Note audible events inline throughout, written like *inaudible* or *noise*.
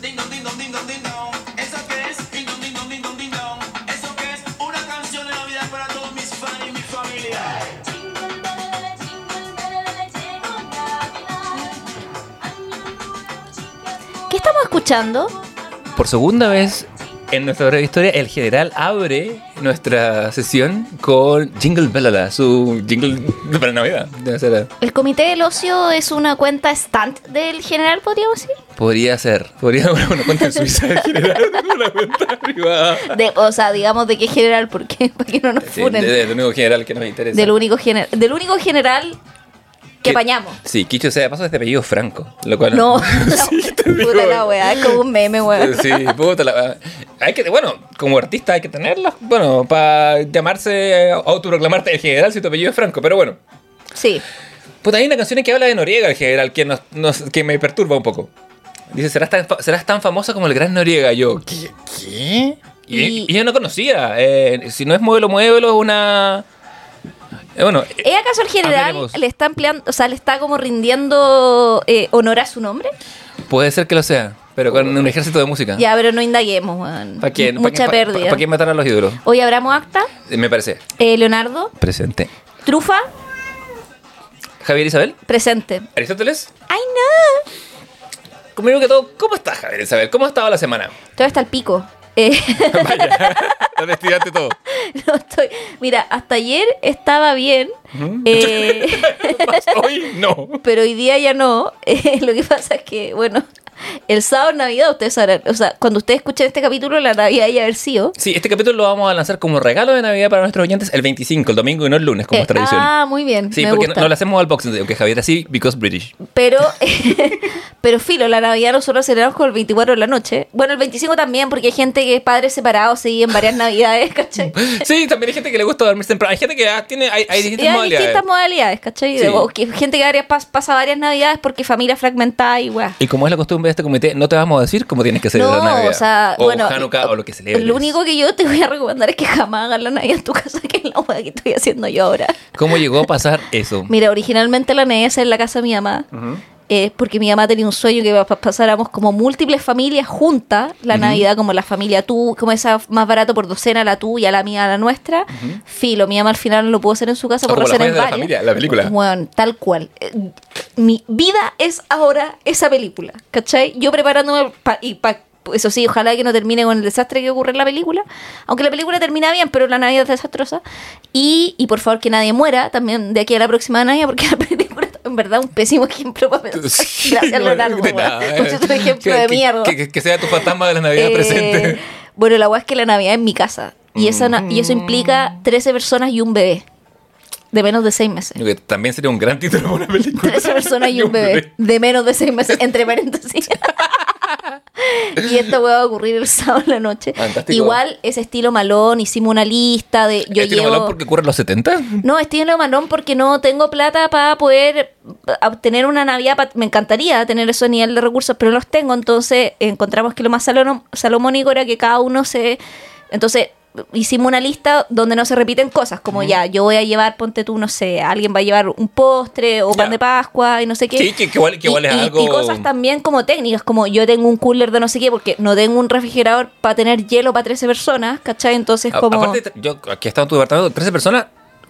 Ding dong, ding dong, ding dong, ding dong. ¿Eso qué es? Ding dong, ding dong, ding dong, ding dong. ¿Eso qué es? Una canción de Navidad para todos mis fans y mi familia. Jingle bell, jingle bell, llegó Navidad. Año nuevo, chicas, ¿Qué estamos escuchando? Por segunda vez en nuestra breve historia, el general abre nuestra sesión con Jingle Bellala, su jingle para Navidad. Debe ser, ¿El Comité del Ocio es una cuenta stunt del general, podríamos decir? podría ser. Podría haber una cuenta en Suiza del general, *laughs* una cuenta privada. De, o sea, digamos de qué general, porque *laughs* para que no nos Sí, funen. de- del único general que nos interesa. del, único gener- del único general que apañamos. Sí, Kicho sea de paso es de apellido Franco. Lo cual No, *laughs* Sí, te *laughs* digo. puta la weá, es como un meme, weón. Sí, puta la Hay que, bueno, como artista hay que tenerlo. Bueno, para llamarse, autoproclamarte el general si tu apellido es Franco, pero bueno. Sí. Puta, hay una canción que habla de Noriega, el general, que, nos, nos- que me perturba un poco. Dice, ¿serás tan, serás tan famosa como el gran Noriega? Yo, ¿qué? ¿Qué? Y yo no conocía. eh, si no es Muévelo, Muévelo, es una... eh, bueno, eh, ¿Es acaso el general Ampliaremos. le está empleando, o sea, le está como rindiendo eh, honor a su nombre? puede ser que lo sea, pero con un ejército de música. Ya, pero no indaguemos, weón. ¿Para quién? Mucha ¿Para quién, pérdida. ¿Para quién matar a los ídolos? Hoy abramos acta, Eh, Me parece. eh, Leonardo, Presente. Trufa, Javier Isabel. presente. Aristóteles. ¡Ay, no! Primero que todo, ¿cómo estás, Javier Isabel? ¿Cómo ha estado la semana? Todo está al pico. Eh, *laughs* Vaya, todo. *laughs* no estoy. Mira, hasta ayer estaba bien. eh, *laughs* Hoy no. pero hoy día ya no. Eh, lo que pasa es que, bueno, el sábado Navidad, ustedes sabrán. O sea, cuando ustedes escuchen este capítulo, la Navidad ya haber sido. Sí, este capítulo lo vamos a lanzar como regalo de Navidad para nuestros oyentes el 25, el domingo y no el lunes, como Eh, es tradición. ah, muy bien. sí, me porque gusta. no, no lo hacemos al boxing, aunque Javier así, because British. Pero, *laughs* *laughs* pero filo, la Navidad nosotros celebramos con el 24 de la noche. Bueno, el 25 también, porque hay gente que es padre separado, se vive en varias Navidades, ¿cachai? *laughs* Sí, también hay gente que le gusta dormir temprano. Hay gente que ah, tiene, hay, hay distintas hay modalidades. distintas modalidades, ¿cachai? Sí. O que gente que pasa varias Navidades porque familia fragmentada y weá. Y como es la costumbre de este comité, no te vamos a decir cómo tienes que celebrar No, Navidad. o sea, o bueno, Hanukkah o lo que celebres. Lo único que yo te voy a recomendar es que jamás hagas la Navidad en tu casa, que es la weá que estoy haciendo yo ahora. ¿Cómo llegó a pasar eso? Mira, originalmente la Navidad es en la casa de mi mamá. Eh, porque mi mamá tenía un sueño que pa- pasáramos como múltiples familias juntas la Navidad, como la familia tú, como esa más barato por docena, la tuya, la mía, la nuestra. Filo, mi mamá al final no lo pudo hacer en su casa O por Las razones Joyas de la. Familia, la película. Bueno, tal cual. Eh, Mi vida es ahora esa película, ¿cachai? Yo preparándome pa- y pa- eso sí, ojalá que no termine con el desastre que ocurre en la película. Aunque la película termina bien, pero la Navidad es desastrosa. Y, y por favor que nadie muera también de aquí a la próxima Navidad, porque *laughs* la película en verdad un pésimo *laughs* ejemplo para *laughs* pensar. Sí, Gracias, no, Leonardo. nada, *laughs* Por eh. ejemplo Que- de mierda. Que, que- que sea tu fantasma de la Navidad Eh, presente. Bueno, la weá es que la Navidad es mi casa. Y, esa, y eso implica 13 personas y un bebé. De menos de 6 meses. Que también sería un gran título para una película. 13 personas *laughs* y un bebé. De menos de 6 meses, entre paréntesis. *laughs* y hueá va a ocurrir el sábado en la noche. Fantástico. Igual, ese estilo malón, hicimos una lista de. Yo ¿Estilo llevo. malón porque ocurre en los 70? No, estilo malón porque no tengo plata para poder obtener una Navidad. pa- Me encantaría tener ese nivel de recursos, pero no los tengo. Entonces encontramos que lo más salomón- salomónico era que cada uno se. Entonces hicimos una lista donde no se repiten cosas, como ya, yo voy a llevar, ponte tú, no sé, alguien va a llevar un postre o pan de Pascua y no sé qué. Sí, que- que y, algo- y cosas también como técnicas, como yo tengo un cooler de no sé qué, porque no tengo un refrigerador para tener hielo para 13 personas, ¿cachai? Entonces A- como... Aparte, yo aquí he estado en tu departamento, 13 personas,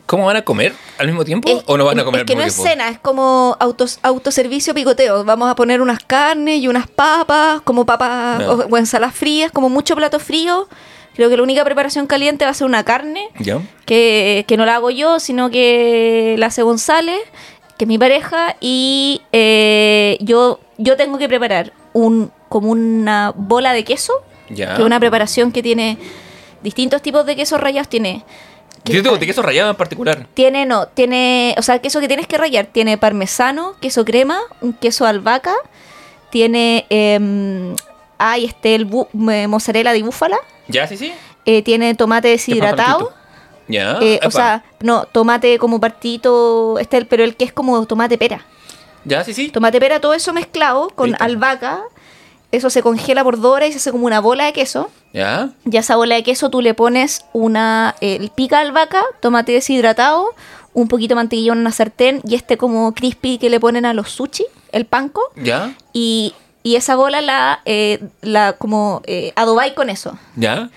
¿cómo van a comer al mismo tiempo? Es- ¿O no van a comer Es que al no es cena, es como autos, autoservicio picoteo. Vamos a poner unas carnes y unas papas, como papas o, o ensaladas frías, como mucho plato frío. Creo que la única preparación caliente va a ser una carne, ¿Ya? que, que no la hago yo, sino que la hace González, que es mi pareja, y eh, yo, yo tengo que preparar un como una bola de queso, Ya. que es una preparación que tiene distintos tipos de quesos rayados. Tiene Yo tengo de queso rallado en particular. tiene, no, tiene, o sea, el queso que tienes que rallar tiene parmesano, queso crema, un queso albahaca, tiene, eh, ay, este, el bu- eh, mozzarella de búfala, ¿Ya, sí, sí? eh, tiene tomate deshidratado, ¿Ya? eh, o sea, no, tomate como partito, este, pero el que es como tomate pera. ¿Ya, sí, sí? Tomate pera, todo eso mezclado con albahaca, eso se congela por dos horas y se hace como una bola de queso. ¿Ya? Y a esa bola de queso tú le pones una el pica albahaca, tomate deshidratado, un poquito de mantequilla en una sartén y este como crispy que le ponen a los sushi, el panko, ¿Ya? y, y esa bola la, eh, la como eh, adobáis con eso. ¿Ya?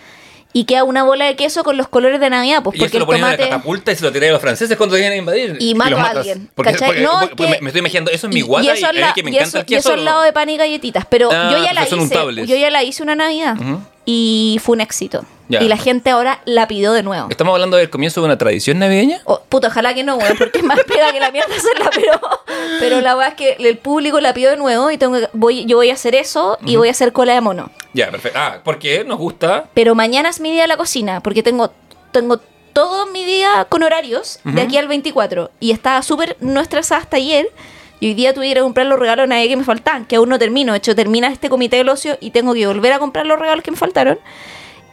Y queda una bola de queso con los colores de Navidad, pues Y porque lo ponían en la tomate... catapulta y se lo tiráis a los franceses cuando vienen a invadir. Y mato los a alguien, Porque, No, porque- es que- me estoy imaginando, eso es mi Y- guata y, eso la- que me y encanta eso- el y eso queso. al lado de pan y galletitas. Pero Ah, yo ya la hice. untables. Yo ya la hice una Navidad. Y fue un éxito. Ya. Y la gente ahora la pidió de nuevo. ¿Estamos hablando del comienzo de una tradición navideña? Oh, puta, ojalá que no, weón, porque es más pega que la mierda hacerla, pero, pero la verdad es que el público la pidió de nuevo y tengo que- voy, yo voy a hacer eso y voy a hacer cola de mono. Ya, perfecto. Ah, porque nos gusta. Pero mañana es mi día de la cocina, porque tengo, tengo todo mi día con horarios de aquí al 24 y estaba súper no estresada hasta ayer. Y hoy día tuve que ir a comprar los regalos a nadie que me faltaban, que aún no termino. De hecho, termina este comité del ocio y tengo que volver a comprar los regalos que me faltaron.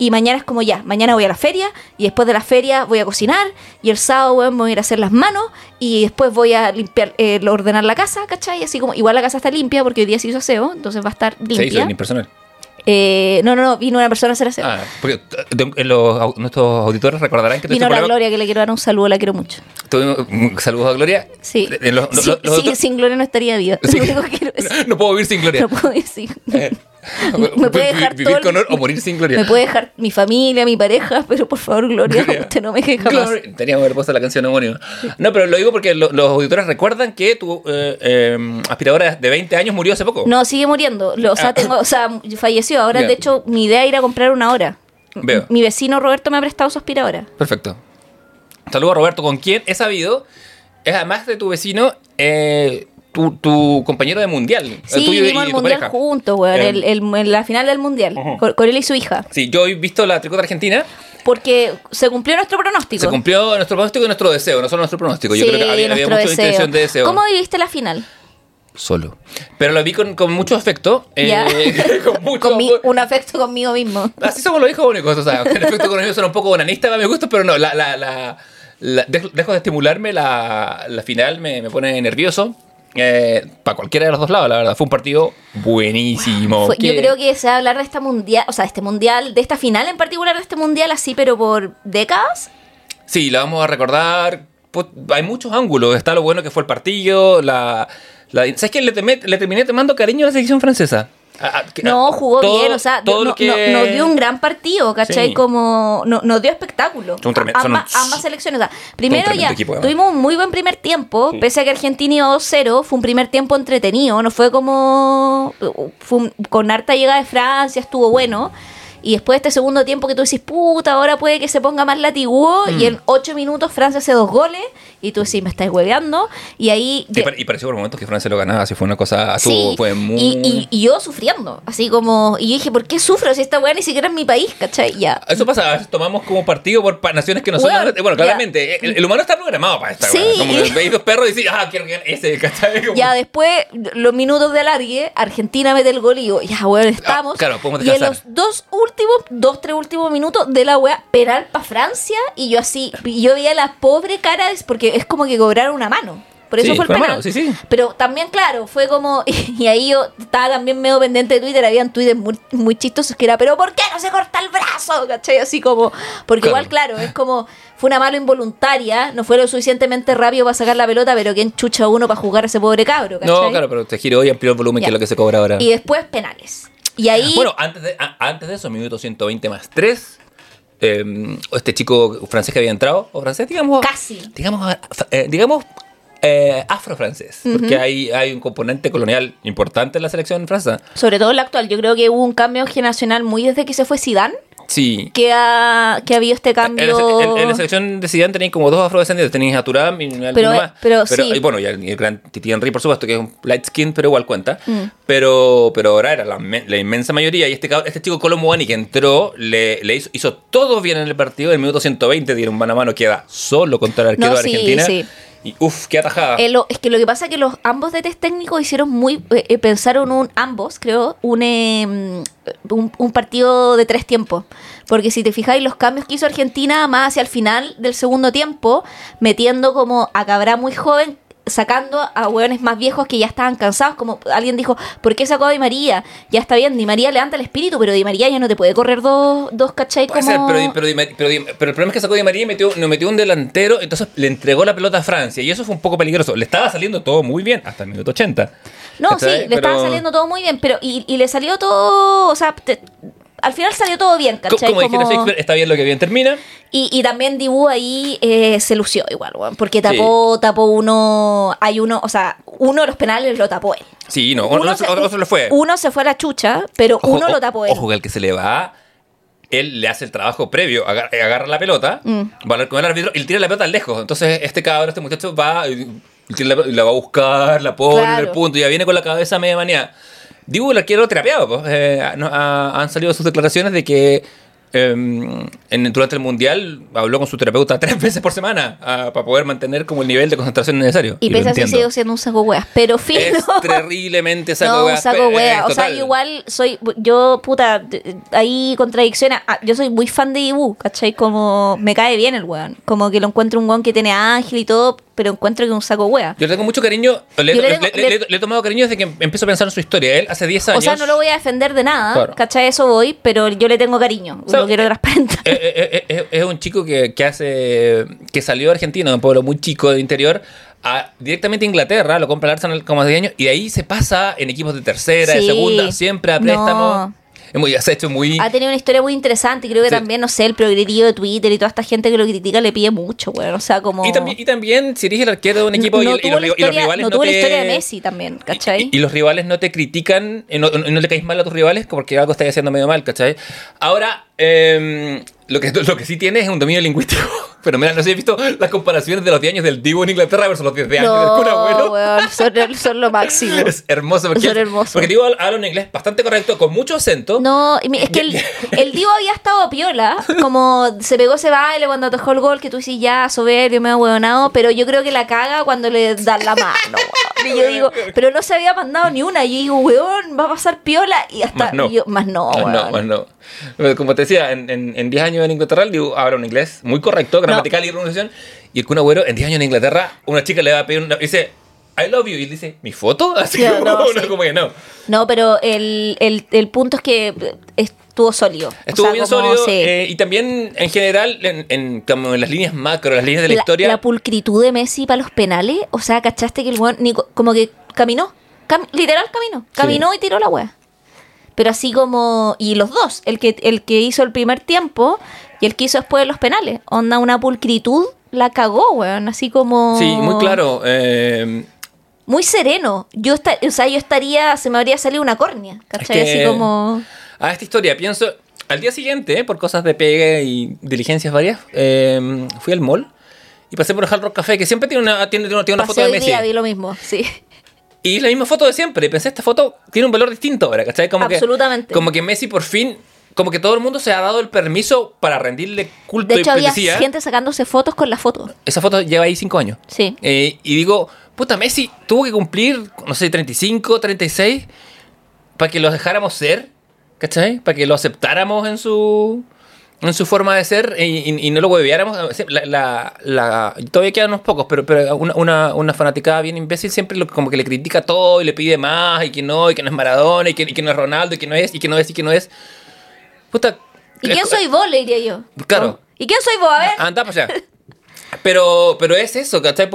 Y mañana es como ya, mañana voy a la feria y después de la feria voy a cocinar y el sábado voy a ir a hacer las manos y después voy a limpiar, eh, ordenar la casa, ¿cachai? Así como, igual la casa está limpia porque hoy día se hizo aseo, entonces va a estar Se hizo limpia. en impersonal. Eh, no, no, no, vino una persona a hacer. Ah, porque los, au- nuestros auditores recordarán que Vino la Gloria, que le quiero dar un saludo, la quiero mucho. mm, Saludos a Gloria. Sí. En los- los- Sí, los sí, otros- sin Gloria no estaría viva. Sí. *laughs* Decir. No puedo vivir sin Gloria. No puedo decir. Eh, *laughs* Me puede vi- dejar vivir todo con honor o morir sin Gloria. Me puede dejar mi familia, mi pareja, *laughs* pero por favor, Gloria, Gloria. usted no me deje jamás. Gloria. Teníamos que haber puesto la canción homónima. No, pero lo digo porque lo- los auditores recuerdan que tu eh, eh, aspiradora de 20 años murió hace poco. No, sigue muriendo. Lo- o sea, Ah. tengo, o sea, falleció. Ahora, de hecho, mi idea es ir a comprar una hora. Veo. Mi vecino Roberto me ha prestado su aspiradora. Perfecto. Saludos a Roberto, con quien he sabido, es además de tu vecino, eh, tu, tu compañero de mundial. el Sí, tuyo y- vimos y el tu mundial pareja. juntos, weón. Eh, el, la final del mundial. Ujú. con, con él y su hija. Sí, yo he visto la tricota argentina. Porque se cumplió nuestro pronóstico. Se cumplió nuestro pronóstico y nuestro deseo, no solo nuestro pronóstico. Yo creo que había, había mucha deseo. intención de deseo. ¿Cómo viviste la final? Solo. Pero lo vi con, con mucho afecto. eh, Ya. *laughs* con mucho Con mi- un afecto conmigo mismo. Así somos los hijos únicos, o sea, *laughs* el efecto económico suena un poco bonanista mi gusto, pero no, la, la, la, la- dejo, dejo de estimularme, la, la final me, me pone nervioso. Para cualquiera de los dos lados, la verdad. Fue un partido buenísimo. Fue- yo creo que se va a hablar de esta mundial, o sea, este mundial, de esta final en particular de este mundial, así, pero por décadas. Sí, la vamos a recordar. Pues, hay muchos ángulos. Está lo bueno que fue el partido. La, la- ¿Sabes qué? Le, temé- le terminé tomando cariño a la selección francesa. A- a- que- No, jugó todo- bien, o sea, todo no- lo que- no- nos dio un gran partido, ¿cachai? Sí. Como no- nos dio espectáculo. Ambas, un- ambas selecciones. o sea, primero ya equipo, tuvimos un muy buen primer tiempo, pese a que Argentina iba 2-0, fue un primer tiempo entretenido, no fue como fue un- con harta llegada de Francia, estuvo bueno. Y después de este segundo tiempo que tú decís, puta, ahora puede que se ponga más latiguo. Mm. Y en ocho minutos Francia hace dos goles. Y tú decís, me estáis hueveando. Y ahí. Y, y pareció por momentos que Francia lo ganaba. Así fue una cosa. estuvo- Sí, fue muy. y, y- y yo sufriendo, así como, y yo dije, ¿por qué sufro si esta weá ni siquiera es mi país, cachai? Ya. Eso pasa, tomamos como partido por naciones que no son. Bueno, bueno, claramente, el, el humano está programado para esta Sí. weá. Como que veis dos perros y decís, ah, quiero que ese, ¿cachai? Como- Ya después, los minutos de alargue, Argentina mete el gol y digo, ya, weón, estamos. Ah, claro, podemos y en descansar. los dos últimos, dos, tres últimos minutos de la weá, penal para Francia, y yo así, y yo veía la pobre cara, de- porque es como que cobraron una mano. Por eso Sí, fue el penal. mano, sí, sí. Pero también, claro, fue como. *laughs* Y ahí yo estaba también medio pendiente de Twitter. Habían Twitter muy, muy chistosos que era, ¿pero por qué no se corta el brazo? ¿Cachai? Así como. Porque Claro. igual, claro, es como. Fue una mano involuntaria. No fue lo suficientemente rápido para sacar la pelota, pero ¿quién chucha uno para jugar a ese pobre cabro? ¿cachai? No, claro, pero te giro y amplió el volumen, Ya. que es lo que se cobra ahora. Y después penales. Y ahí. Bueno, antes de, a- antes de eso, minuto 120 más 3. Este chico francés que había entrado, o francés, digamos. Casi. Digamos, eh, digamos eh, afro-francés. Porque hay, hay un componente colonial importante en la selección francesa. sobre todo en la actual, yo creo que hubo un cambio generacional muy desde que se fue Zidane. Sí. Que ha, que ha habido este cambio. En la, en- en la selección de Zidane tenéis como dos afrodescendientes. Tenéis a Thuram y Pero, más. pero sí. Y bueno, y el, el gran Titi Henry, por supuesto, que es un light skin, pero igual cuenta. Mm. Pero, pero ahora era la, la inmensa mayoría. Y este, este chico Colomboani que entró, le, le hizo, hizo todo bien en el partido. En el minuto 120 dieron mano a mano, queda solo contra el arquero No, de sí, Argentina. sí. Y uff, qué atajada. Eh, es que lo que pasa es que los ambos de test técnicos hicieron muy eh, eh, pensaron un ambos creo un, eh, un un partido de tres tiempos porque si te fijáis los cambios que hizo Argentina más hacia el final del segundo tiempo metiendo como a Cabra muy joven sacando a hueones más viejos que ya estaban cansados. Como alguien dijo, ¿por qué sacó a Di María? Ya está bien, Di María levanta el espíritu, pero Di María ya no te puede correr dos, dos ¿cachai? Puede Como... ser, pero, pero, el problema es que sacó Di María y metió, no metió un delantero, entonces le entregó la pelota a Francia. Y eso fue un poco peligroso. Le estaba saliendo todo muy bien hasta el minuto 80. No, sí, le estaba saliendo todo muy bien, pero y, y le salió todo, o sea, te- al final salió todo bien, ¿cachai? Como Como- Shakespeare, está bien lo que bien termina. Y, y también Dibu ahí eh, se lució igual, weón, porque tapó, tapó uno, hay uno, o sea, uno de los penales lo tapó él. Sí, no, uno, se, otro, otro le fue. uno se fue a la chucha, pero Ojo, uno o- lo tapó él. Ojo que el que se le va, él le hace el trabajo previo, agar- eh, agarra, la pelota, Mm. va a con el árbitro y tira la pelota lejos. Entonces este cabrón, este muchacho va la, la va a buscar, la pone en Claro. el punto y ya viene con la cabeza media manía. Digo, el arquero terapeado, pues, eh, no, ha- han salido sus declaraciones de que eh, en, durante el mundial habló con su terapeuta *laughs* tres veces por semana ah, para poder mantener como el nivel de concentración necesario. y lo pese a eso sigo siendo un saco weas, pero fino. Es *laughs* terriblemente saco no, un saco eh, O sea, igual soy, yo, puta, d- hay contradicciones. Ah, Yo soy muy fan de Ibu, ¿cachai? Como me cae bien el weón. Como que lo encuentro un weón que tiene ángel y todo, pero encuentro que es un saco wea. Yo le tengo mucho cariño, le, tengo- he tomado cariño desde que empiezo a pensar en su historia. Él hace 10 años. O sea, no lo voy a defender de nada, Claro. ¿cachai? Eso voy, pero yo le tengo cariño. O sea, lo quiero transparentar. eh, eh, eh, eh, es un chico que, que hace que salió de Argentina, de un pueblo muy chico del interior, a, directamente a Inglaterra, lo compra el Arsenal como de años, y de ahí se pasa en equipos de tercera, de segunda, siempre a préstamo. No. Es muy, se ha hecho muy. Ha tenido una historia muy interesante y creo que Sí. también, no sé, el progredivo de Twitter y toda esta gente que lo critica le pide mucho, weón. O sea, como... Y también, y también, si eres el arquero de un equipo y, no y tuvo los, la ri- y los historia- rivales no no tuvo la te- historia de Messi también, ¿cachai? Y, y los rivales no te critican, y no, y no le caes mal a tus rivales porque algo estás haciendo medio mal, ¿cachai? Ahora, eh, lo, que, lo que sí tiene es un dominio lingüístico. *laughs* Pero mira, no sé si he visto las comparaciones de los 10 años del Divo en Inglaterra versus los 10 años del No, Kun Agüero. weón, son, son lo máximo. *laughs* Es hermoso porque, Son hermosos. porque Divo habla un inglés bastante correcto, con mucho acento. No, es que el, el Divo había estado piola, *laughs* como se pegó ese baile cuando atajó el gol, que tú dices ya, soberbio, me ha huevonado, pero yo creo que la caga cuando le dan la mano, weón. Y yo digo, pero no se había mandado ni una, y yo digo, weón, va a pasar piola, y hasta, Más no. yo, más no, Más weón. no, más no. Pero Como te decía, en, en, en 10 años en Inglaterra, el Divo habla un inglés muy correcto, gramatical y pronunciación. Y el Kun Agüero, en 10 años en Inglaterra, una chica le va a pedir una. Dice, I love you. Y él dice, ¿mi foto? *laughs* Así Ya, como, no, no, sí. como que no. No, pero el, el, el punto es que estuvo sólido. O Estuvo sea, bien como, sólido sí. eh, y también en general en, en- como en las líneas macro, las líneas de la, historia. La pulcritud de Messi para los penales, o sea, ¿cachaste que el weón como que caminó? Cam- literal caminó. Caminó y tiró la wea. Pero así como. Y los dos, el que, el que hizo el primer tiempo y el que hizo después de los penales. Onda, una pulcritud la cagó, weón. Así como. Sí, muy claro. eh, Muy sereno. Yo esta- o sea, yo estaría. Se me habría salido una córnea. ¿Cachai? Es que- Así como. A esta historia pienso. Al día siguiente, por cosas de pegue y diligencias varias, eh, fui al mall y pasé por el Hard Rock Café, que siempre tiene una, tiene, tiene una foto de hoy Messi. día, vi lo mismo, sí. Y la misma foto de siempre. Y pensé, esta foto tiene un valor distinto ahora, ¿cachai? Como Absolutamente. Que, como que Messi por fin, como que todo el mundo se ha dado el permiso para rendirle culto De hecho, y había gente sacándose fotos con la foto. Esa foto lleva ahí cinco años. Sí. Eh, y digo, puta, Messi tuvo que cumplir, no sé, 35, 36, para que los dejáramos ser, ¿cachai? Para que lo aceptáramos en su en su forma de ser y, y- y no lo hueveáramos. La, la- la- todavía quedan unos pocos, pero, pero una, una, una fanaticada bien imbécil siempre lo- como que le critica todo y le pide más y que no, y que no es Maradona y que, y que no es Ronaldo y que no es, y que no es, y que no es. Puta. ¿Y quién soy vos? Le diría yo. Claro. ¿Y quién soy vos? A ver. Anda para allá. *laughs* Pero, pero es eso, ¿cachai?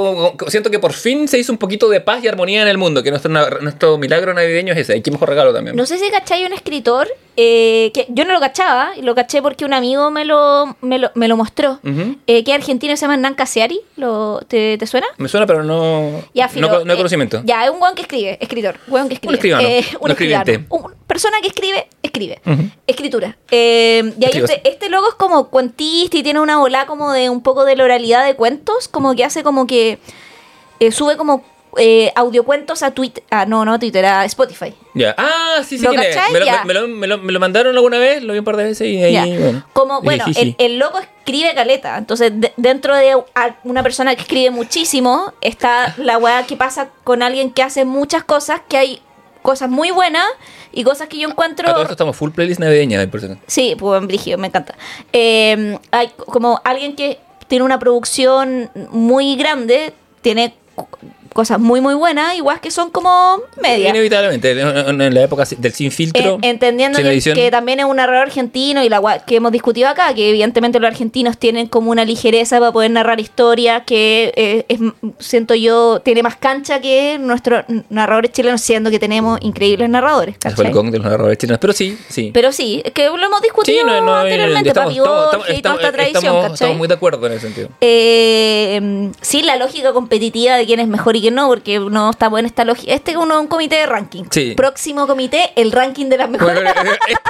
Siento que por fin se hizo un poquito de paz y armonía en el mundo, que nuestro, nuestro milagro navideño es ese. Y qué mejor regalo también. No sé si cachai un escritor eh, que yo no lo cachaba, y lo caché porque un amigo me lo, me lo, me lo mostró. Eh, que argentino, se llama Hernán Casiari. ¿Lo, te, te suena? Me suena, pero no, Ya, no, filo, co- no hay eh, conocimiento. Ya, es un weón que escribe, escritor. Weón que escribe. escribano, Eh, un escribiente. escribano. Un- persona que escribe, escribe. Ujú. Escritura. Eh, y ahí este, este logo es como cuentista y tiene una bola como de un poco de la oralidad de cuentos, como que hace como que sube como eh, audiocuentos a Twitter. Ah, no, no a Twitter, a Spotify. Ya. Ah, sí, sí, ¿Lo quién es. cachai? Me lo, me, lo, me lo- me lo mandaron alguna vez, lo vi un par de veces y ahí, Ya. bueno. Como, bueno, el, el loco escribe caleta. Entonces, de- dentro de una persona que escribe muchísimo, está la weá que pasa con alguien que hace muchas cosas, que hay cosas muy buenas y cosas que yo encuentro. A todo esto estamos full playlist navideña, por cierto. Sí, pues en Brigio, me encanta. Eh, hay como alguien que tiene una producción muy grande, tiene cosas muy, muy buenas, igual que son como medias. Inevitablemente, en, la época del sin filtro. En- entendiendo sin que, también es un error argentino y la que hemos discutido acá, que evidentemente los argentinos tienen como una ligereza para poder narrar historias que eh, es, siento yo tiene más cancha que nuestros narradores chilenos, siendo que tenemos increíbles narradores. Fue el de los narradores chilenos. Pero sí, sí. Pero sí, es que lo hemos discutido Sí, no, no, anteriormente, estamos- Papi estamos- y toda esta tradición, estamos muy de acuerdo en ese sentido. Eh, sí, la lógica competitiva de quién es mejor y no, porque no estamos en esta lógica. Este es uno, un comité de ranking. Sí. Próximo comité, el ranking de las mejores. Bueno,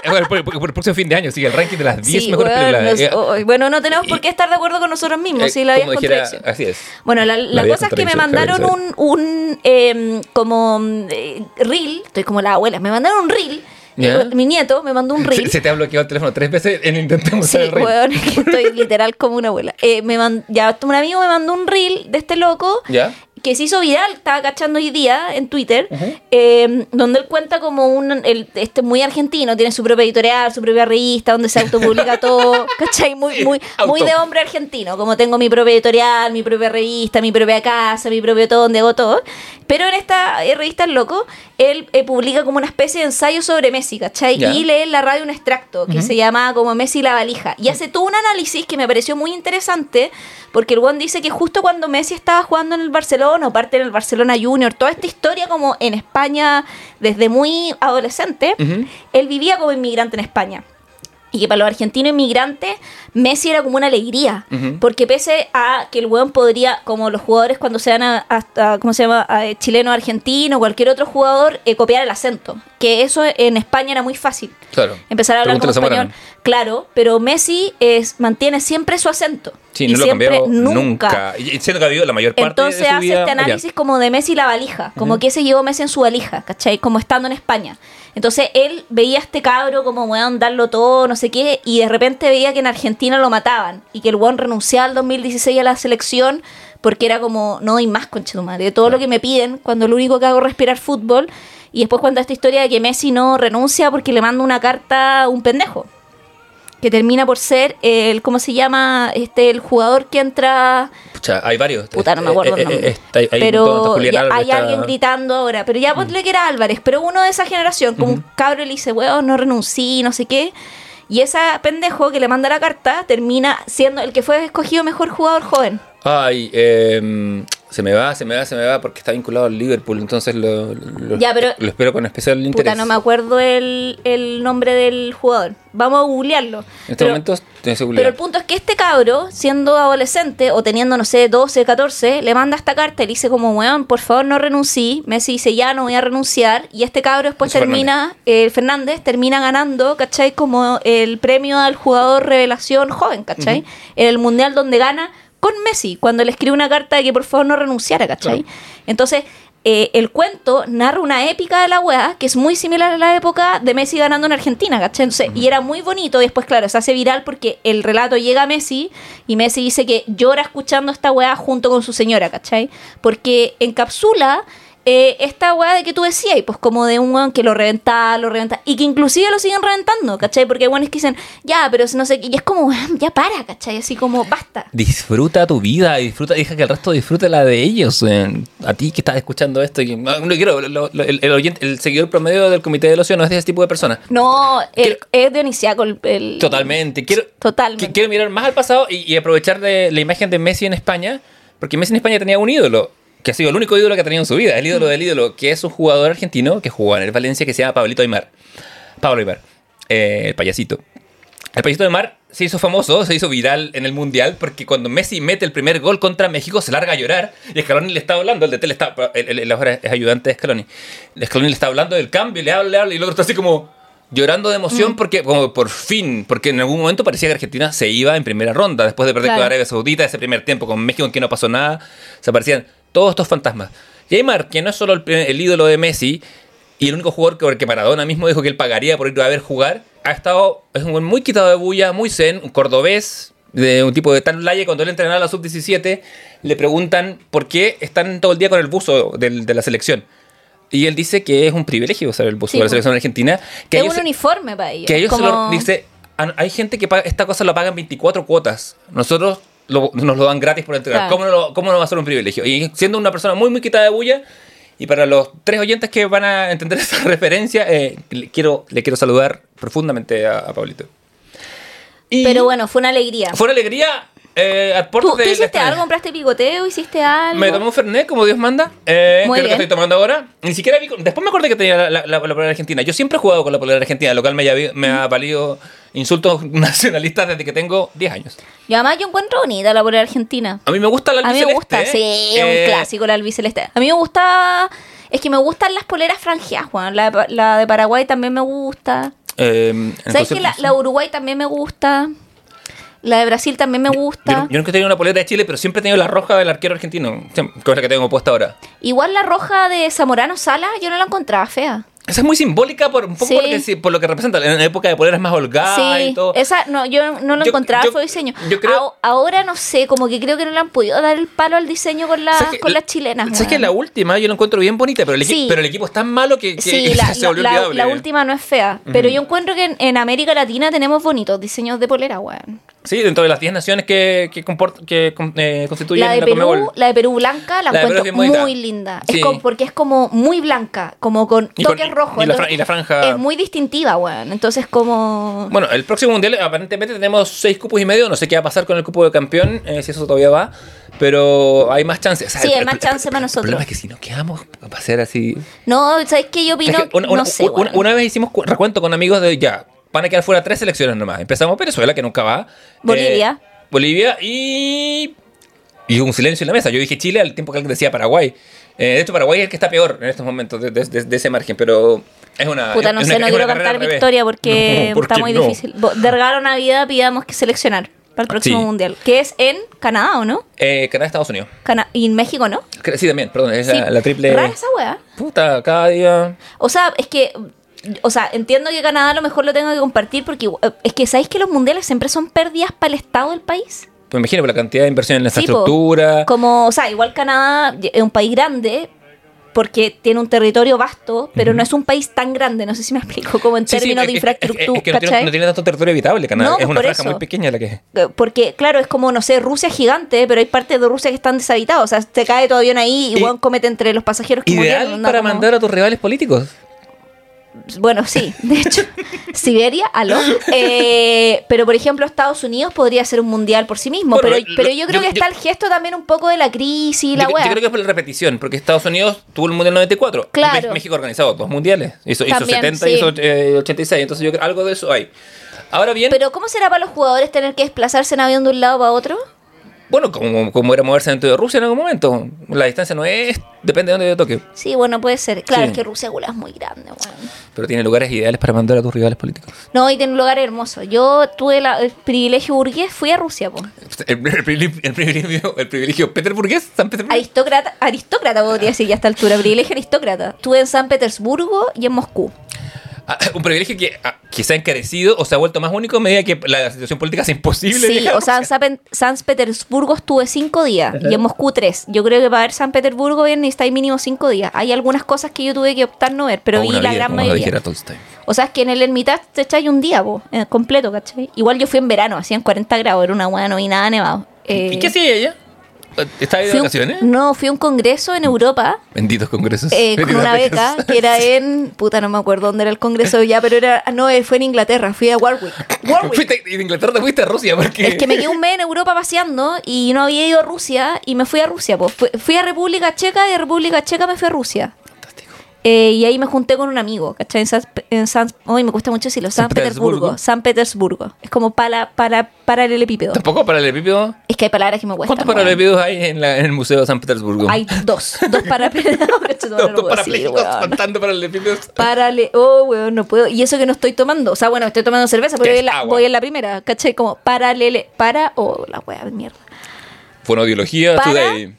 bueno, por, por- por el próximo fin de año, sigue el ranking de las 10 Sí, mejores películas. nos- Eh, oh, bueno, no tenemos por qué estar de acuerdo con nosotros mismos, eh, si la dijera, contradicción. Así es. Bueno, la, la cosa es que me mandaron un, un eh, como eh, reel, estoy como la abuela, me mandaron un reel, eh, mi nieto me mandó un reel. se te ha bloqueado el teléfono tres veces en intentamos Sí, el *laughs* que estoy literal como una abuela. Eh, me man- ya un amigo me mandó un reel de este loco ¿Ya? Que se hizo viral, estaba cachando hoy día en Twitter, eh, donde él cuenta como un, el, este muy argentino, tiene su propia editorial, su propia revista, donde se autopublica todo, *laughs* ¿cachai? Muy, muy, muy de hombre argentino, como tengo mi propia editorial, mi propia revista, mi propia casa, mi propio todo, donde hago todo. Pero en esta eh, revista El Loco, él eh, publica como una especie de ensayo sobre Messi, ¿cachai? Y lee en la radio un extracto que se llama como Messi la valija. Y hace todo un análisis que me pareció muy interesante, porque el Juan dice que justo cuando Messi estaba jugando en el Barcelona, o parte en el Barcelona Junior, toda esta historia como en España desde muy adolescente, él vivía como inmigrante en España. Y que para los argentinos inmigrantes, Messi era como una alegría. Porque pese a que el weón podría, como los jugadores cuando se van a, a- a- ¿cómo se llama? Eh, chileno, argentino, cualquier otro jugador, eh, copiar el acento. Que eso en España era muy fácil. Claro. Empezar a hablar como Pregúntale español. Claro, pero Messi es, mantiene siempre su acento. Sí, Y no lo siempre, cambió nunca. Y siendo que ha vivido la mayor parte Entonces de su hace vida este allá. análisis como de Messi y la valija, como que se llevó Messi en su valija, ¿cachai? Como estando en España. Entonces él veía a este cabro como, weón, darlo todo, no sé qué, y de repente veía que en Argentina lo mataban y que el weón renunciaba al 2016 a la selección porque era como, no doy más, concha madre, de todo lo que me piden cuando lo único que hago es respirar fútbol. Y después cuenta esta historia de que Messi no renuncia porque le manda una carta a un pendejo que termina por ser el, ¿cómo se llama? Este, el jugador que entra Pucha, hay varios. Puta, no me acuerdo el Eh, eh, nombre. eh, está- hay pero ya Álvarez, hay está- Mm. alguien gritando ahora. Pero ya ponle que era Álvarez, pero uno de esa generación, como un cabro le dice, weón, no renuncié, no sé qué. Y ese pendejo que le manda la carta termina siendo el que fue escogido mejor jugador joven. Ay, eh, se me va, se me va, se me va porque está vinculado al Liverpool, entonces lo, lo- Ya, pero- lo espero con especial interés. Puta, no me acuerdo el, el nombre del jugador. Vamos a googlearlo. En este Pero- momento estoy seguro. Pero el punto es que este cabro, siendo adolescente o teniendo, no sé, 12, 14, le manda esta carta y le dice como, weón, por favor no renuncie. Messi dice, ya no voy a renunciar. Y este cabro después termina, el Fernández termina ganando, ¿cachai? Como el premio al jugador revelación joven, ¿cachai? En el mundial donde gana con Messi, cuando le escribe una carta de que por favor no renunciara, ¿cachai? Claro. Entonces... eh, el cuento narra una épica de la weá que es muy similar a la época de Messi ganando en Argentina, ¿cachai? Entonces, Y era muy bonito. Y después, claro, se hace viral porque el relato llega a Messi y Messi dice que llora escuchando esta weá junto con su señora, ¿cachai? Porque encapsula eh, esta weá de que tú decías, y pues como de un weón que lo reventaba, lo reventaba, y que inclusive lo siguen reventando, ¿cachai? Porque hay weones que dicen, ya, pero no sé, qué", y es como, weón, ya para, ¿cachai? Así como, basta. Disfruta tu vida, disfruta, deja que el resto disfrute la de ellos. eh. A ti que estás escuchando esto, y que, no, no quiero, lo- lo- el, el oyente- el seguidor promedio del Comité del Ocio no es de ese tipo de personas. No, el- es dionisiaco el, el- Totalmente. Quiero, Totalmente. qui- quiero mirar más al pasado y, y aprovechar de la imagen de Messi en España, porque Messi en España tenía un ídolo, que ha sido el único ídolo que ha tenido en su vida, el ídolo del ídolo, que es un jugador argentino que jugó en el Valencia que se llama Pablito Aymar. Pablo Aymar, eh, el payasito. El payasito Aymar se hizo famoso, se hizo viral en el Mundial, porque cuando Messi mete el primer gol contra México, se larga a llorar, y Scaloni le está hablando, el de tele está, el, el- ahora es ayudante de Scaloni, Scaloni le está hablando del cambio, le habla, le habla, y el otro está así como llorando de emoción porque como por fin, porque en algún momento parecía que Argentina se iba en primera ronda después de perder Claro. con Arabia Saudita ese primer tiempo con México en que no pasó nada, se aparecían todos estos fantasmas. Y Aymar, que no es solo el, el ídolo de Messi y el único jugador que, que Maradona mismo dijo que él pagaría por ir a ver jugar, ha estado es un muy quitado de bulla, muy zen, un cordobés de un tipo de tal laye cuando él entrenaba a la sub-17 le preguntan por qué están todo el día con el buzo del- de la selección. Y él dice que es un privilegio usar el buzo Sí, de la selección argentina. Que es ellos un uniforme para ellos. que ellos se lo dice, "Ah, hay gente que paga, esta cosa la paga en 24 cuotas. Nosotros lo- nos lo dan gratis por entregar. Claro. ¿Cómo, no ¿Cómo no va a ser un privilegio? Y siendo una persona muy, muy quitada de bulla, y para los tres oyentes que van a entender *laughs* esa referencia, eh, le, quiero, le quiero saludar profundamente a, a Pablito. Y Pero bueno, fue una alegría. Fue una alegría eh, a ¿Tú, de tú hiciste algo? ¿Compraste picoteo? ¿Hiciste algo? Me tomé un Fernet, como Dios manda. Eh, Muy que es lo que bien. estoy tomando ahora. Ni siquiera vi. Después me acordé que tenía la, la, la- polera argentina. Yo siempre he jugado con la polera argentina, lo cual me, ha- me ha valido insultos *laughs* nacionalistas desde que tengo 10 años. Y además yo encuentro bonita la polera argentina. A mí me gusta la A mí me albiceleste, gusta, sí, Eh, un clásico la albiceleste. A mí me gusta, es que me gustan las poleras franjeadas, Juan. La, de- la de Paraguay también me gusta. eh, ¿Sabes que la, la Uruguay también me gusta? La de Brasil también me Yo, gusta. yo nunca he tenido una polera de Chile, pero siempre he tenido la roja del arquero argentino, que es la que tengo puesta ahora. Igual la roja de Zamorano Sala, yo no la encontraba fea. Esa es muy simbólica por un poco Sí. por, lo que, sí- por lo que representa. En la época de poleras más holgadas y todo. esa no, yo no lo Yo- encontraba yo- feo diseño. yo creo- Ao- ahora no sé, como que creo que no le han podido dar el palo al diseño con, las ¿Sabes que- con las chilenas. ¿Sabes que la última yo la encuentro bien bonita, pero el, equi- Sí. pero el equipo es tan malo que, que Sí, *laughs* la, se volvió la- olvidable. la última no es fea. Pero yo encuentro que en, en América Latina tenemos bonitos diseños de polera, weón. Sí, dentro de las 10 naciones que, que, comport- que eh, constituyen La de la Perú, la de Perú blanca, la, encuentro muy linda. Es como, porque es como muy blanca, como con- toques rojos. y la y la franja- Es muy distintiva, weón. Entonces como... Bueno, el próximo mundial aparentemente tenemos 6 cupos y medio. No sé qué va a pasar con el cupo de campeón, eh, si eso todavía va. Pero hay más chances. O sea, Sí, el- hay el- más el- chance para El nosotros. problema es que si nos quedamos, va a ser así. No, ¿sabes qué yo opino? Es que una, una- no sé, una- una vez hicimos cu- recuento con amigos de ya, van a quedar fuera tres selecciones nomás. Empezamos Venezuela, que nunca va. Bolivia. Eh, Bolivia y. Y un silencio en la mesa. Yo dije Chile al tiempo que alguien decía Paraguay. Eh, de hecho, Paraguay es el que está peor en estos momentos de, de- de- de ese margen, pero es una. Puta, es no una- sé, no es quiero una cantar victoria porque No, ¿por está muy no? difícil. De regalo Navidad pidamos que seleccionar para el próximo Sí. mundial. Que es en Canadá, ¿o no? Eh, Canadá, Estados Unidos. Cana- y en México, ¿no? Sí, también, perdón, es Sí. la, la triple. Rara esa weá. Puta, cada día. O sea, es que. O sea, entiendo que Canadá a lo mejor lo tengo que compartir porque igual- es que ¿sabéis que los mundiales siempre son pérdidas para el Estado del país? Pues me imagino por la cantidad de inversión en la Sí, infraestructura. Como, o sea, igual Canadá es un país grande porque tiene un territorio vasto, pero no es un país tan grande, no sé si me explico, como en Sí, sí, términos es- de es- infraestructura, Es, es que no tiene, ¿cachai? no tiene tanto territorio habitable, Canadá. No, es una franja eso. muy pequeña la que. Eh, Porque, claro, es como, no sé, Rusia es gigante, pero hay partes de Rusia que están deshabitadas. O sea, te cae tu avión ahí y, Y- comete entre los pasajeros que Ideal murieron, para como- mandar a tus rivales políticos. Bueno, sí, de hecho, *laughs* Siberia, aló. Eh, pero, por ejemplo, Estados Unidos podría ser un mundial por sí mismo. Bueno, pero, lo- pero yo creo yo- que está yo- el gesto también un poco de la crisis y la yo, yo weá. creo que es por la repetición, porque Estados Unidos tuvo el Mundial 94. Claro. México organizado dos mundiales. Hizo, hizo También, 70 sí. y hizo eh, 86. Entonces yo creo algo de eso hay. Ahora bien, Pero, ¿cómo será para los jugadores tener que desplazarse en avión de un lado para otro? Bueno, como, como era moverse dentro de Rusia en algún momento. La distancia no es. Depende de dónde te toque. Sí, bueno, puede ser. Claro, Sí. es que Rusia gula es muy grande. Pero tiene lugares ideales para mandar a tus rivales políticos. No, y tiene un lugar hermoso. Yo tuve la- el privilegio burgués, fui a Rusia, po. *laughs* El, el privilegio, el privilegio, el privilegio Peterburgués, San Petersburgo. Aristócrata, aristócrata podría decir ya a esta altura, privilegio aristócrata. Estuve en San Petersburgo y en Moscú. Ah, *coughs* un privilegio que, ah, que se ha encarecido o se ha vuelto más único a medida que la situación política es imposible. Sí, o sea, en. San, San Petersburgo estuve cinco días y en Moscú tres. Yo creo que para ver San Petersburgo bien necesitáis mínimo cinco días. Hay algunas cosas que yo tuve que optar no ver, pero vi la vida, gran mayoría. O sea, es que en el Ermitage te echáis un día, po, eh, completo, ¿cachai? Igual yo fui en verano, hacían 40 grados, era una hueá, no vi nada nevado. Eh, ¿Y qué hacía ella? ¿Estaba ahí de un- vacaciones? No, fui a un congreso en Europa Benditos congresos. eh, *laughs* con una beca que era *laughs* en. Puta, no me acuerdo dónde era el congreso ya, pero era. No, eh, fue en Inglaterra, fui a Warwick. Warwick. Fuiste, y de Inglaterra te fuiste a Rusia porque... Es que me quedé un mes en *laughs* Europa paseando y no había ido a Rusia y me fui a Rusia. Pues. Fui, fui a República Checa y de República Checa me fui a Rusia. Eh, y ahí me junté con un amigo, ¿cachai? En San, en San- Uy, me cuesta mucho decirlo. San, San Petersburgo. Petersburgo. San Petersburgo. Es como para, para, para el epípedo. ¿Tampoco paralelepípedo? Es que hay palabras que me cuestan. ¿Cuántos paralelepípedos hay en, la- en el Museo de San Petersburgo? Hay dos. Dos parapléjicos. *laughs* *laughs* Dos, parapléjicos contando paralelepípedos. Párale, oh, weón, no puedo. Y eso que no estoy tomando. O sea, bueno, estoy tomando cerveza, pero voy en la, voy en la primera, ¿cachai? Como paralele, para, oh, la wea de mierda. Fonodiología Para- Today.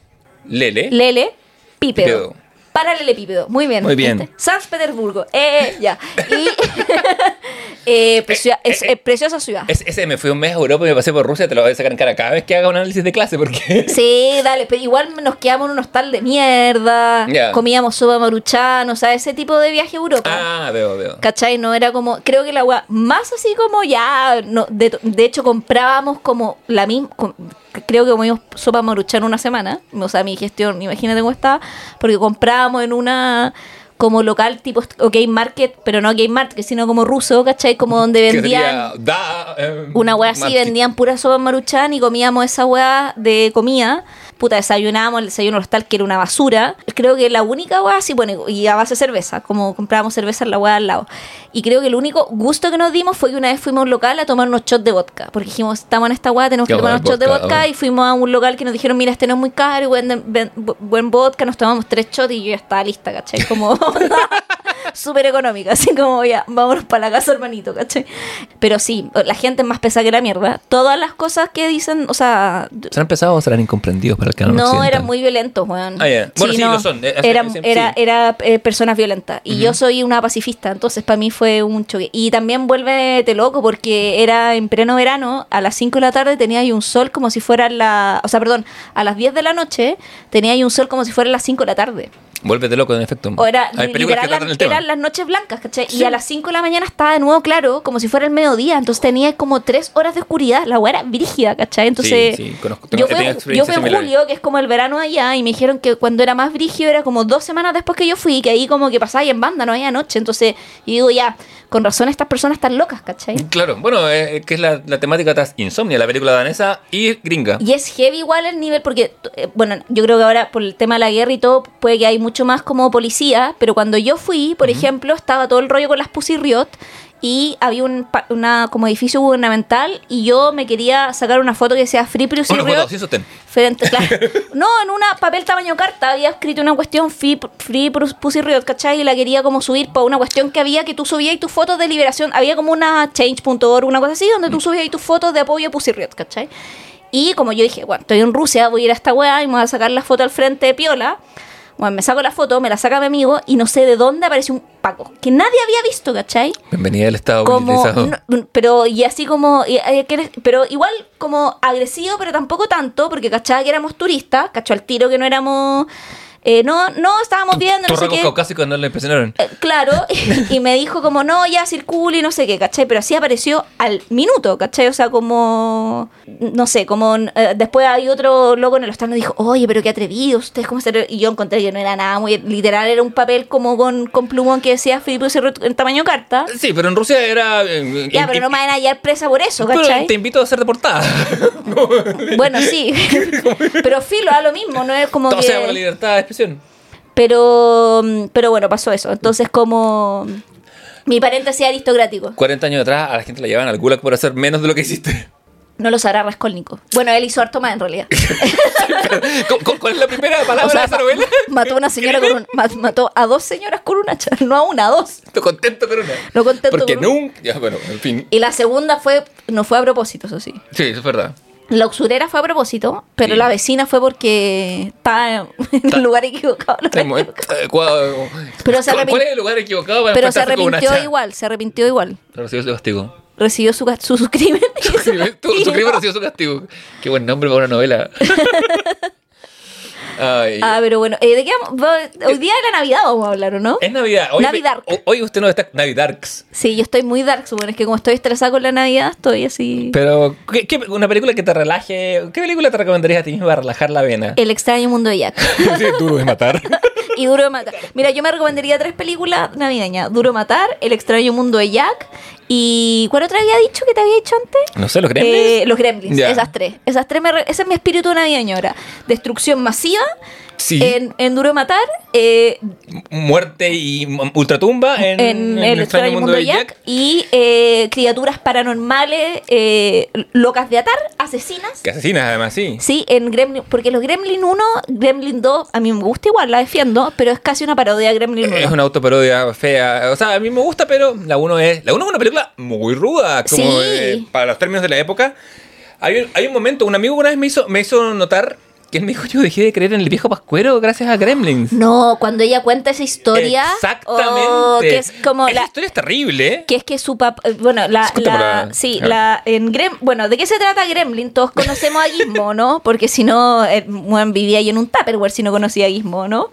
Lele. Lele, pípedo. Pípedo. Paralelepípedo. Muy bien. Muy bien. ¿viste? San Petersburgo. Eh, ya. Y. *laughs* eh, es, eh, eh, preciosa ciudad. Es- ese me fui un mes a Europa y me pasé por Rusia, te lo voy a sacar en cara cada vez que haga un análisis de clase porque... *laughs* Sí, dale, pero igual nos quedamos en un hostal de mierda, comíamos sopa maruchan, o sea, ese tipo de viaje a Europa. Ah, veo, veo. ¿Cachai? No era como, creo que la weá, más así como ya, no, de, de hecho comprábamos como la misma, com- creo que comimos sopa maruchan una semana. O sea, mi gestión, imagínate cómo estaba, porque comprábamos en una como local tipo OK Market, pero no OK Market, sino como ruso, ¿cachai? Como donde vendían da, eh, una wea así, vendían pura sopa maruchan y comíamos esa wea de comida. Puta, desayunábamos, el desayuno hostal que era una basura. Creo que la única wea así, bueno, y a base de cerveza, como comprábamos cerveza en la wea al lado. Y creo que el único gusto que nos dimos fue que una vez fuimos a un local a tomar unos shots de vodka. Porque dijimos, estamos en esta wea, tenemos que tomar unos shots de vodka. Y fuimos a un local que nos dijeron, mira, este no es muy caro, buen, buen vodka. Nos tomamos tres shots y yo ya estaba lista, ¿cachai? Como *laughs* *laughs* súper económica, *laughs* así como ya, vámonos para la casa, hermanito, ¿cachai? Pero sí, la gente es más pesada que la mierda. Todas las cosas que dicen, o sea, ¿Serán pesados o serán incomprendidos para el canal no occidental? eran muy violentos, weón. Ah, ya. Bueno, sí, lo son. Eh, sí. era era eh, personas violentas. Y yo soy una pacifista, entonces para mí fue un choque. Y también vuélvete loco porque era en pleno verano, a las 5 de la tarde tenía ahí un sol como si fuera la... O sea, perdón, a las 10 de la noche tenía ahí un sol como si fuera las 5 de la tarde. Vuélvete loco, en efecto. O era, Hay películas que tratan el tema. eran las noches blancas, ¿cachai? Y a las 5 de la mañana estaba de nuevo claro, como si fuera el mediodía. Entonces tenía como 3 horas de oscuridad. La weá era brígida, ¿cachai? Entonces, Sí, sí, conozco- yo fui, yo fui en julio, que es como el verano allá, y me dijeron que cuando era más brígido era como dos semanas después que yo fui, que ahí como que pasaba y en banda, no había noche. Entonces, yo digo, ya, con razón estas personas están locas, ¿cachai? Claro, bueno, eh, que es la, la temática tras Insomnia, la película danesa y gringa. Y es heavy igual el nivel, porque, eh, bueno, yo creo que ahora por el tema de la guerra y todo, puede que hay mucho más como policía, pero cuando yo fui, por ejemplo, estaba todo el rollo con las Pussy Riot y había un una como edificio gubernamental y yo me quería sacar una foto que decía Free Pussy Una Riot. sostén. Frente, claro. *laughs* No, en una papel tamaño carta había escrito una cuestión Free, free Pussy Riot, ¿cachai? Y la quería como subir para una cuestión que había que tú subías y tus fotos de liberación. Había como una change.org, una cosa así, donde tú subías y tus fotos de apoyo a Pussy Riot, ¿cachai? Y como yo dije, bueno, estoy en Rusia, voy a ir a esta weá y me voy a sacar la foto al frente de Piola. Bueno, me saco la foto, me la saca mi amigo y no sé de dónde apareció un Paco, que nadie había visto, ¿cachai? Bienvenida al Estado como no, pero y así como y, eh, pero igual como agresivo pero tampoco tanto porque cachaba que éramos turistas cachó al tiro que no éramos eh, no no estábamos viendo no sé qué caucásicos no le impresionaron. Eh, claro y me dijo como no ya circula y no sé qué ¿cachai? pero así apareció al minuto ¿cachai? o sea como no sé como eh, después hay otro loco en el stand y dijo oye pero qué atrevidos ustedes cómo se atre-?" y yo encontré que no era nada muy literal era un papel como con, con plumón que decía Filipe en tamaño carta Sí, pero en Rusia era. eh, ya, pero no me van a hallar presa por eso, pero ¿cachai? te invito a ser deportada. *laughs* Bueno, sí. *laughs* pero filo, da lo mismo, no es como o sea, con la que... libertad expresión. Pero, pero bueno, pasó eso. Entonces como... Mi paréntesis aristocrático. 40 años atrás a la gente la llevaban al gulag por hacer menos de lo que hiciste. No lo sabrá Raskolnikov. Bueno, él hizo harto más en realidad. *laughs* ¿Cu- cu- ¿Cuál es la primera palabra O sea, de esa novela? mató a una señora con un, ma- mató a dos señoras con un hacha, no a una, a dos. Estoy contento con una. No contento Porque con una. nunca. Ya, bueno, en fin. Y la segunda fue, no fue a propósito, eso sí. Sí, eso es verdad. La usurera fue a propósito, pero Sí. la vecina fue porque estaba en *laughs* el lugar equivocado. Pero se ¿Cuál, es el lugar equivocado para Pero se arrepintió igual, se arrepintió igual. Recibió su castigo. Recibió su, *laughs* su, crimen. su crimen recibió su castigo. Qué buen nombre para una novela. *laughs* Ay. Ah, pero bueno, eh, ¿de qué vamos? Va- Hoy día de la Navidad vamos a hablar, ¿o no? es Navidad. Hoy, Navidark. hoy- hoy usted no está Navidarks. Sí, yo estoy muy dark, supongo. Es que como estoy estresada con la Navidad, estoy así. Pero, ¿qué, qué- una película que te relaje. ¿Qué película te recomendarías a ti mismo para relajar la vena? El extraño mundo de Jack. *laughs* Sí, duro de matar. *laughs* y Duro de Matar. Mira, yo me recomendaría tres películas navideñas. Duro de Matar, El extraño mundo de Jack y... ¿Cuál otra había dicho que te había dicho antes? No sé, los gremlins. Eh, los Gremlins, esas tres. Esas tres, me re- ese es mi espíritu navideño ahora. Destrucción masiva Sí. en, en Duro de Matar, eh, Muerte y ultratumba en, en, El extraño mundo de Jack, y eh, criaturas paranormales, eh, locas de atar, asesinas. Que asesinas, además, sí. Sí, en Gremlin, porque los Gremlin 1, Gremlin 2, a mí me gusta igual, la defiendo, pero es casi una parodia de Gremlin 1. Es una autoparodia fea. O sea, a mí me gusta, pero la 1 es. La 1 es una película muy ruda. Como Sí. para los términos de la época. Hay un, hay un momento, un amigo una vez me hizo, me hizo notar me dijo: Yo dejé de creer en el viejo pascuero gracias a Gremlins. No, cuando ella cuenta esa historia, Exactamente. oh, que es como Esa la historia es terrible, ¿eh? que es que su papá, bueno, la, la- sí, la en Grem, bueno, ¿de qué se trata Gremlin? Todos conocemos a Gizmo, ¿no? Porque si no, eh, bueno, vivía ahí en un Tupperware si no conocía a Gizmo, ¿no?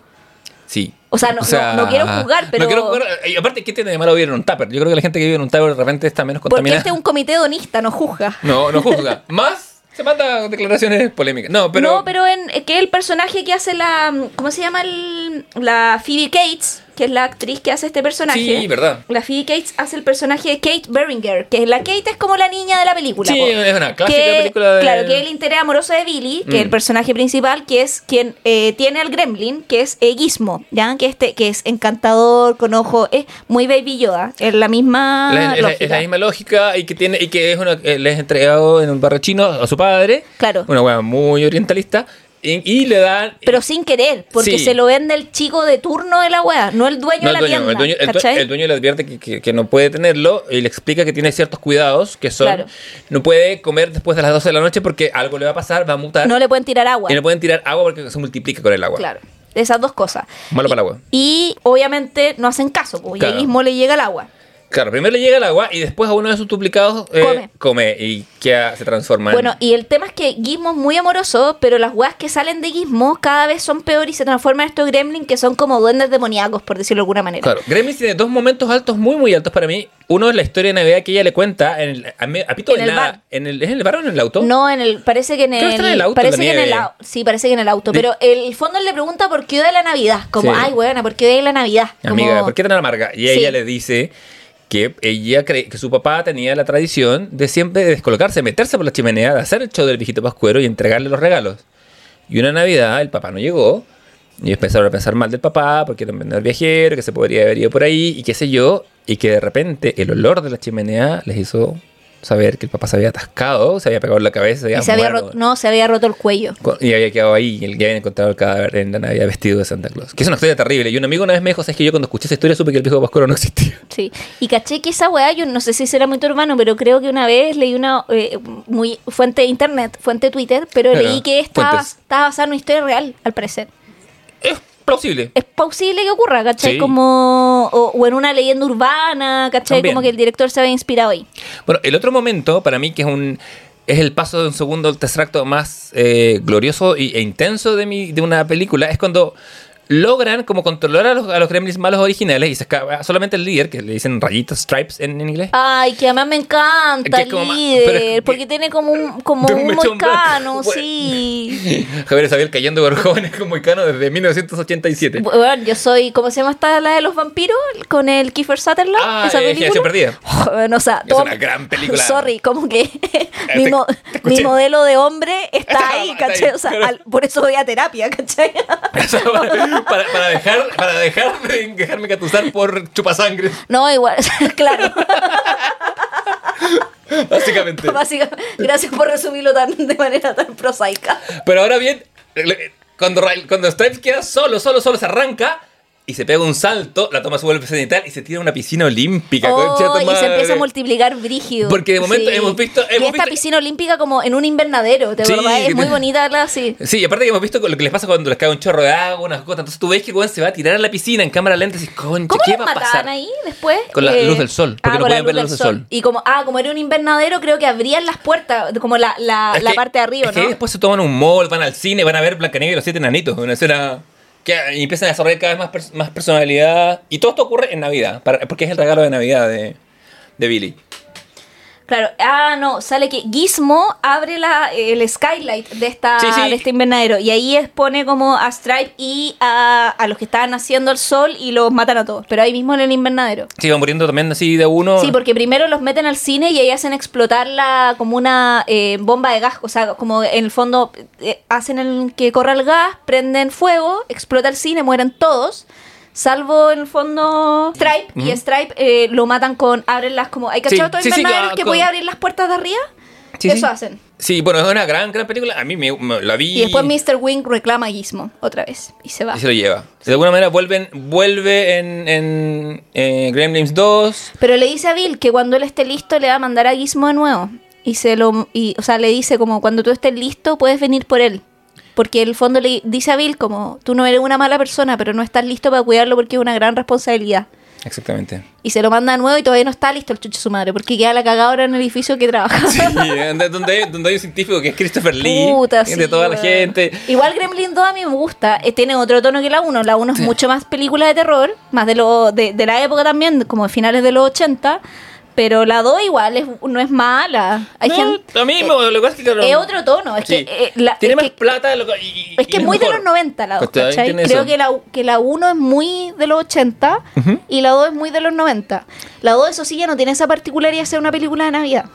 Sí. O sea, no- no- no quiero juzgar, pero- No quiero juzgar. Y aparte, ¿qué tiene de malo vivir en un tupper? Yo creo que la gente que vive en un tupper de repente está menos Porque contaminada. este es un comité donista, no juzga. No, no juzga. *laughs* Más Se manda declaraciones polémicas. No, pero. no, pero en, que el personaje que hace la. ¿Cómo se llama? El- la Phoebe Cates, que es la actriz que hace este personaje. Sí, verdad. La Phoebe Cates hace el personaje de Kate Beringer, que la Kate es como la niña de la película. Sí, po. es una clásica Que- película de- Claro, que es el interés amoroso de Billy, que es el Mm. personaje principal, que es quien eh, tiene al gremlin, que es eh, Gizmo, ¿ya? Que, este, que es encantador, con ojo, es muy Baby Yoda, es la misma La- es, la, es lógica. la misma lógica y que tiene y que es una, eh, le es entregado en un barrio chino a su padre. Claro. Una weá muy orientalista. Y, y le dan. Pero sin querer, porque Sí. se lo vende el chico de turno de la wea, no el dueño No, de la dueño, tienda. el, dueño, el due- ¿cachai? el dueño le advierte que, que- que no puede tenerlo y le explica que tiene ciertos cuidados que son Claro. no puede comer después de las 12 de la noche porque algo le va a pasar, va a mutar no le pueden tirar agua. y no pueden tirar agua porque se multiplica con el agua. Claro, esas dos cosas. Malo para el agua. Y obviamente no hacen caso, porque Claro. a Gizmo le llega el agua. Claro, primero le llega el agua y después a uno de sus duplicados eh, Come. come y que se transforma en- Bueno, y el tema es que Gizmo es muy amoroso, pero las weas que salen de Gizmo cada vez son peor y se transforman en estos gremlins que son como duendes demoníacos, por decirlo de alguna manera. Claro, Gremlins tiene dos momentos altos, muy, muy altos para mí. Uno es la historia de Navidad que ella le cuenta en el, a, a Pito En de el nada. bar. En el, ¿Es en el bar o en el auto? No, en el, parece que en el, está en el auto, parece que en el sí, parece que en el auto, pero el fondo él le pregunta por qué odia la Navidad, como, Sí. ay, buena, ¿por qué odia la Navidad? Amiga, ¿por qué tan amarga? Y Sí. ella le dice que ella que su papá tenía la tradición de siempre descolocarse, meterse por la chimenea, de hacer el show del viejito pascuero y entregarle los regalos. Y una Navidad el papá no llegó. Y empezaron a pensar mal del papá porque era un vendedor viajero, que se podría haber ido por ahí y qué sé yo. Y que de repente el olor de la chimenea les hizo saber que el papá se había atascado, se había pegado en la cabeza, se había y se había muerto. roto, no, se había roto el cuello. Y había quedado ahí y el que habían encontrado el cadáver en la Navidad vestido de Santa Claus. Que es una historia terrible. Y un amigo una vez me dijo, ¿sabes que yo cuando escuché esa historia supe que el viejo pascuero no existía? *laughs* Sí, y caché que esa weá, yo no sé si será muy urbano, pero creo que una vez leí una eh, muy fuente de internet, fuente de Twitter, pero leí que estaba, estaba basada en una historia real, al parecer. Es plausible. Es posible que ocurra, ¿cachai? Sí. Como, o, o en una leyenda urbana, ¿cachai? También. Como que el director se había inspirado ahí. Bueno, el otro momento, para mí, que es un es el paso de un segundo al tercer acto más eh, glorioso y- e intenso de, mi, de una película, es cuando logran como controlar a los, a los gremlins malos originales y se escapa solamente el líder, que le dicen rayitos, stripes en, en inglés. Ay, que además me encanta el líder, pero es que- porque tiene como un, como un un moicano, sí. *laughs* Javier Isabel cayendo por jóvenes como Icano desde 1987. Bueno, yo soy, ¿cómo se llama esta la de los vampiros? Con el Kiefer Sutherland, Ah, esa eh, película. Generación Perdida. *laughs* Bueno, o sea, Es una gran película. *laughs* Sorry, como que mi, te- mo- mi modelo de hombre está Está- ahí, ¿cachai? O sea, al- por eso voy a terapia, ¿cachai? Para, para dejar, para dejar de dejarme *laughs* catusar por chupasangre, No, igual, *laughs* claro. básicamente. Básicamente, gracias por resumirlo tan, de manera tan prosaica. Pero ahora bien, cuando, cuando Stripes queda solo, solo, solo se arranca y se pega un salto, la toma su vuelve cenital y se tira a una piscina olímpica. Oh, y se empieza a multiplicar brígido. Porque de momento hemos visto- y hemos esta visto- piscina olímpica como en un invernadero, ¿te Sí, acordás? Es muy te- bonita la así. Sí, y aparte que hemos visto lo que les pasa cuando les cae un chorro de agua, unas cosas. Entonces tú ves que se va a tirar a la piscina en cámara lenta y dices, concha, ¿Cómo ¿qué va a pasar? ahí después? Eh, Con la luz del sol, porque no con podían ver la luz del sol. Y como, ah, como era un invernadero, creo que abrían las puertas, como la, la, la que- parte de arriba, es que ¿no? después se toman un mall, van al cine, van a ver Blancanieves y los siete enanitos. Una escena que empiezan a desarrollar cada vez más, más personalidad. Y todo esto ocurre en Navidad, porque es el regalo de Navidad de, de Billy. Claro, ah, no, sale que Gizmo abre la, el skylight de, esta, Sí, sí. de este invernadero y ahí expone como a Stripe y a, a los que estaban haciendo el sol y los matan a todos, pero ahí mismo en el invernadero. Sí, van muriendo también así de uno. Sí, porque primero los meten al cine y ahí hacen explotar la, como una eh, bomba de gas. O sea, como en el fondo eh, hacen el que corra el gas, prenden fuego, explota el cine, mueren todos. Salvo en el fondo Stripe. Y Stripe eh, lo matan con. Abren las como. ¿Hay cachado Sí, todos sí, con- que con- podía abrir las puertas de arriba? Sí, Eso hacen. Sí, bueno, es una gran, gran película. A mí me, me- la vi. Y después Mr. Wing reclama a Gizmo otra vez. Y se va. Y se lo lleva. De alguna manera vuelven, vuelve en, en eh, Gremlins 2. Pero le dice a Bill que cuando él esté listo le va a mandar a Gizmo de nuevo. Y se lo y, o sea, le dice como cuando tú estés listo puedes venir por él. Porque el fondo le dice a Bill como tú no eres una mala persona, pero no estás listo para cuidarlo porque es una gran responsabilidad. Exactamente. Y se lo manda de nuevo y todavía no está listo el chucho de su madre, porque queda la cagada ahora en el edificio que trabaja. Sí, donde, donde hay, donde hay un científico que es Christopher Lee. Puta, de toda la gente. Igual Gremlin 2 a mí me gusta. eh, tiene otro tono que la 1. La 1 es mucho más película de terror, más de lo de, de la época también, como de finales de los 80. Pero la 2 igual es, no es mala. Hay No, gente, lo mismo, lo que pasa es que claro, es otro tono. Es sí. que, eh, la- tiene es más que- plata lo que- y- Es que es muy de los 90 la 2, ¿Cachai? ¿cachai? Tiene Creo eso. que la, que la 1 es muy de los 80 y la 2 es muy de los 90. La 2, eso sí, ya no tiene esa particularidad de ser una película de Navidad.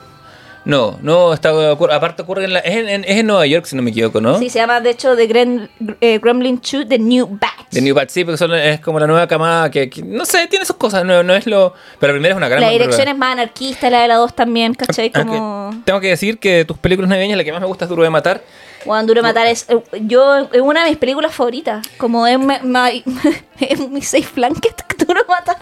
No, no, está, aparte ocurre en, la, es, en, es en Nueva York, si no me equivoco, ¿no? Sí, se llama de hecho The Grem, eh, Gremlin 2 The New Batch. De New Bad, sí, porque son- es como la nueva camada que, que- no sé, tiene sus cosas, no, no es lo... Pero la primera es una gran la dirección es más anarquista, la de la 2 también, ¿cachai? Aunque Como... Tengo que decir que tus películas navideñas la que más me gusta es Duro de Matar. Juan Duro de Matar es eh, yo es una de mis películas favoritas. Como es, ma- ma- *laughs* es mi safe blanket, *laughs* Duro de Matar.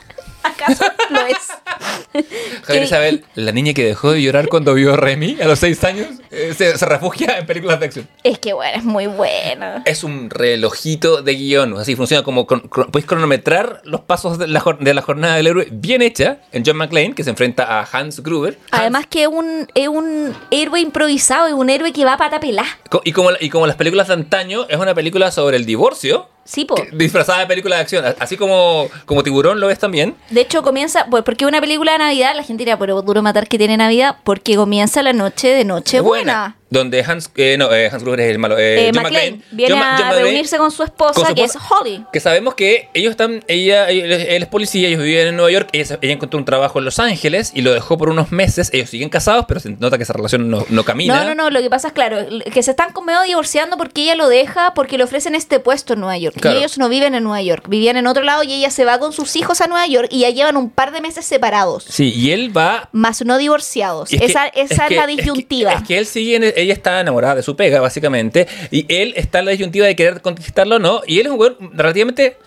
¿Acaso lo es? Javier Isabel, la niña que dejó de llorar cuando vio a Remy a los seis años, eh, se, se refugia en películas de acción. Es que bueno, es muy buena. Es un relojito de guion, así funciona como... cron- cron- Puedes cronometrar los pasos de la, jor- de la jornada del héroe bien hecha en John McClane, que se enfrenta a Hans Gruber. Hans- Además que es un, es un héroe improvisado, es un héroe que va a pata pelá. Y como, y como las películas de antaño, es una película sobre el divorcio, Sí, po. que- disfrazada de película de acción. Así como, como Tiburón lo ves también. De hecho, comienza, pues porque es una película de Navidad, la gente dirá, pero duro matar que tiene Navidad, porque comienza la noche de Nochebuena. Donde Hans, eh, no, eh, Hans Gruber es el malo. eh, Eh, John McClane McClane. viene John a John McClane, reunirse con su esposa, con su que es Holly. Que sabemos que ellos están, ella, él es policía, ellos viven en Nueva York, ella, encontró un trabajo en Los Ángeles y lo dejó por unos meses. Ellos siguen casados, pero se nota que esa relación no, no camina. No, no, no, lo que pasa es claro, que se están como medio divorciando porque ella lo deja porque le ofrecen este puesto en Nueva York. Claro. Y ellos no viven en Nueva York, vivían en otro lado y ella se va con sus hijos a Nueva York y ya llevan un par de meses separados, Sí, y él va más no divorciados. Y es que- esa esa es, que- la disyuntiva. Es que, él sigue, en- ella está enamorada de su pega, básicamente, y él está en la disyuntiva de querer conquistarlo o no, y él es un weón relativamente...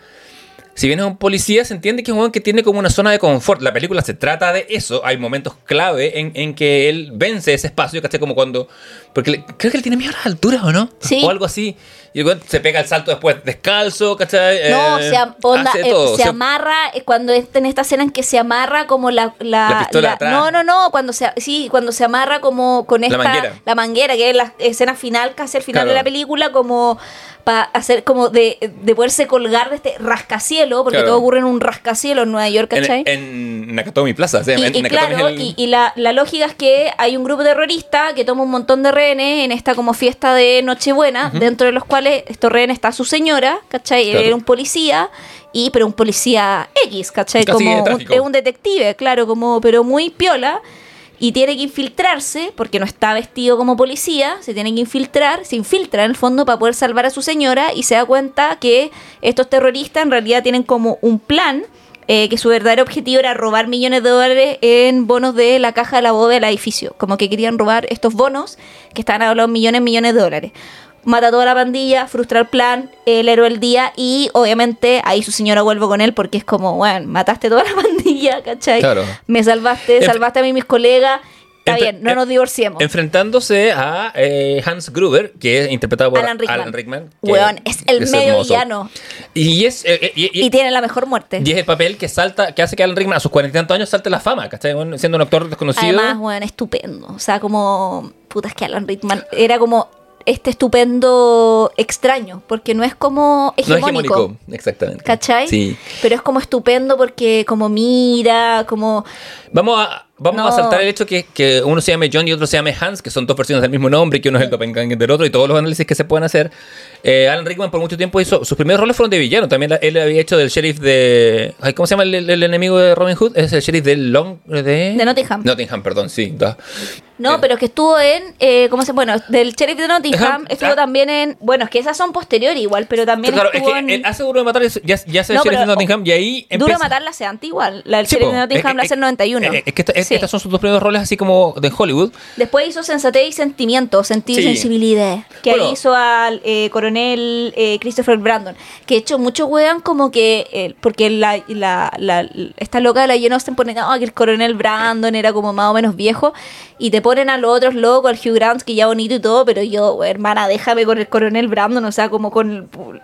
Si bien es un policía, se entiende que es un weón que tiene como una zona de confort. La película se trata de eso. Hay momentos clave en, en que él vence ese espacio, ¿cachai? Como cuando... Porque le- creo que él tiene miedo a las alturas, ¿o no? Sí. O algo así. Y el weón se pega el salto después descalzo, ¿cachai? No, Eh, se, onda, eh, se amarra eh, cuando en esta escena en que se amarra como la, la, La pistola la- atrás. no no no cuando se sí cuando se amarra como con esta manguera. la manguera que es la escena final casi al final Claro. de la película como para hacer como de, de poderse colgar de este rascacielos porque Claro. todo ocurre en un rascacielos en Nueva York ¿cachai? En, en Nakatomi Plaza. sí, Y, en y Nakatomi claro, el- y, y la, la lógica es que hay un grupo terrorista que toma un montón de rehenes en esta como fiesta de Nochebuena, dentro de los cuales estos rehenes está su señora, ¿cachai? Claro. Era un policía, y pero un policía X, ¿cachai? Casi de como un, tráfico. es un detective, claro, como pero muy piola. Y tiene que infiltrarse, porque no está vestido como policía, se tiene que infiltrar, se infiltra en el fondo para poder salvar a su señora y se da cuenta que estos terroristas en realidad tienen como un plan eh, que su verdadero objetivo era robar millones de dólares en bonos de la caja de la bóveda del edificio. Como que querían robar estos bonos que estaban a los millones, millones de dólares. Mata a toda la pandilla, frustra el plan, el héroe del día y obviamente ahí su señora vuelve con él porque es como, bueno, mataste toda la *laughs* pandilla, ¿cachai? Claro. Me salvaste, salvaste a mí y mis colegas. Está bien, no nos divorciemos. Enfrentándose a eh, Hans Gruber, que es interpretado por Alan Rickman. Alan Rickman, Weón, es el medio hermoso. villano. Y es, eh, eh, y, y- Y tiene la mejor muerte. y es el papel que salta, que hace que Alan Rickman a sus cuarenta y tantos años salte la fama, ¿cachai? Siendo un actor desconocido. Además, bueno, estupendo. O sea, como. Puta, es que Alan Rickman era como este estupendo extraño, porque no es como no es hegemónico. hegemónico, exactamente. ¿Cachai? Sí. Pero es como estupendo porque como mira, como... Vamos a, vamos No. a saltar el hecho que, que uno se llame John y otro se llame Hans, que son dos versiones del mismo nombre, que uno es el doppelganger del otro, y todos los análisis que se pueden hacer. Eh, Alan Rickman por mucho tiempo hizo. Sus primeros roles fueron de villano. También la- él había hecho del sheriff de. ay, ¿Cómo se llama el, el- el enemigo de Robin Hood? Es el sheriff de Long. De, De Nottingham. Nottingham, perdón, sí. da. No, Eh, pero que estuvo en... Eh, ¿Cómo se Bueno, del sheriff de Nottingham estuvo Ah. también en... Bueno, es que esas son posteriores igual, pero también Claro, es estuvo que en... hace Duro de Matar, ya, ya hace el No, sheriff de Nottingham, y ahí Duro empieza. matar la hace antes igual. La del Sí, sheriff de Nottingham Eh, la hace en 91. eh, Es que esta- es- Sí. estas son sus dos primeros roles, así como de Hollywood. Después hizo Sensatez y Sentimiento, Sentir y Sí. Sensibilidad. Que Bueno. ahí hizo al eh, coronel eh, Christopher Brandon. Que de hecho muchos wean como que. eh, porque la, la, la- esta loca de la Jane Austen pone "Ah, que el coronel Brandon era como más o menos viejo. Y te ponen a los otros locos, al Hugh Grant, que ya bonito y todo. Pero yo, hermana, déjame con el coronel Brandon. O sea, como con. el-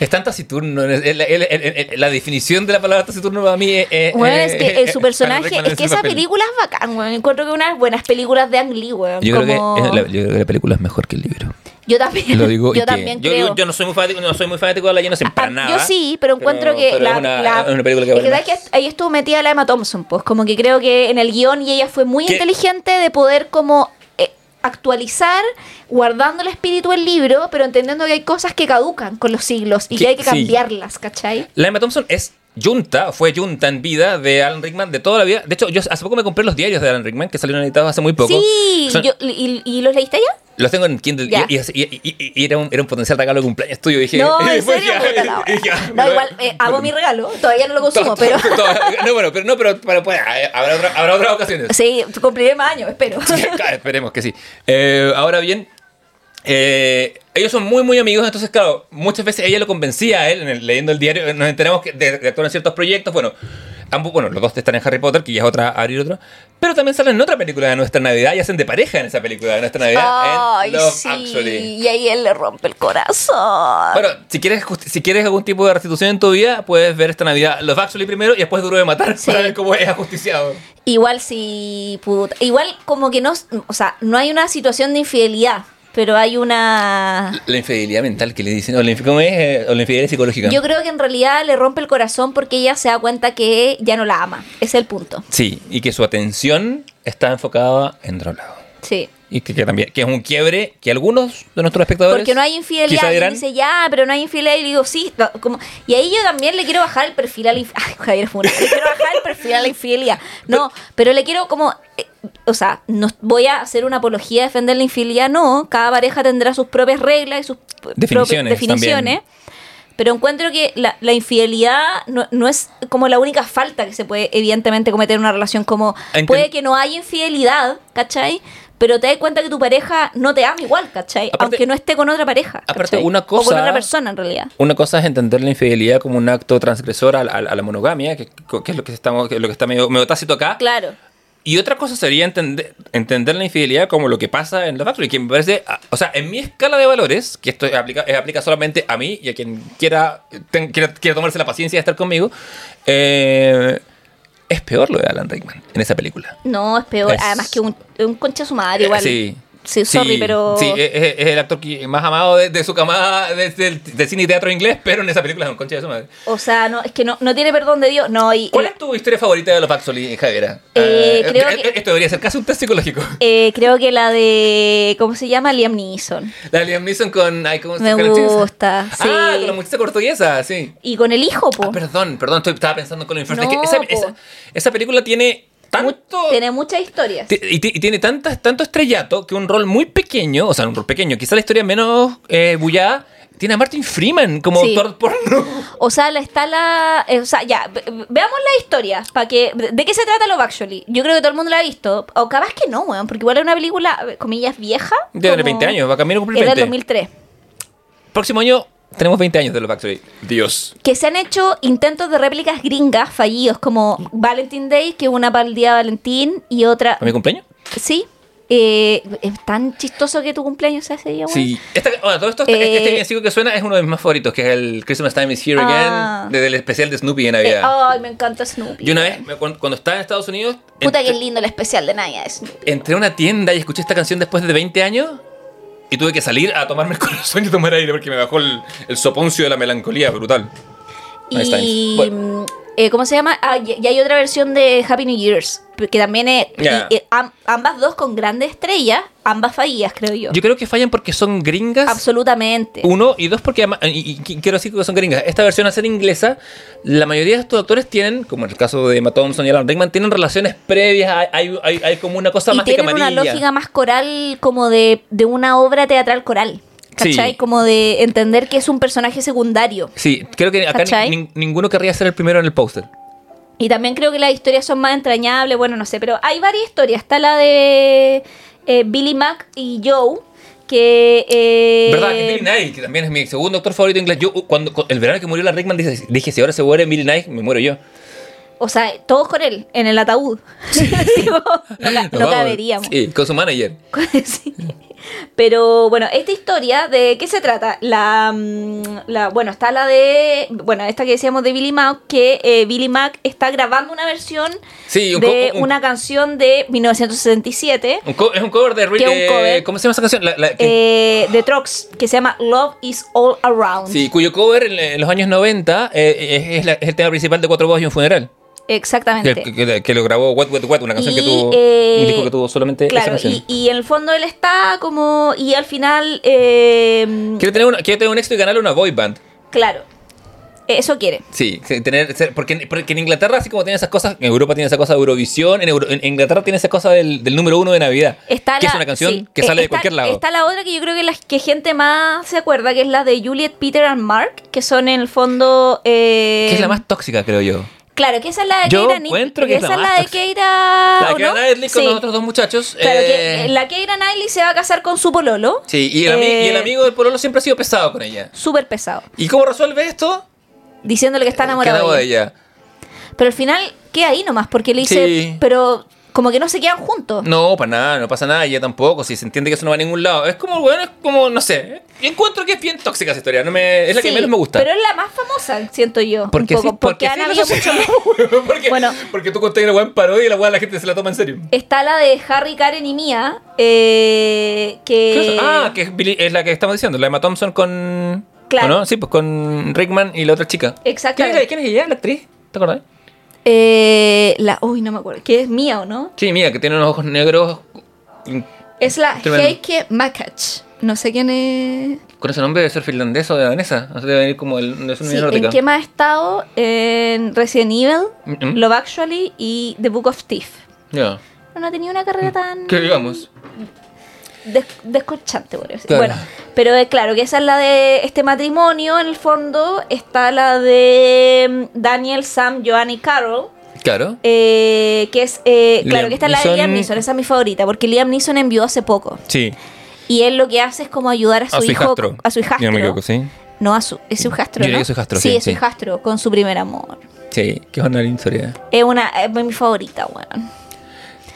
Es tan taciturno. es- la definición de la palabra taciturno para mí es. es- Bueno, es que es- su personaje. Es que esa película es bacán, weón. Encuentro que unas buenas películas de Ang Lee, weón. Yo creo, como- que, es la, yo creo que la película es mejor que el libro. Yo también. Lo digo y yo también yo, creo. yo, yo no soy muy fanático, no soy muy fanático de la Jensen para nada. Yo sí, pero encuentro que pero la, es una, la- es una película que es vale ¿sabes más. que ahí estuvo metida la Emma Thompson, pues como que creo que en el guion y ella fue muy ¿Qué? inteligente de poder como eh, actualizar, guardando el espíritu del libro, pero entendiendo que hay cosas que caducan con los siglos y ¿Qué? que hay que Sí. cambiarlas, ¿cachai? La Emma Thompson es Junta, fue Junta en vida de Alan Rickman de toda la vida. De hecho, yo hace poco me compré los diarios de Alan Rickman que salieron editados hace muy poco. Sí, Son- yo- y, y los leíste ya? Los tengo en Kindle Ya. y, y- y- y- y era, un, era un potencial regalo de cumpleaños tuyo. Dije, No, *laughs* en después serio, dije, puta la *laughs* y dije, wea. ah, No, igual eh, hago mi regalo, todavía no lo consumo, pero no, bueno, pero no, pero, pero pues, habrá, otra- habrá otras ocasiones. sí, cumpliré más años, espero. *laughs* Esperemos que sí. Eh, ahora bien, eh, ellos son muy, muy amigos, entonces, claro, muchas veces ella lo convencía a él, en el- leyendo el diario, nos enteramos que de, de actuar en ciertos proyectos. Bueno, ambos, bueno, los dos están en Harry Potter, que ya es otra, abrir otro. Pero también salen en otra película de nuestra Navidad y hacen de pareja en esa película de nuestra Navidad, Ay, en Love sí, Actually. y ahí él le rompe el corazón. Bueno, si quieres, si quieres algún tipo de restitución en tu vida, puedes ver esta Navidad Love Actually primero y después Duro de Matar Sí. para ver cómo es ajusticiado. Igual si puta, igual como que no, o sea, no hay una situación de infidelidad, pero hay una La infidelidad mental que le dicen, o la, ¿cómo es? Eh, O la infidelidad psicológica. yo creo que en realidad le rompe el corazón porque ella se da cuenta que ya no la ama. Es el punto. Sí, y que su atención está enfocada en otro lado. Sí. Y que, que también, que es un quiebre que algunos de nuestros espectadores. Porque no hay infidelidad. Y dice, ya, pero no hay infidelidad. Y le digo, sí. no, como- Y ahí yo también le quiero bajar el perfil a la infidelidad. *laughs* Ay, Javier Funa, Le quiero bajar el perfil a la infidelidad. No, pero le quiero como. eh, o sea, no voy a hacer una apología de defender la infidelidad, no. Cada pareja tendrá sus propias reglas y sus Definiciones definiciones. Pero encuentro que la, la infidelidad no, no es como la única falta que se puede evidentemente cometer en una relación. Como Enten- puede que no haya infidelidad, ¿cachai? Pero te das cuenta que tu pareja no te ama igual, ¿cachai? Aparte- Aunque no esté con otra pareja. aparte, una O con cosa- otra persona, en realidad. Una cosa es entender la infidelidad como un acto transgresor a, la- a la monogamia, que, que es lo que, estamos, que es lo que está medio, medio tácito acá. Claro. Y otra cosa sería entender, entender la infidelidad como lo que pasa en Love Actually, que me parece, ah, o sea, en mi escala de valores, que esto aplica, eh, aplica solamente a mí y a quien quiera, ten- quiera, quiera tomarse la paciencia de estar conmigo, eh, es peor lo de Alan Rickman en esa película. No, es peor. Es- Además que un, un concha su madre, igual. Eh, Sí. Sí, sorry, Sí, pero. Sí, es, el actor más amado de, de su camada de cine y teatro inglés, pero en esa película es un concha de su madre. O sea, no, es que no, no tiene perdón de Dios. No, y. ¿Cuál es tu historia favorita de Love Actually, Javiera? Eh, creo eh, que- Esto debería ser casi un test psicológico. eh, creo que la de. ¿Cómo se llama? Liam Neeson. La Liam Neeson con... Ay, ¿cómo se Me la gusta, sí. Ah, con la muchacha portuguesa, sí. Y con el hijo, po. Ah, perdón, perdón, estoy, estaba pensando con. Es No, que esa, po. esa, esa película tiene Mu-. Tiene muchas historias. Y, ti- y tiene tantas, tanto estrellato que un rol muy pequeño, o sea, un rol pequeño, quizá la historia menos eh, bullada, tiene a Martin Freeman como Sí. actor porno. *laughs* O sea, la está la. eh, o sea, ya, ve- veamos la historia. para que ¿De qué se trata Love Actually? Yo creo que todo el mundo la ha visto. O capaz que no, weón. Porque igual es una película, eh, comillas, vieja. Como- 20 años, va a camino a cumplir Es del 20. 2003. Próximo año tenemos 20 años de Love Actually. Dios. Que se han hecho intentos de réplicas gringas fallidos, como Valentine Day, que una para el día de Valentín, y otra. ¿A mi cumpleaños? Sí. eh, es tan chistoso que tu cumpleaños sea ese día, weón. Sí. Esta, bueno, todo esto, este- Eh, este villancico que suena es uno de mis más favoritos, que es el Christmas Time is Here Ah. Again, desde el especial de Snoopy de Eh, Navidad. ay, me encanta Snoopy. Yo una vez, cuando, estaba en Estados Unidos, Puta que entré, es lindo el especial de Navidad de Snoopy. entré a una tienda y escuché esta canción después de 20 años y tuve que salir a tomarme el *laughs* corazón y tomar aire porque me bajó el, el soponcio de la melancolía brutal. Y. times. Eh, ¿Cómo se llama? Ah, y, y hay otra versión de Happy New Year's, que también es. y- am- ambas dos con grandes estrellas, ambas fallidas, creo yo. Yo creo que fallan porque son gringas. Absolutamente. Uno y dos porque ama- y, y- y quiero decir que son gringas. Esta versión a ser inglesa, la mayoría de estos actores tienen, como en el caso de Emma Thompson y Alan Rickman, tienen relaciones previas. Hay, hay, hay- hay como una cosa más de tienen una lógica más coral, como de, de una obra teatral coral. ¿Cachai? Sí. Como de entender que es un personaje secundario. Sí, creo que acá ninguno querría ser el primero en el póster. Y también creo que las historias son más entrañables, bueno, no sé, pero hay varias historias. Está la de eh, Billy Mack y Joe, que... eh, ¿Verdad? Que Billy Knight, que también es mi segundo actor favorito inglés. Yo, uh, cuando, cu- el verano que murió la Rickman, dije, dije si ahora se muere Billy Knight, me muero yo. O sea, todos con él, en el ataúd. *laughs* No, no caberíamos. Sí, con su manager. *laughs* Sí. Pero bueno, esta historia, ¿de qué se trata? La, mm, la bueno, está la de, bueno, esta que decíamos de Billy Mack, que eh, Billy Mack está grabando una versión Sí, un de un- una canción de 1967 Un es un cover de, un de- cover. ¿Cómo se llama esa canción? La- eh, de Trox, que se llama Love is All Around. sí, cuyo cover en, los años 90 eh, es, es la- es el tema principal de Cuatro Voz y un Funeral. Exactamente. que- que- que lo grabó Wet Wet Wet, una canción que tuvo. eh, un disco que tuvo solamente esa Claro, canción. y, y en el fondo él está como. Y al final. eh, Quiere tener, quiere tener un éxito y ganarle una boy band. claro. Eso quiere. Sí, tener, porque, porque en Inglaterra, así como tiene esas cosas, en Europa tiene esa cosa de Eurovisión, en, Euro- en Inglaterra tiene esa cosa del, del número uno de Navidad. Está que la, es una canción sí. que Eh, sale de cualquier lado. Está la otra que yo creo que la que gente más se acuerda, que es la de Juliet, Peter and Mark, que son en el fondo. eh, que es la más tóxica, creo yo. Claro, que esa es la de Yo Keira encuentro que es la Esa es la de. Keira. La Knightley con Sí. los otros dos muchachos. Claro, eh, que la Keira Knightley se va a casar con su pololo. Sí, y el, Eh, y el amigo del pololo siempre ha sido pesado con ella. Súper pesado. ¿Y cómo resuelve esto? Diciéndole que está enamorado Quedamos de ella. Pero al final queda ahí nomás, porque le dice. Sí. Pero como que no se quedan juntos. No, para nada, no pasa nada, ella tampoco, si se entiende que eso no va a ningún lado. Es como, bueno, es como, no sé, encuentro que es bien tóxica esa historia, no me, es la que menos me gusta. Pero es la más famosa, siento yo. porque un poco, sí, porque, porque han habido mucho más. *laughs* porque, *laughs* Bueno. porque tú contaste una weá en parodia y la weá la gente se la toma en serio. Está la de Harry, Karen y Mia, eh, ¿Qué es que... Ah, que es, Billy- es la que estamos diciendo, la de Emma Thompson con... Claro. ¿o no? Sí, pues con Rickman y la otra chica. Exactamente. ¿Quién es, quién es ella, la actriz? ¿Te acordás? Eh, la, uy, no me acuerdo. ¿Qué es Mia o no? Sí, mía, que tiene unos ojos negros Es la Tremendo. Heike Makach. No sé quién es. con ese nombre debe ser finlandesa o de danesa. No sé, debe venir como el, de Sí. ¿En qué más ha estado? En Resident Evil, Mm, mm. Love Actually y The Book of Thief. Ya. No, no ha tenido una carrera tan Que digamos. Des- por. Claro. Bueno, pero eh, claro, que esa es la de este matrimonio, en el fondo. Está la de mm, Daniel, Sam, Joanne y Carol. Claro. eh, que es, eh, claro, Liam que esta es la de. Liam Neeson, esa es mi favorita, porque Liam Neeson envió hace poco. Sí. Y él lo que hace es como ayudar a su, A su hijo, hijastro. a su hijastro. No me equivoco, sí. No, a su, es su hijastro, Yo diría ¿no? que es su hijastro, sí. sí, es su sí. hijastro, con su primer amor. Sí, qué buena la historia. Es una, es mi favorita, weón.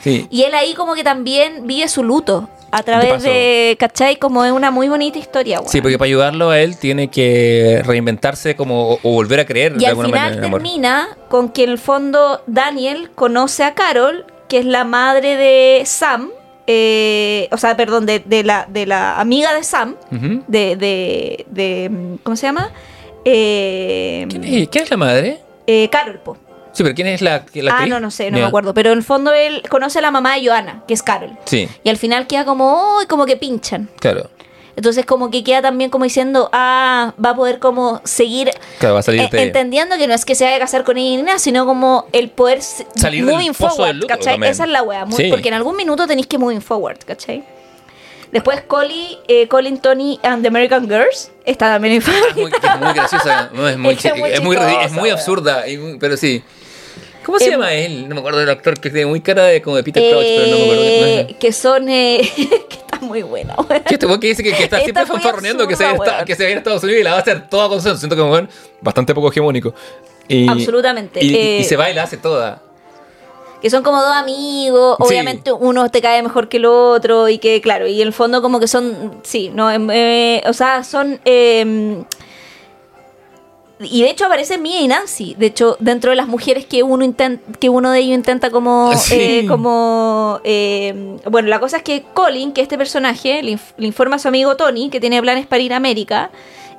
Sí. Y él ahí como que también vive su luto a través de, ¿cachai? Como es una muy bonita historia, weón. Sí, porque para ayudarlo a él tiene que reinventarse como o, volver a creer Y de al alguna manera final amor. termina con que en el fondo Daniel conoce a Carol, que es la madre de Sam, eh, o sea, perdón, de, de la, de la amiga de Sam, de, de, de- ¿cómo se llama? Eh, ¿Quién, es, quién es la madre? eh, Carol, po. Sí, pero ¿quién es la, la Ah, no, no sé, no Ya. me acuerdo. Pero en el fondo él conoce a la mamá de Joana, que es Carol. Sí, Y al final queda como, uy, como que pinchan. claro. Entonces como que queda también como diciendo, ah, va a poder como seguir Claro, va a salir eh, entendiendo que no es que se vaya a casar con ella ni nada, sino como el poder Salir del moving pozo forward, del luto ¿cachai? también. Esa es la wea, muy- Sí. porque en algún minuto tenéis que moving forward, ¿cachai? Después Collie, eh, Colin, Tony and the American Girls, está también en Es muy, es muy graciosa, no, es muy, *laughs* Es muy es muy, es muy absurda, y pero sí. ¿Cómo se Em, llama él? No me acuerdo del actor que tiene muy cara de como de Peter Crouch, pero no me acuerdo. Eh, que son, eh, *laughs* que está muy buena, wea. ¿Qué este que dice que, que está Está siempre fanfarroneando que se, que se va a Estados Unidos y la va a hacer toda con? Siento que weón bastante poco hegemónico. Y, Absolutamente. Y, Eh, y se va y la hace toda. Que son como dos amigos, Sí. obviamente uno te cae mejor que el otro y que claro, y en el fondo como que son, sí, no, em, eh, o sea, son... eh, y de hecho aparece Mia y Nancy, de hecho dentro de las mujeres que uno intenta, que uno de ellos intenta como, *laughs* Sí. eh, como, eh, bueno, la cosa es que Colin, que este personaje le, inf- le informa a su amigo Tony que tiene planes para ir a América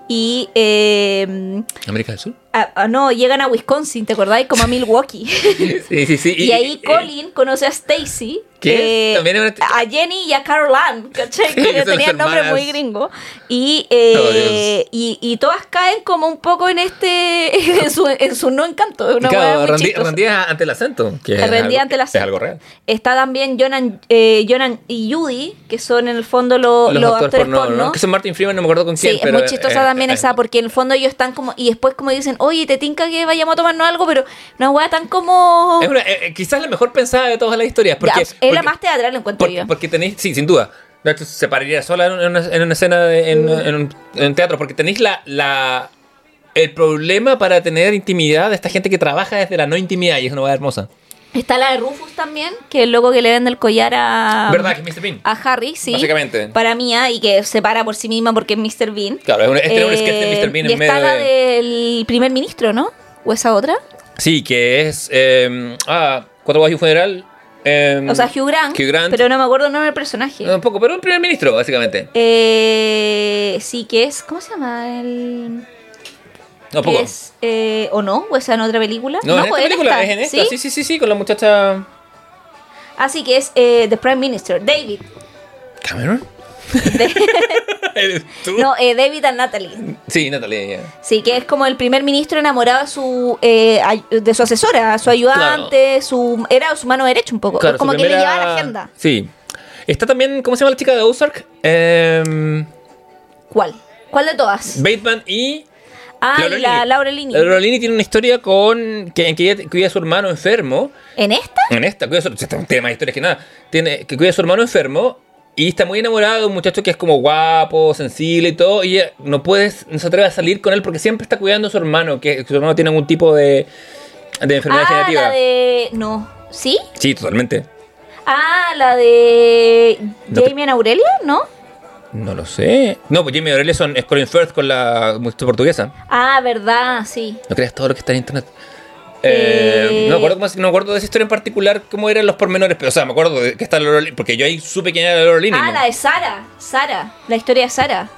y eh, ¿América del Sur? A- a- no llegan a Wisconsin, ¿te acordáis? Como a Milwaukee. *laughs* Sí, sí, sí. Y, *laughs* ahí Colin conoce a Stacy. Eh, a Jenny y a Carol Ann, ¿cachai? *laughs* Sí, que tenían nombre muy gringo. Y, eh, Oh, y, y todas caen como un poco en este. en, su, en su no encanto. Es Una Claro, rendí- rendía ante el acento. Que es Rendía algo- ante el acento. Es algo real. Está también Jonan, eh, Jonan y Judy, que son en el fondo lo- los, actores, porno. ¿no? Que son Martin Freeman, no me acuerdo con quién. Sí, es pero, muy chistosa eh, también eh, esa, porque en el fondo ellos están como. Y después, como dicen, oye, te tinca que vayamos a tomarnos algo, pero una hueá tan como. Es una, eh, eh, quizás la mejor pensada de todas las historias. Porque, Ya, es la más teatral, encuentro Porque, yo. porque tenéis, sí, sin duda. Se pararía sola en una, en una escena de- en, en un, en un teatro, porque tenéis la, la, el problema para tener intimidad de esta gente que trabaja desde la no intimidad y es una hueá hermosa. Está la de Rufus también, que es el loco que le vende el collar a. ¿Verdad que es Mr. Bean? A Harry, sí. Básicamente. Para Mia y que se para por sí misma porque es Mr. Bean. Claro, es un, este era un sketch de Eh, Mr. Bean y en está medio la de... del primer ministro, ¿no? ¿O esa otra? Sí, que es... eh, ah, Cuatro un funeral. eh, O sea, Hugh Grant. Hugh Grant. Pero no me acuerdo el nombre del personaje. Un poco, pero un primer ministro, básicamente. Eh, sí, que es. ¿Cómo se llama? El. No, poco. es, eh, ¿O no? ¿O esa en otra película? No, en esta pues película, es en esta. ¿sí? ¿Sí? sí, sí, sí, con la muchacha... Así que es eh, The Prime Minister, David. ¿Cameron? *laughs* ¿Eres tú? No, eh, David and Natalie. Sí, Natalia, ya. Sí, que es como el primer ministro enamorado de su, eh, de su asesora, su ayudante, su era su mano derecha un poco. Claro, como que le llevaba la agenda. Sí. Está también, ¿cómo se llama la chica de Ozark? Eh, ¿Cuál? ¿Cuál de todas? Bateman y... Ah, y Laura la. Laura Linney tiene una historia con que, en que ella cuida a su hermano enfermo. ¿En esta? En esta, cuida a su, tiene más historias que nada. Tiene, que cuida a su hermano enfermo y está muy enamorada de un muchacho que es como guapo, sensible y todo. Y ella no puede, no se atreve a salir con él porque siempre está cuidando a su hermano, que su hermano tiene algún tipo de, de enfermedad Ah, degenerativa. la de... No. ¿Sí? Sí, totalmente. Ah, la de No Jamie and Aurelia, ¿no? No lo sé. No, pues Jamie Aurelia son- es Colin Firth con la muchacha portuguesa. Ah, verdad, sí. No creas todo lo que está en internet. Eh, Eh, no, me acuerdo no me acuerdo de esa historia en particular, cómo eran los pormenores, pero o sea, me acuerdo de que está Laura Linney, porque yo ahí supe quién era Laura Linney. Ah, ¿no? la de Sara. Sara. La historia de Sara.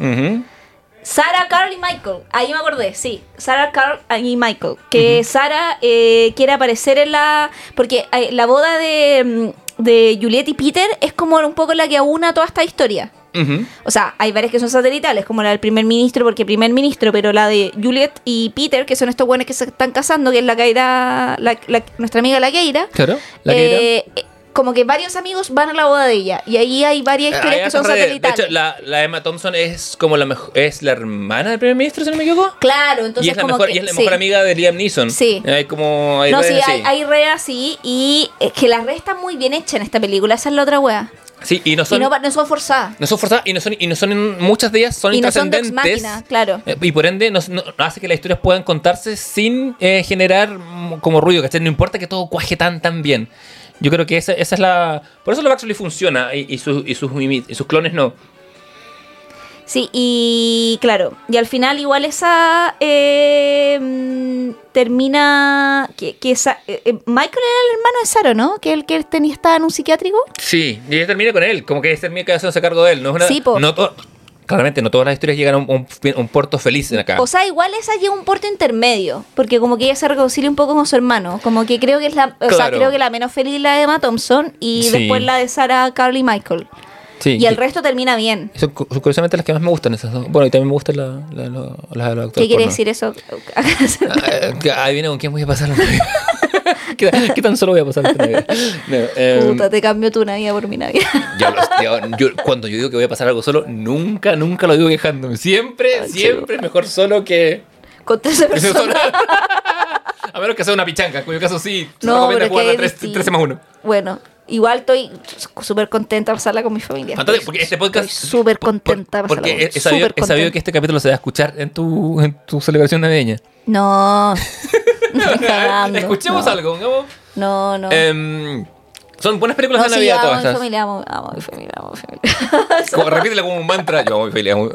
Sara, Carl y Michael. Ahí me acordé, sí. Sara, Carl y Michael. Que Sara eh, quiere aparecer en la. Porque eh, la boda de, mm, de Juliet y Peter es como un poco la que aúna toda esta historia. O sea, hay varias que son satelitales, como la del primer ministro, porque primer ministro, pero la de Juliet y Peter, que son estos buenos que se están casando, que es la Keira, la, la- nuestra amiga la Keira. Claro, la era. eh, eh, como que varios amigos van a la boda de ella. Y ahí hay varias historias Hay que son satelitales. De hecho, la, la Emma Thompson es como la mejor, es la hermana del primer ministro, si no me equivoco. Claro, entonces y es la como mejor, que- y es la sí. mejor amiga de Liam Neeson. Sí. Hay como hay no, sí, así. hay, hay re así. Y es que las redes están muy bien hechas en esta película. Esa es la otra wea. Sí, y no Y son no, no son forzadas. no son forzadas y no son y no son muchas de ellas son Y no son intrascendentes. Machina, claro. Eh, Y por ende no, hace que las historias puedan contarse sin eh, generar mm, como ruido, ¿cachai? No importa que todo cuaje tan tan bien. Yo creo que esa, esa es la... Por eso la Baxley funciona y, y sus, y, sus, y sus clones no. Sí, y claro. Y al final igual esa eh, termina... Que, que esa- eh, eh, Michael era el hermano de Saro, ¿no? Que el que tenía, estaba en un psiquiátrico. Sí, y ella termina con él, como que termina que hacerse cargo de él. No es una, Sí, po. no to- claramente, no todas las historias llegan a un, un- un puerto feliz en acá. O sea, igual esa llega a un puerto intermedio, porque como que ella se reconcilia un poco con su hermano, como que creo que es la, o sea, creo que la menos feliz la de Emma Thompson y Sí. después la de Sarah, Carl y Michael. Sí, Y el resto termina bien. Son son curiosamente las que más me gustan esas dos. Bueno, y también me gustan la- la- la- las de los actores ¿Qué quiere porno. decir eso? Ah, que Ahí viene con quién voy a pasar la Navidad. *laughs* ¿Qué, qué tan solo voy a pasar esta Navidad? No, em, Puta, te cambio tu Navidad por mi Navidad. *laughs* yo lo- yo- yo- cuando yo digo que voy a pasar algo solo, nunca, nunca lo digo quejándome. Siempre, siempre mejor solo que. Con 13 *laughs* personas. A menos que sea una pichanga, en cuyo caso sí. No, pero jugar que a es 3, distinto. 13 más 1. Bueno, igual estoy súper contenta de pasarla con mi familia. Fantástico, porque este podcast. Estoy súper contenta de por- pasarla Porque con- he sabido, he sabido que este capítulo se va a escuchar en tu, en tu celebración navideña. No. *laughs* *laughs* Escuchemos no. algo, ¿no? No, no. Em, son buenas películas no, de sí, Navidad amo todas mi familia, amo, amo mi familia, amo mi familia. Como, repítelo como un mantra. Yo amo mi familia. amo-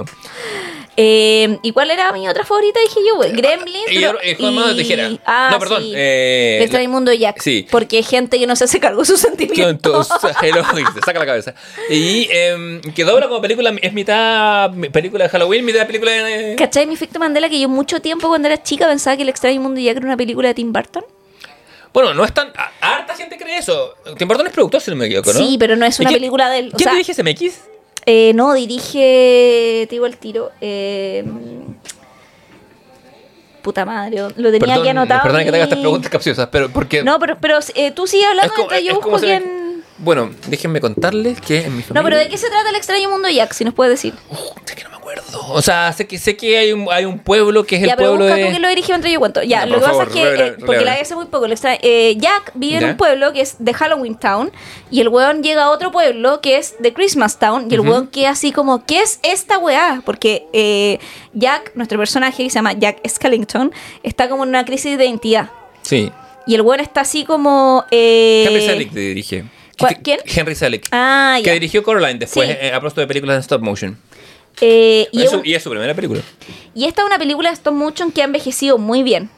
Eh, ¿Y cuál era mi otra favorita? Dije yo, güey. Gremlins. Y pero- yo- eh, de Tijera. Ah, No, perdón, sí. eh, El mundo Jack. sí. Porque hay gente que no se hace cargo de sus sentimientos. *laughs* Y se saca la cabeza. Y em, que dobla como película, es mitad película de Halloween, mitad película de... ¿Cachai mi efecto Mandela? Que yo mucho tiempo cuando era chica pensaba que El extraño mundo Jack era una película de Tim Burton. Bueno, no es tan... Harta gente cree eso. Tim Burton es productor, si no me equivoco, ¿no? Sí, pero no es ¿Y una quién- película de él. O ¿Quién sea, dirige SMX? eh, no, dirige. Te digo el tiro. Eh, puta madre, lo tenía aquí anotado. perdón que te haga estas preguntas capciosas, pero porque... No, pero, pero eh, tú sigue hablando como- mientras yo busco quién. Bueno, déjenme contarles que en mi familia... No, pero ¿de qué se trata el extraño mundo de Jack? Si nos puedes decir. Es que no me acuerdo. O sea, sé que sé que hay un, hay un pueblo que es Ya, el pero pueblo busca de. tú que lo dirigió mientras yo cuento. Ya, Ya, lo que pasa es que, revela- eh, porque revela. la vi hace muy poco, lo extra- eh, Jack vive en un pueblo que es de Halloween Town y el weón llega a otro pueblo que es de Christmas Town y el Ujú. weón queda así como, ¿qué es esta weá? Porque eh, Jack, nuestro personaje que se llama Jack Skellington, está como en una crisis de identidad. Sí. Y el weón está así como... eh, Henry Selick te dirige. ¿Cuál- Que- quién? Henry Selick. Ah, Que ya. dirigió Coraline después Sí. eh, a propósito de películas en stop motion. Eh, y, es su, un- y es su primera película. y esta es una película de stop motion que ha envejecido muy bien.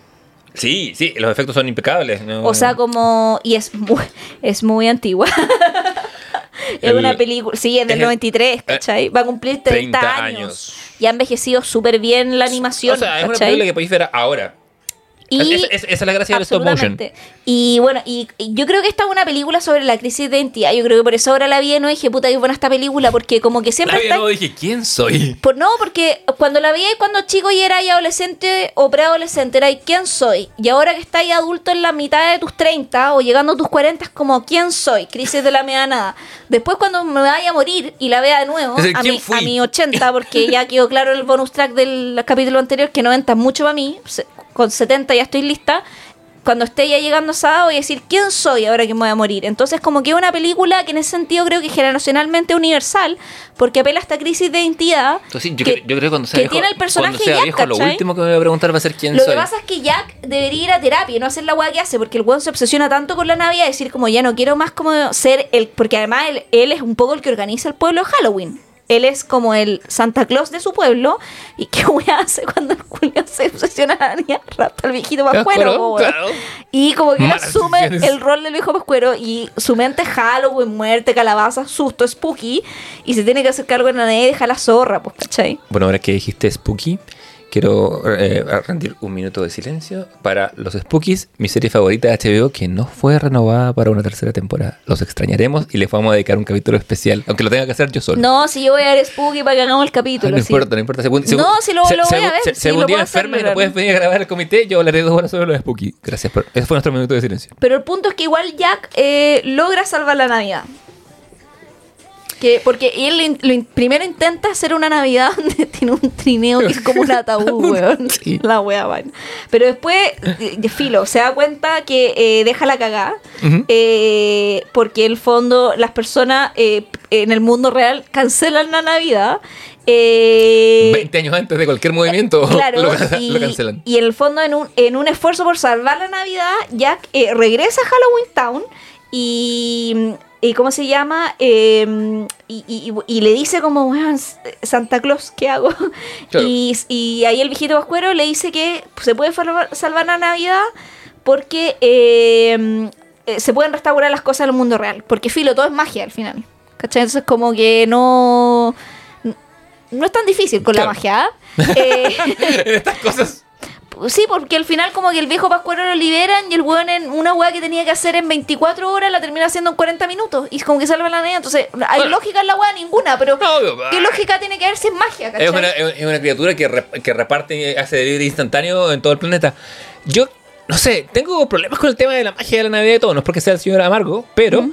Sí, sí, los efectos son impecables. ¿no? O sea, como. Y es muy, es muy antigua. *laughs* es El- una película. Sí, es del es el- 93, ¿cachai? Va a cumplir 30, 30 años. años. Y ha envejecido súper bien la animación. O sea, es una ¿cachai? película que podéis ver ahora. Y- Es- es- esa es la gracia del stop motion. Y bueno, y, y yo creo que esta es una película sobre la crisis de identidad. Yo creo que por eso ahora la vi y no dije, puta, qué buena esta película, porque como que siempre La vi está... y dije, ¿quién soy? Por, no, porque cuando la veía cuando chico y era ya adolescente o preadolescente, era ¿quién soy? Y ahora que estás adulto en la mitad de tus 30 o llegando a tus 40 es como ¿quién soy? Crisis de la media nada. Después cuando me vaya a morir y la vea de nuevo, decir, a ¿quién mi, a mi 80, porque ya quedó claro el bonus track del capítulo anterior que 90 es mucho para mí, con 70 ya estoy lista. Cuando esté ya llegando voy a decir quién soy ahora que me voy a morir. Entonces como que es una película que en ese sentido creo que es generacionalmente universal, porque apela a esta crisis de identidad. Entonces, yo, que- creo, yo creo que cuando sea que viejo, tiene el personaje cuando sea Jack, viejo, lo último que me voy a preguntar va a ser quién Lo soy. que pasa es que Jack debería ir a terapia y no hacer la weá que hace, porque el weón se obsesiona tanto con la Navidad, decir como ya no quiero más como ser el, porque además él, él es un poco el que organiza el pueblo de Halloween. Él es como el Santa Claus de su pueblo. ¿Y qué weá hace cuando el *laughs* Julio se obsesiona a la niña? Rapta al viejito Claro, pascuero. claro. Y como que él asume el rol del viejo pascuero y su mente es Halloween, muerte, calabaza, susto, spooky. Y se tiene que hacer cargo de la y dejar la zorra, pues, ¿cachai? Bueno, ahora que dijiste Spooky, quiero eh, rendir un minuto de silencio para Los Spookies, mi serie favorita de HBO que no fue renovada para una tercera temporada. Los extrañaremos y les vamos a dedicar un capítulo especial, aunque lo tenga que hacer yo solo. No, si yo voy a ver Spooky para que hagamos el capítulo. no sí. importa, no importa. Según, No, si lo- lo voy a ver, se- según lo día enferma y no puedes venir a grabar el comité, yo hablaré dos horas sobre los Spooky. Gracias, por, ese fue nuestro minuto de silencio. Pero el punto es que igual Jack eh, logra salvar la Navidad. Que, porque él lo primero intenta hacer una Navidad *laughs* donde tiene un trineo que es como un ataúd, *laughs* weón. Sí. La wea, vaina. Pero después, de filo, se da cuenta que eh, deja la cagada. Eh, porque en el fondo las personas eh, en el mundo real cancelan la Navidad. Eh, 20 años antes de cualquier movimiento Claro, *laughs* lo, y, lo cancelan. y en el fondo, en un, en un esfuerzo por salvar la Navidad, Jack eh, regresa a Halloween Town y, y ¿cómo se llama? Eh, y, y- y le dice como, "Weón, Santa Claus, ¿qué hago? *laughs* Claro. Y, y ahí el viejito pascuero le dice que se puede salvar, la Navidad porque eh, eh, se pueden restaurar las cosas en el mundo real. Porque filo, todo es magia al final. ¿Cachai? Entonces como que no... No es tan difícil con Claro. la magia. ¿ah? *laughs* Eh, en estas cosas. Sí, porque al final como que el viejo pascuero lo liberan y el weón en una weá que tenía que hacer en 24 horas la termina haciendo en 40 minutos. Y es como que salva la Navidad. Entonces, hay Bueno. lógica en la weá ninguna, pero No, ¿qué lógica tiene que haber si es magia, cachai? Es una, es una criatura que, rep- que reparte y hace delivery instantáneo en todo el planeta. Yo, no sé, tengo problemas con el tema de la magia de la Navidad y todo. No es porque sea el señor Amargo, pero.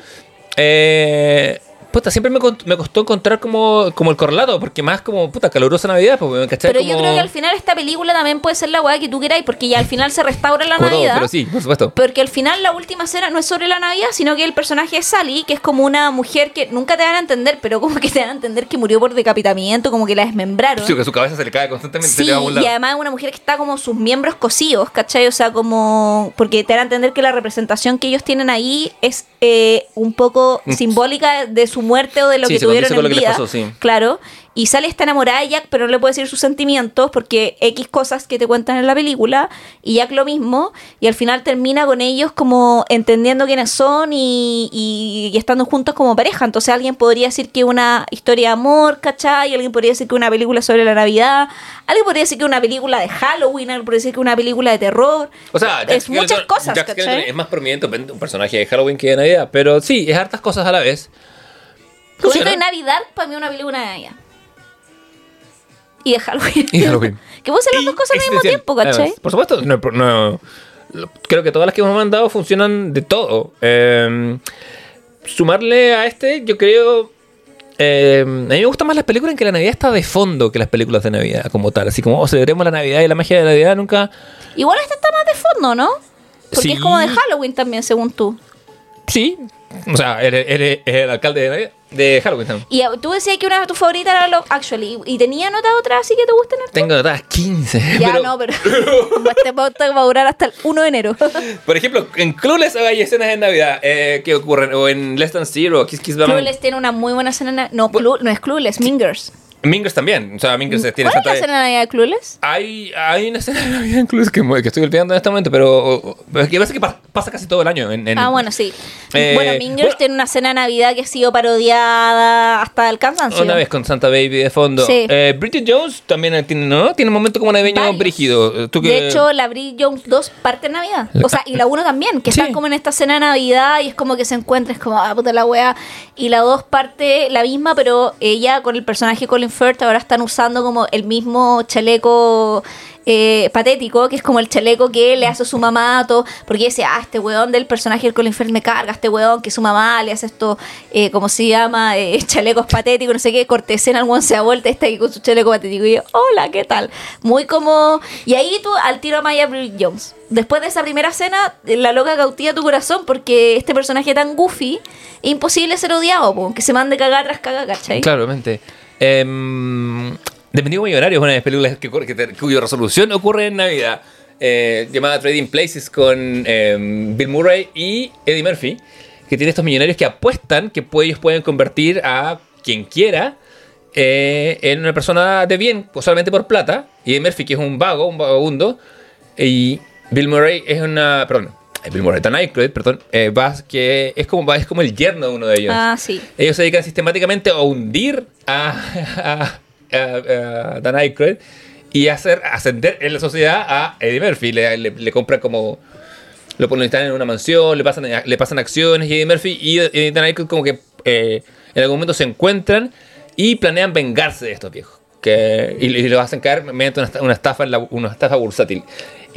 eh, puta, siempre me, me costó encontrar como, como el correlato, porque más como, puta, calurosa Navidad, pues, ¿cachai? Pero yo creo que al final esta película también puede ser la weá que tú queráis, porque ya al final se restaura la como todo, Navidad. pero sí, por supuesto. Porque al final la última escena no es sobre la Navidad, sino que el personaje es Sally, que es como una mujer que nunca te van a entender, pero como que te van a entender que murió por decapitamiento, como que la desmembraron. Sí, que su cabeza se le cae constantemente. se Sí, le va a un lado. y además es una mujer que está como sus miembros cosidos, ¿cachai? O sea, como. Porque te dan a entender que la representación que ellos tienen ahí es eh, un poco Mm. simbólica de su muerte o de lo Sí, que tuvieron en vida. pasó, sí. Claro. Y Sally está enamorada de Jack, pero no le puede decir sus sentimientos porque X cosas que te cuentan en la película. Y Jack lo mismo. Y al final termina con ellos como entendiendo quiénes son y, y- y estando juntos como pareja. Entonces alguien podría decir que una historia de amor, ¿cachai? Alguien podría decir que una película sobre la Navidad. Alguien podría decir que una película de Halloween. Alguien podría decir que una película de terror. O sea, Jack es muchas cosas, Jack ¿cachai? Skellington es más prominente un personaje de Halloween que de Navidad, pero sí, es hartas cosas a la vez. Como Funciona. de Navidad, para mí una película de Navidad. Y de Halloween. Y Halloween. *laughs* que pueden ser las Y dos cosas al mismo tiempo, ¿cachai? Por supuesto, no, creo que todas las que hemos mandado funcionan de todo. Eh, sumarle a este, yo creo, Eh, a mí me gustan más las películas en que la Navidad está de fondo que las películas de Navidad como tal. Así como, oh, celebremos la Navidad y la magia de la Navidad nunca... Igual esta está más de fondo, ¿no? Porque Sí. es como de Halloween también, según tú. Sí. O sea, eres, eres- eres el alcalde de, Navidad- de Halloween. Y eh, tú decías que una de tus favoritas era Love Actually. ¿Y tenía nota otra así que te harto? Tengo notadas 15. Ya pero, no, pero este podcast va a durar hasta el 1 de enero. *laughs* Por ejemplo, en Clueless hay escenas en Navidad eh, que ocurren. O en Less Than Zero, Kiss Kiss Bang. Clueless tiene una muy buena escena. na- No, Clu- no es Clueless, Mingers. Mingers también. O sea, Mingers tiene ¿Cuál es la escena de Navidad de Clueless? Hay, hay una escena de Navidad en Clueless que, que estoy olvidando en este momento, pero, o- o- pero es que pasa que pa- pasa casi todo el año. En, en- Ah, bueno, sí. Eh, bueno, Mingers bueno. tiene una escena de Navidad que ha sido parodiada hasta el cansancio. Una vez con Santa Baby de fondo. Sí. Eh, Bridget Jones también tiene, ¿no? Tiene un momento como navideño brígido. ¿Tú De que- hecho, la Bridget Jones 2 parte en Navidad. O sea, y la 1 también, que Sí. están como en esta cena de Navidad y es como que se encuentra, es como, ah, puta la wea. Y la 2 parte la misma, pero ella con el personaje Colin ahora están usando como el mismo chaleco eh, patético, que es como el chaleco que le hace su mamá a todo, porque dice, ah, este weón del personaje del Colin Firth me carga, este weón que su mamá le hace esto, eh, como se llama, eh, *laughs* chalecos patéticos, no sé qué, cortesena, el weón se da vuelta, está ahí con su chaleco patético y yo, hola, ¿qué tal? Muy como... Y ahí tú al tiro a Maya Jones. Después de esa primera escena, la loca cautiva tu corazón porque este personaje tan goofy, imposible ser odiado, po, que se mande cagar tras cagar, ¿cachai? Claramente. Em, Dependido Millonario es una de las películas que, que cuya resolución ocurre en Navidad. eh, llamada Trading Places con em, Bill Murray y Eddie Murphy. Que tiene estos millonarios que apuestan que ellos pueden convertir a quien quiera eh, en una persona de bien, solamente por plata. Y Eddie Murphy, que es un vago, un vagabundo. Y Bill Murray es una. Perdón. Bill Murray, Dan Aykroyd, perdón. eh, que es como, es como el yerno de uno de ellos. Ah, sí. Ellos se dedican sistemáticamente a hundir a, *laughs* a, a- a Dan Aykroyd y hacer ascender en la sociedad a Eddie Murphy. Le, le, le compran como. Lo ponen están en una mansión, le pasan, le pasan acciones y Eddie Murphy y, y Dan Aykroyd como que eh, en algún momento se encuentran y planean vengarse de estos viejos. Que, y, y los hacen caer mediante una, una estafa, en la- una estafa bursátil.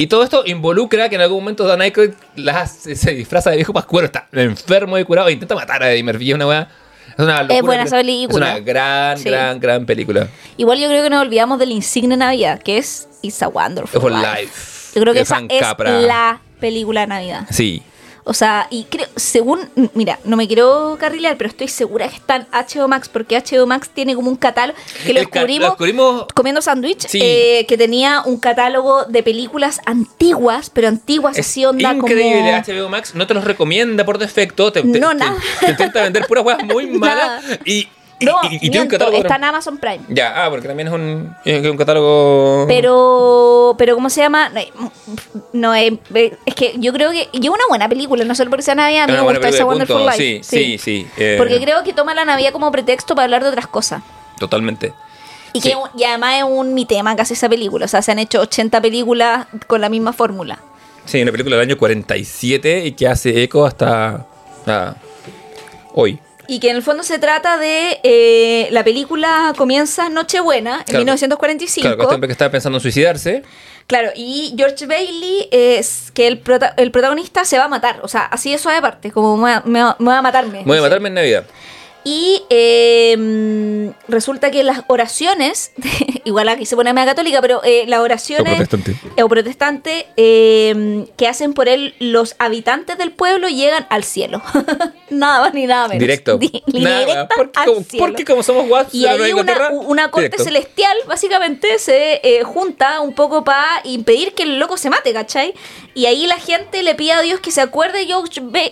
Y todo esto involucra que en algún momento Dan Aykroyd las- se disfraza de viejo pascuero, está enfermo y curado e intenta matar a Eddie Murphy. Es una weá. Es una locura, buena esa película. Es una gran, Sí. gran, gran película. Igual yo creo que nos olvidamos del insigne Navidad, que es It's a Wonderful Life. Life. Yo creo que esa es Capra. la película de Navidad. Sí. O sea, y creo, según, mira, no me quiero carrilear, pero estoy segura que está en HBO Max, porque HBO Max tiene como un catálogo, que lo ca- descubrimos comiendo sándwich, Sí. eh, que tenía un catálogo de películas antiguas, pero antiguas, Es así onda increíble. como... HBO Max no te los recomienda por defecto. Te, te- No, te- nada. Te, intenta vender puras weas muy *laughs* malas. Y, *laughs* No, y- y tiene un catálogo. está en Amazon Prime. Ya, ah, porque también es un, es un catálogo. Pero, pero ¿cómo se llama? No, No, eh, eh, es que yo creo que. Y es una buena película, no solo porque sea Navidad, a mí Es me gusta esa Wonderful punto. Life. Sí, sí, sí, eh. Porque creo que toma la Navidad como pretexto para hablar de otras cosas. Totalmente. Y, que, y además es un mi tema casi esa película. O sea, se han hecho 80 películas con la misma fórmula. Sí, una película del año 47 y que hace eco hasta. ah, hoy. Y que en el fondo se trata de. eh, la película comienza en Nochebuena, en Claro. 1945. Claro, este hombre que estaba pensando en suicidarse. Claro, y George Bailey es que el, prota- el protagonista se va a matar. O sea, así de suave parte, como me, va- me va- me va a matarme. Voy a matarme en Navidad. Y eh, resulta que las oraciones, *laughs* igual aquí se pone media católica, pero eh, las oraciones O protestante. eh, o protestante eh, que hacen por él los habitantes del pueblo llegan al cielo. *laughs* nada más ni nada menos. Directo. Di- Nada, porque, al como, cielo. porque como somos guapos Y ahí una, una corte celestial básicamente se eh, junta un poco para impedir que el loco se mate, ¿cachai? Y ahí la gente le pide a Dios que se acuerde de George, Ba-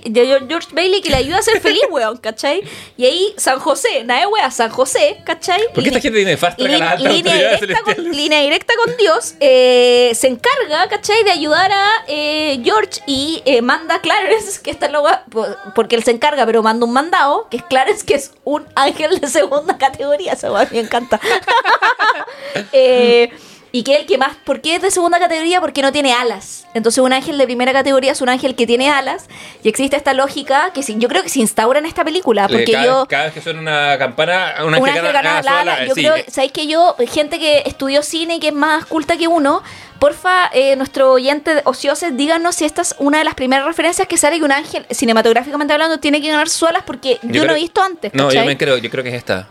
George Bailey que le ayude a ser feliz, *laughs* weón, ¿cachai? Y ahí San José, nada de wea, San José, ¿cachai? ¿Por qué esta gente tiene fast línea, directa con, línea directa con Dios, eh, se encarga, ¿cachai? De ayudar a eh, George y eh, manda a Clarence, que está loco, porque él se encarga, pero manda un mandado, que es Clarence, que es un ángel de segunda *laughs* categoría, esa weá me encanta. *laughs* Eh, y que es el que más, ¿por qué es de segunda categoría? Porque no tiene alas. Entonces un ángel de primera categoría es un ángel que tiene alas y existe esta lógica que yo creo que se instaura en esta película, porque cada, yo... cada vez que suena una campana, un Un ángel gana, gana la su ala. ala, Yo sí. creo, ¿sabéis que yo, gente que estudió cine y que es más culta que uno, porfa, eh, nuestro oyente de ocioses, díganos si esta es una de las primeras referencias que sale que un ángel, cinematográficamente hablando, tiene que ganar sus alas porque yo, no creo- he visto antes. No, yo me creo, yo creo que es esta.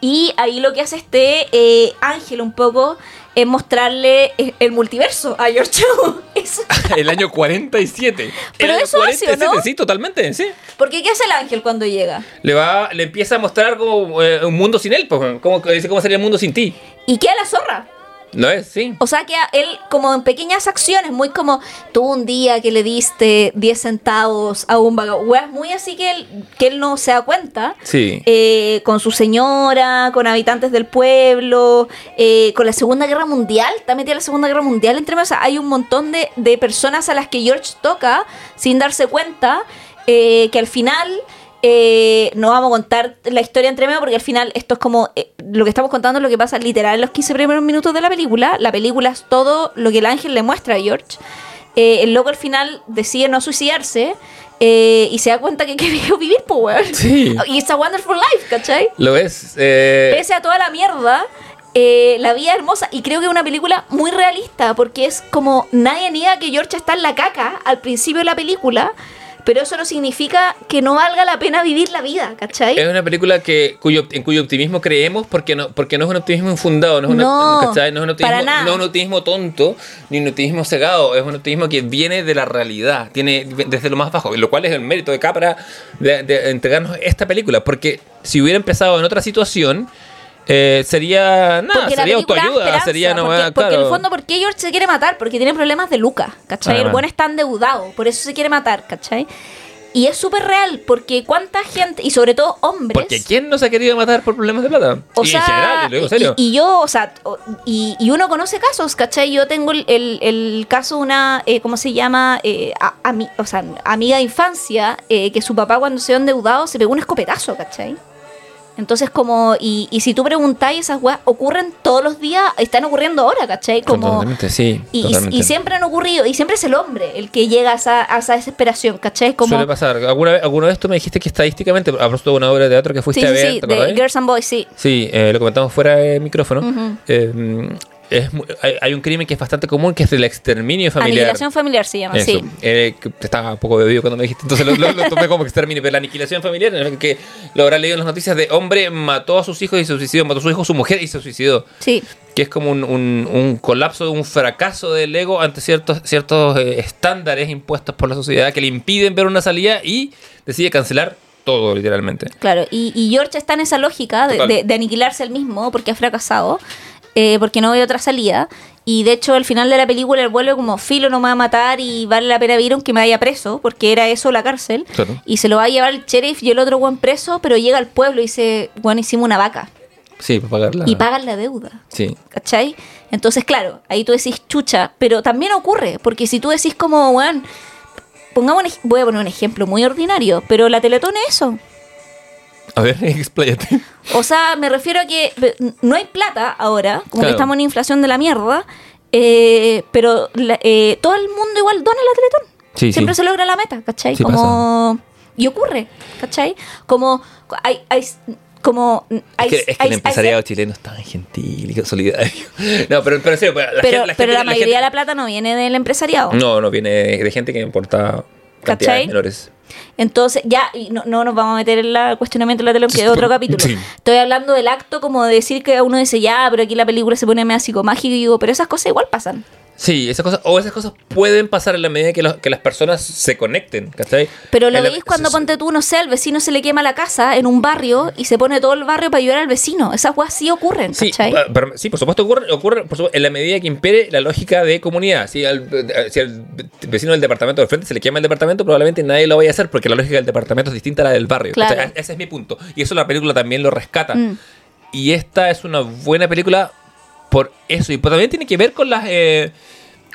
Y ahí lo que hace este eh, ángel un poco es mostrarle eh, el multiverso a George. *laughs* Eso. *laughs* El año 47. Pero El eso hace, ¿o no? Sí, totalmente, sí. Porque ¿qué hace el ángel cuando llega? Le va, le empieza a mostrar como eh, un mundo sin él, pues, como que dice cómo sería el mundo sin ti. Y queda la zorra. ¿No es? Sí. O sea que él, como en pequeñas acciones, muy como tú un día que le diste 10 centavos a un vagabundo, muy así que él, que él no se da cuenta. Sí. Eh, con su señora, con habitantes del pueblo, eh, con la Segunda Guerra Mundial, está metida la Segunda Guerra Mundial entre. O sea, hay un montón de, de personas a las que George toca sin darse cuenta, eh, que al final eh, no vamos a contar la historia entre medio porque al final esto es como eh, lo que estamos contando es lo que pasa literal en los 15 primeros minutos de la película. La película es todo lo que el ángel le muestra a George. Eh, el loco al final decide no suicidarse eh, y se da cuenta que *laughs* quiere vivir, pues, weón. Sí. *laughs* Y it's a wonderful life, ¿cachai? Lo es. eh, Pese a toda la mierda, eh, la vida es hermosa. Y creo que es una película muy realista, porque es como nadie niega que George está en la caca al principio de la película, pero eso no significa que no valga la pena vivir la vida, ¿cachai? Es una película que cuyo, en cuyo optimismo creemos porque no, porque no es un optimismo infundado, no es, No, ¿cachai? no es un optimismo, para nada. no es un optimismo tonto, ni un optimismo cegado, es un optimismo que viene de la realidad, tiene desde lo más bajo, lo cual es el mérito de Capra de, de entregarnos esta película, porque si hubiera empezado en otra situación, eh, sería nada, sería autoayuda, sería no porque, va- porque en el claro. fondo, ¿por qué George se quiere matar? Porque tiene problemas de Luca, ¿cachai? el buen está endeudado, por eso se quiere matar, ¿cachai? Y es súper real, porque cuánta gente, y sobre todo hombres... Porque ¿quién no se ha querido matar por problemas de plata? O y sea, en general, lo digo en serio. Y, y yo, o sea, y, y uno conoce casos, ¿cachai? Yo tengo el, el- el caso de una, eh, ¿cómo se llama? Eh, a- ami- o sea, amiga de infancia, eh, que su papá cuando se vio endeudado se pegó un escopetazo, ¿cachai? Entonces, como, y, y si tú preguntáis, esas weas ocurren todos los días, están ocurriendo ahora, ¿cachai? Como, Totalmente, sí. y, y- totalmente. y siempre han ocurrido, y siempre es el hombre el que llega a esa, a esa desesperación, ¿cachai? Como, Suele pasar. ¿Alguna vez, alguna vez tú me dijiste que estadísticamente, a propósito de una obra de teatro que fuiste sí, a ver, sí, ¿te de? Girls and Boys, sí. Sí, eh, lo comentamos fuera de micrófono. Eh, es hay, hay un crimen que es bastante común, que es el exterminio familiar. Aniquilación familiar se llama, Eso. sí. Eh, estaba un poco bebido cuando me dijiste, entonces lo, lo- lo tomé como exterminio, pero la aniquilación familiar, en el que lo habrá leído en las noticias de hombre mató a sus hijos y se suicidó, mató a su hijo, su mujer y se suicidó. Sí. Que es como un, un- un colapso, un fracaso del ego ante ciertos, ciertos eh, estándares impuestos por la sociedad que le impiden ver una salida y decide cancelar todo, literalmente. Claro, y, y George está en esa lógica de, de- de aniquilarse él mismo porque ha fracasado, eh, porque no ve otra salida. Y de hecho, al final de la película, él vuelve como filo, no me va a matar y vale la pena vivir aunque me vaya preso, porque era eso la cárcel. Claro. Y se lo va a llevar el sheriff y el otro buen preso, pero llega al pueblo y dice, bueno, hicimos una vaca. Sí, para pagarla. Y pagan la deuda. Sí. ¿Cachai? Entonces, claro, ahí tú decís chucha, pero también ocurre, porque si tú decís como, weón, pongamos un voy a poner un ejemplo muy ordinario, pero la Teletón es eso. A ver, *laughs* expláyate. O sea, me refiero a que no hay plata ahora, como Claro. que estamos en inflación de la mierda, eh, pero la- eh, todo el mundo igual dona la Teletón. Sí, Siempre sí. se logra la meta, ¿cachai? Sí como... Y ocurre, ¿cachai? Como... Hay, hay, como... Hay, Es que, es que hay- el empresariado chileno es tan gentil y solidario. *laughs* No, pero, pero serio, pero la, pero, gente, la, pero gente- la mayoría gente- de la plata no viene del empresariado. No, no, viene de, de gente que importa cantidades ¿Cachai? menores. Entonces, ya, y no, no nos vamos a meter en el cuestionamiento de la tele, que es otro capítulo. Sí. Estoy hablando del acto como de decir que uno dice, ya, pero aquí la película se pone medio psicomágica y digo, pero esas cosas igual pasan. Sí, esas cosas, o esas cosas pueden pasar en la medida que, los- que las personas se conecten, ¿cachai? Pero lo En la- veis cuando sí, ponte tú, no sé, al vecino se le quema la casa en un barrio y se pone todo el barrio para ayudar al vecino. Esas cosas sí ocurren, Sí, ¿cachai? pa- pero- sí, por supuesto ocurre, ocurre por supuesto, en la medida que impere la lógica de comunidad. Si al, eh, si al vecino del departamento del frente se le quema el departamento, probablemente nadie lo vaya a hacer porque la lógica del departamento es distinta a la del barrio. Claro. ¿cachai? Ese es mi punto. Y eso la película también lo rescata. Mm. Y esta es una buena película por eso. Y también tiene que ver con las... eh,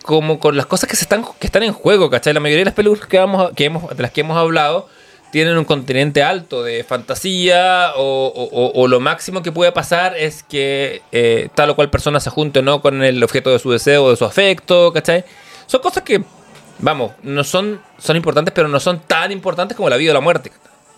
como con las cosas que se están que están en juego, ¿cachai? La mayoría de las películas que, vamos, que hemos, de las que hemos hablado tienen un continente alto de fantasía o- o lo máximo que puede pasar es que eh, tal o cual persona se junte o no con el objeto de su deseo o de su afecto, ¿cachai? Son cosas que, vamos, no son, son importantes, pero no son tan importantes como la vida o la muerte.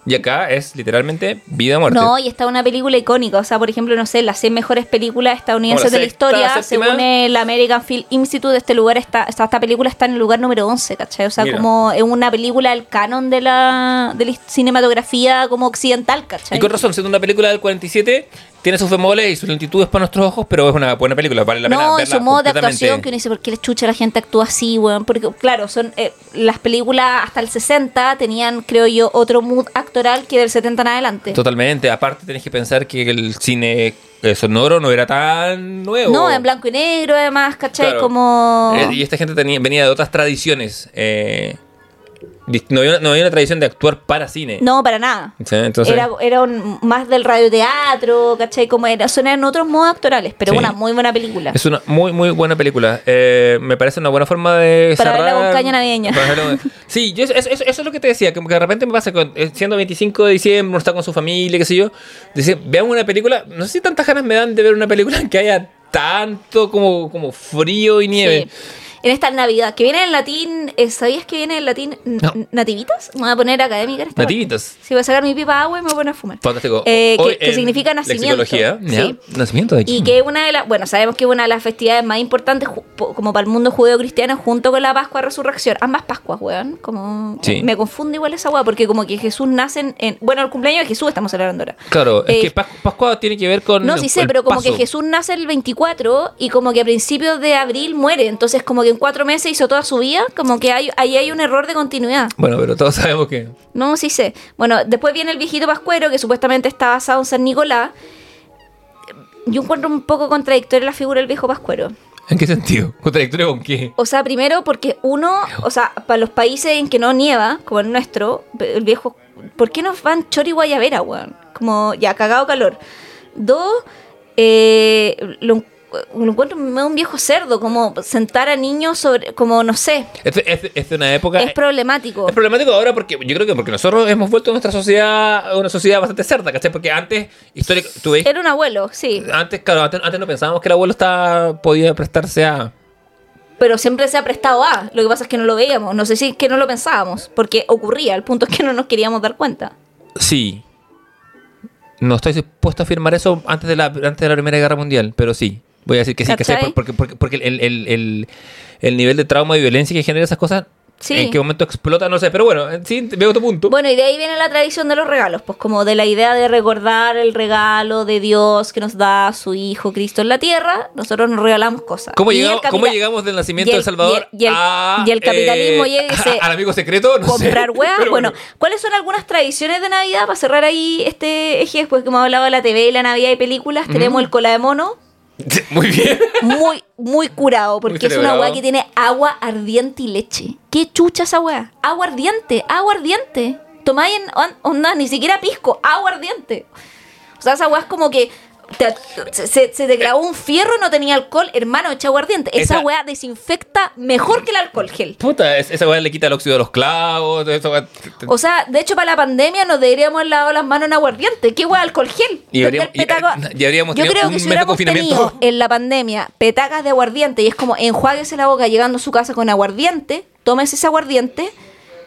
Y acá es literalmente vida o muerte. No, y está una película icónica. O sea, por ejemplo, no sé, las 100 mejores películas estadounidenses de la sexta, historia, séptima. según el American Film Institute, este lugar está, esta, esta película está en el lugar número 11, ¿cachai? O sea, Mira. como es una película del canon de la, de la cinematografía como occidental, ¿cachai? Y con razón, siendo una película del 47, tiene sus bemoles y sus lentitudes para nuestros ojos, pero es una buena película, vale la pena No, y verla su modo de actuación, que uno dice, ¿por qué le chucha la gente actúa así, weón? Porque, claro, son eh, las películas hasta el 60 tenían, creo yo, otro mood actoral que del 70 en adelante. Totalmente. Aparte, tenés que pensar que el cine eh, sonoro no era tan nuevo. No, en blanco y negro, además, ¿cachai? Claro. Como... Eh, y esta gente tenía, venía de otras tradiciones. eh, no, había, no había una tradición de actuar para cine. No, para nada. Sí, entonces, Era, era un- más del radioteatro, ¿cachai? Como era, son eran otros modos actorales, pero Sí. una muy buena película. es una muy, muy buena película. Eh, me parece una buena forma de Para cerrar. verla con caña navideña. Verla Sí, yo, eso, eso- eso es lo que te decía, que de repente me pasa, con, eh, siendo 25 de diciembre, uno está con su familia, qué sé yo, dice, veamos una película, no sé si tantas ganas me dan de ver una película en *laughs* que haya tanto como, como frío y nieve. Sí. En esta Navidad, que viene en latín, eh, ¿sabías que viene en latín No. nativitas? Me voy a poner académica en esta. Nativitas. Sí, voy a sacar mi pipa agua y me voy a poner a fumar. Fantástico. Eh, que- significa nacimiento. Sí. ¿Nacimiento de quién? Y que es una de las, bueno, sabemos que es una de las festividades más importantes como para el mundo judeo-cristiano junto con la Pascua Resurrección. Ambas Pascuas, weón. Como Sí. me confunde igual esa weá, porque como que Jesús nace en, en- bueno, el cumpleaños de Jesús estamos celebrando ahora. Claro, es Eh, que Pas- Pascua tiene que ver con. No, sí sé, el pero como que. Jesús nace el 24 y como que a principios de abril muere. Entonces, como que en cuatro meses hizo toda su vida, como que hay, ahí hay un error de continuidad. Bueno, pero todos sabemos que. No, sí sé. Bueno, después viene el viejito Pascuero, que supuestamente está basado en San Nicolás. Yo encuentro un poco contradictoria la figura del viejo Pascuero. ¿En qué sentido? ¿Contradictorio con qué? O sea, primero porque uno, o sea, para los países en que no nieva, como el nuestro, el viejo, ¿por qué nos van chori guayabera, weón? Como ya, cagado calor. Dos, eh, lo, lo encuentro un viejo cerdo, como sentar a niños sobre, como no sé, Es, es- es de una época. es problemático. Es problemático ahora porque yo creo que porque nosotros hemos vuelto nuestra sociedad una sociedad bastante cerda, ¿cachai? Porque antes, histórica, tú Era un abuelo, sí, antes, claro, antes, antes no pensábamos que el abuelo estaba, podía prestarse a... pero siempre se ha prestado a. Lo que pasa es que no lo veíamos, no sé si es que no lo pensábamos, porque ocurría, el punto es que no nos queríamos dar cuenta. Sí. No estoy dispuesto a afirmar eso antes de la, antes de la Primera Guerra Mundial, pero sí. Voy a decir que sí, que sí, ¿Cachai? porque, porque, porque el, el, el, el nivel de trauma y violencia que genera esas cosas, Sí. en qué momento explota, no sé, pero bueno, sí, veo tu punto. Bueno, y de ahí viene la tradición de los regalos, pues como de la idea de recordar el regalo de Dios que nos da a su Hijo Cristo en la tierra, nosotros nos regalamos cosas. ¿Cómo, llegamos, capita- ¿Cómo llegamos del nacimiento y el- de Salvador y el- y el- a, y el capitalismo llega y *laughs* dice, al amigo secreto? No comprar *laughs* pero Bueno, ¿cuáles son algunas tradiciones de Navidad para cerrar ahí este eje? Después que hemos hablado de la TV y la Navidad y películas, tenemos el cola de mono, *laughs* Muy bien. muy, muy curado, porque es una weá que tiene agua ardiente y leche. ¿Qué chucha esa weá? Agua ardiente, agua ardiente. Tomáis en on- onda, ni siquiera pisco, agua ardiente. O sea, esa weá es como que te- se, te clavó un fierro y no tenía alcohol, hermano, echa aguardiente. Esa, Esa- weá desinfecta mejor que el alcohol gel. Puta, es- esa weá le quita el óxido de los clavos, esa weá- O sea, de hecho, para la pandemia nos deberíamos haber lavado las manos en aguardiente. ¿Qué weá alcohol gel? Y Porque habríamos- el petaco- y- y habríamos Yo creo que si hubiéramos tenido en la pandemia petacas de aguardiente y es como enjuáguese la boca llegando a su casa con aguardiente, tómese ese aguardiente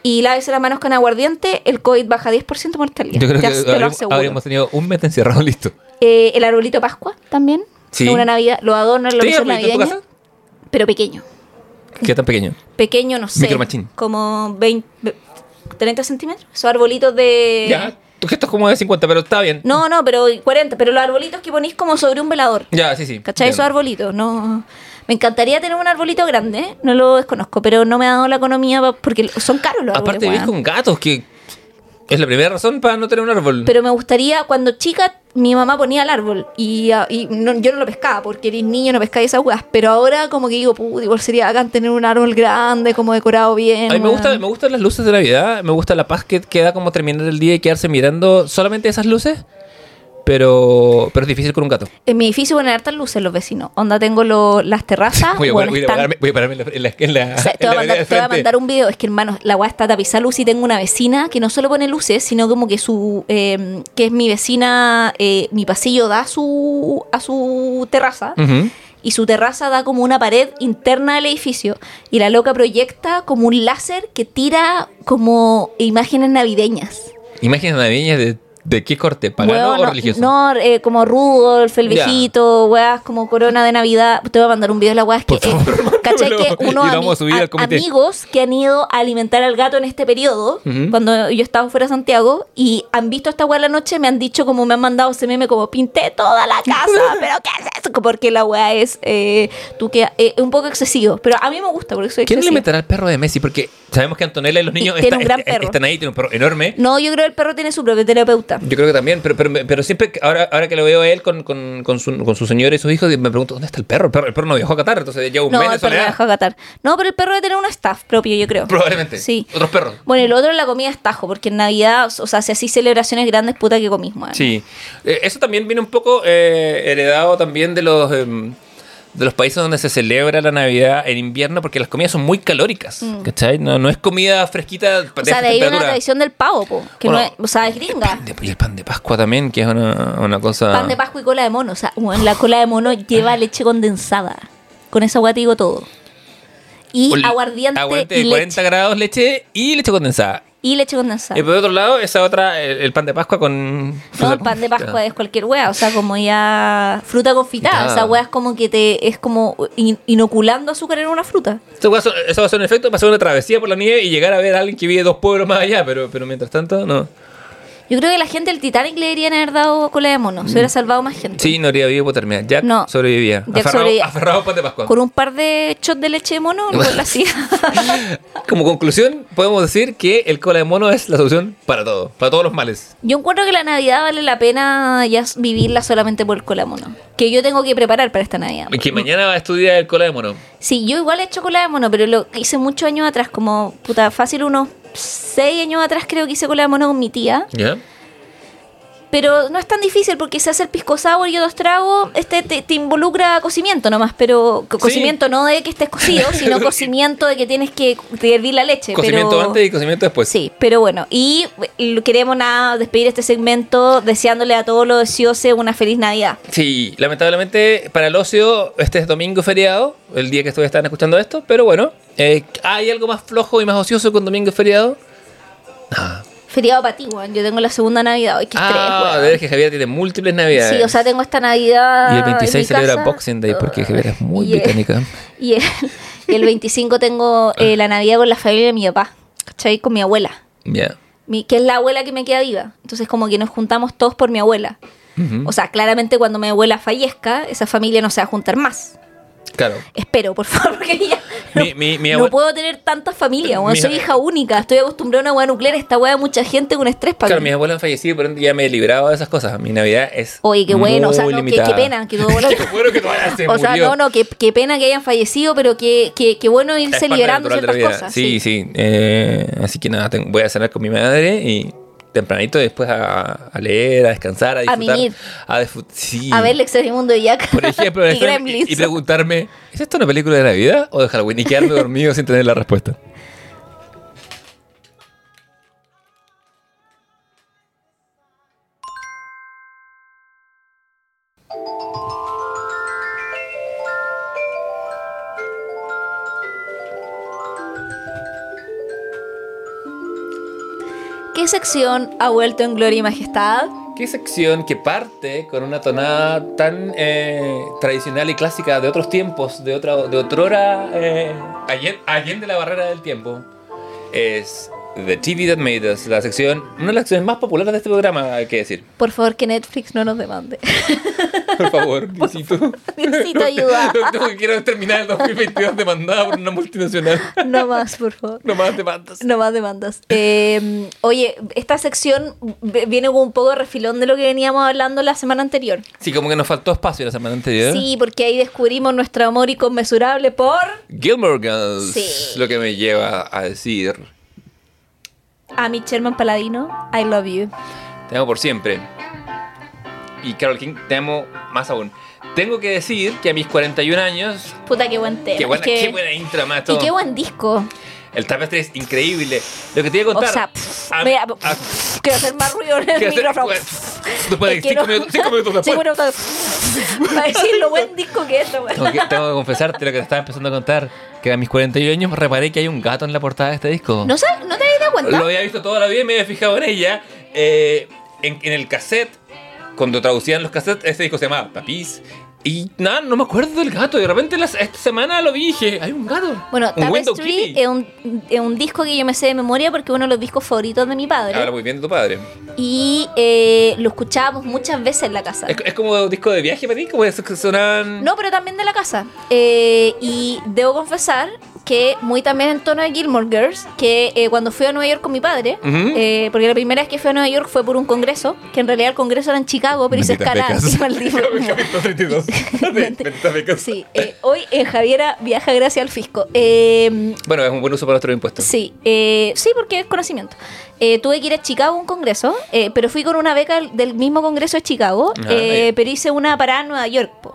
y lávese las manos con aguardiente, el COVID baja 10% de mortalidad. Yo creo Ya que te lo habríamos, aseguro. habríamos tenido un mes encerrado *laughs* listo. Eh, el arbolito Pascua también. Sí. Una Navidad, los adornos, los ¿Tienes luces navideñas. Pero pequeño. ¿Qué tan pequeño? Pequeño, no sé. Como 20, 30 centímetros. Esos arbolitos de. Ya, tu gesto es como de 50, pero está bien. No, no, pero 40. Pero los arbolitos que ponís como sobre un velador. Ya, sí, sí. ¿Cachai? Bien. Esos arbolitos. No. Me encantaría tener un arbolito grande, ¿eh? no lo desconozco, pero no me ha dado la economía porque son caros los árboles. Aparte, ves weón. con gatos, que es la primera razón para no tener un árbol. Pero me gustaría, cuando chica, mi mamá ponía el árbol y, ah, y no- yo no lo pescaba porque eres niño, no pescaba esas weas. Pero ahora, como que digo, puta, igual sería bacán tener un árbol grande, como decorado bien. A mí me, gusta, me gustan las luces de Navidad, me gusta la paz que queda como terminar el día y quedarse mirando solamente esas luces, pero, pero es difícil con un gato. En mi edificio ponen hartas luces los vecinos. Onda, tengo lo- las terrazas. Voy a, bueno, voy a pararme, voy a pararme en la, en la, O sea, te, voy la mandar, vereda te voy a mandar un video. Es que, hermano, la weá está tapizada luz y tengo una vecina que no solo pone luces, sino como que su. eh, que es mi vecina. eh, mi pasillo da a su, a su terraza. Y su terraza da como una pared interna del edificio. Y la loca proyecta como un láser que tira como imágenes navideñas. Imágenes navideñas de, de qué corte, pagano o no- religioso. No, eh, como Rudolf, el viejito, weas como corona de Navidad. Te voy a mandar un video de la weá. Es que favor, *laughs* es, ¿Cachai? Que ami- comité. amigos que han ido a alimentar al gato en este periodo, Ujú. cuando yo estaba fuera de Santiago, y han visto esta weá en la noche, me han dicho como me han mandado ese meme como pinté toda la casa, *laughs* pero ¿qué es eso? Porque la weá es eh, tú que eh, un poco excesivo. Pero a mí me gusta porque soy ¿Quién alimentará al perro de Messi? Porque sabemos que Antonella y los niños está- está- perro. están ahí, tiene un perro enorme. No, yo creo que el perro tiene su propio terapeuta. Yo creo que también, pero, pero, pero siempre, ahora, ahora que lo veo a él con, con, con su, con su señora y sus hijos, me pregunto, ¿dónde está el perro? El perro, el perro no viajó a Qatar, entonces lleva un No, mes el perro no soledad. deja catar. No, pero el perro debe tener un staff propio, yo creo. Probablemente. Sí. Otros perros. Bueno, y lo otro es la comida es tajo, porque en Navidad, o sea, si así celebraciones grandes, puta que comís, man. Sí. Eh, eso también viene un poco eh, heredado también de los... em, de los países donde se celebra la Navidad en invierno porque las comidas son muy calóricas, ¿cachai? No, no es comida fresquita Mm. O sea, de ahí una tradición del pavo, po, que Bueno, no es, o sea, es gringa. De- y el pan de Pascua también, que es una, una cosa... Pan de Pascua y cola de mono. O sea, bueno, la cola de mono lleva leche condensada. Con esa agua te digo todo. Y aguardiente, aguardiente y de 40 leche. grados, leche y leche condensada. Y leche condensada. Y por otro lado, esa otra, el, el pan de Pascua con... No, el pan de. Pascua es cualquier wea, o sea, como ya fruta confitada. Confitada. Esa wea es como que te es como in- inoculando azúcar en una fruta. Eso va, a ser, eso va a ser un efecto una travesía por la nieve y llegar a ver a alguien que vive dos pueblos más allá, pero, pero mientras tanto, no. Yo creo que la gente del Titanic le deberían haber dado cola de mono. Se hubiera salvado más gente. Sí, no habría vivido hipotermia. Jack No. sobrevivía. Jack aferrado, sobrevivía. aferrado pan de Pascua. Con un par de shots de leche de mono, *laughs* no lo hacía. *laughs* Como conclusión, podemos decir que el cola de mono es la solución para todo, para todos los males. Yo encuentro que la Navidad vale la pena ya vivirla solamente por el cola de mono. Que yo tengo que preparar para esta Navidad. Que mañana va a estudiar el cola de mono. Sí, yo igual he hecho cola de mono, pero lo hice muchos años atrás, como puta, fácil unos seis años atrás creo que hice cola de mono con mi tía. ¿Ya? Pero no es tan difícil porque se hace el pisco sour y otros tragos, este te, te involucra cocimiento nomás, pero co- Sí. cocimiento no de que estés cocido, *laughs* sino cocimiento de que tienes que hervir la leche. Cocimiento pero... antes y cocimiento después. Sí, pero bueno, y queremos nada despedir este segmento deseándole a todos los deseosos una feliz Navidad. Sí, lamentablemente para el ocio, este es domingo feriado, el día que ustedes están escuchando esto, pero bueno, eh, ¿hay algo más flojo y más ocioso que un domingo feriado? Nada. Feriado para ti, weón. Yo tengo la segunda Navidad. Ay, qué estrés, Ah, weón. ver que Javier tiene múltiples navidades. Sí, o sea, tengo esta Navidad. y el en 26 mi celebra casa. Boxing Day porque Javier es muy Y el- británica. Y el, y el 25 tengo eh, la Navidad con la familia de mi papá, ¿cachai? Con mi abuela, Ya. mi, que es la abuela que me queda viva. Entonces, como que nos juntamos todos por mi abuela. Ujú. O sea, claramente cuando mi abuela fallezca, esa familia no se va a juntar más. Claro. Espero, por favor, *laughs* porque ya no, Mi- mi- mi no abue- puedo tener tantas familias. Mi- soy hija única, estoy acostumbrada a una hueá nuclear, esta hueá mucha gente con estrés para Claro, mis abuelos han fallecido, pero ya me he librado de esas cosas. Mi Navidad es. Oye, qué bueno, o sea, no, qué, pena que tu abuela- *laughs* Qué bueno que se O sea, murió. no, no, qué, qué pena que hayan fallecido, pero qué, qué, qué bueno irse liberando ciertas cosas. Sí, sí. Eh, así que nada, tengo- voy a cenar con mi madre y tempranito después a, a leer, a descansar, a disfrutar. A, disfrut- sí. A ver el extraño mundo de Jack. Por ejemplo, y y, y preguntarme, ¿es esto una película de Navidad o de Halloween? Y quedarme dormido sin tener la respuesta. ¿Qué sección ha vuelto en gloria y majestad? ¿Qué sección que parte con una tonada tan eh, tradicional y clásica de otros tiempos, de otra, de otrora, eh, allen- allende la barrera del tiempo? Es The TV That Made Us, la sección, una de las secciones más populares de este programa, hay que decir. Por favor, que Netflix no nos demande. *laughs* Por favor, necesito. Necesito ayuda. *laughs* No, tengo que quiero terminar el 2022 demandada por una multinacional. *laughs* No más, por favor. No más demandas. No más demandas. Eh, oye, esta sección viene con un poco de refilón de lo que veníamos hablando la semana anterior. Sí, como que nos faltó espacio la semana anterior. Sí, porque ahí descubrimos nuestro amor inconmensurable por Gilmore Girls, Sí. lo que me lleva a decir, a mi Sherman Paladino. I love you. te amo por siempre. Y Carol King, te amo más aún. Tengo que decir que a mis 41 años, Puta, qué buen tema. qué buena, que- qué buena intro, más Y qué buen disco. El tapestry es increíble. Lo que te iba a O contar. sea, pff, a- mira, a- pff, quiero hacer más ruido en el micrófono. pues, después de cinco no- minutos- cinco minutos *laughs* después. Minutos. Para decir lo buen disco que es weá. Tengo que, tengo que confesarte lo que te estaba empezando a contar. Que a mis 41 años reparé que hay un gato en la portada de este disco. ¿No, sab- ¿No te cuenta? Lo había visto toda la vida y me había fijado en ella. Eh, en, en el cassette, cuando traducían los cassettes, este disco se llamaba Papis. Y nada, no me acuerdo del gato. De repente las- esta semana lo vi y dije, hay un gato. Bueno, un Tapestry es un, es un disco que yo me sé de memoria porque es uno de los discos favoritos de mi padre. Habla muy bien de tu padre. Y eh, lo escuchábamos muchas veces en la casa. Es, es como un disco de viaje para ti, como esos que sonan. No, pero también de la casa. Eh, y debo confesar que muy también en tono de Gilmore Girls, que eh, cuando fui a Nueva York con mi padre, eh, porque la primera vez que fui a Nueva York fue por un congreso, que en realidad el congreso era en Chicago, pero hice escala becas. *laughs* *laughs* y maldito. Capítulo 32. Benditas becas. Sí, eh, hoy en Javiera viaja gracias al fisco. Eh, Bueno, es un buen uso para nuestros impuestos. Sí, eh, sí, porque es conocimiento. Eh, tuve que ir a Chicago a un congreso, eh, pero fui con una beca del mismo congreso de Chicago, Ah, eh, pero hice una parada en Nueva York, po,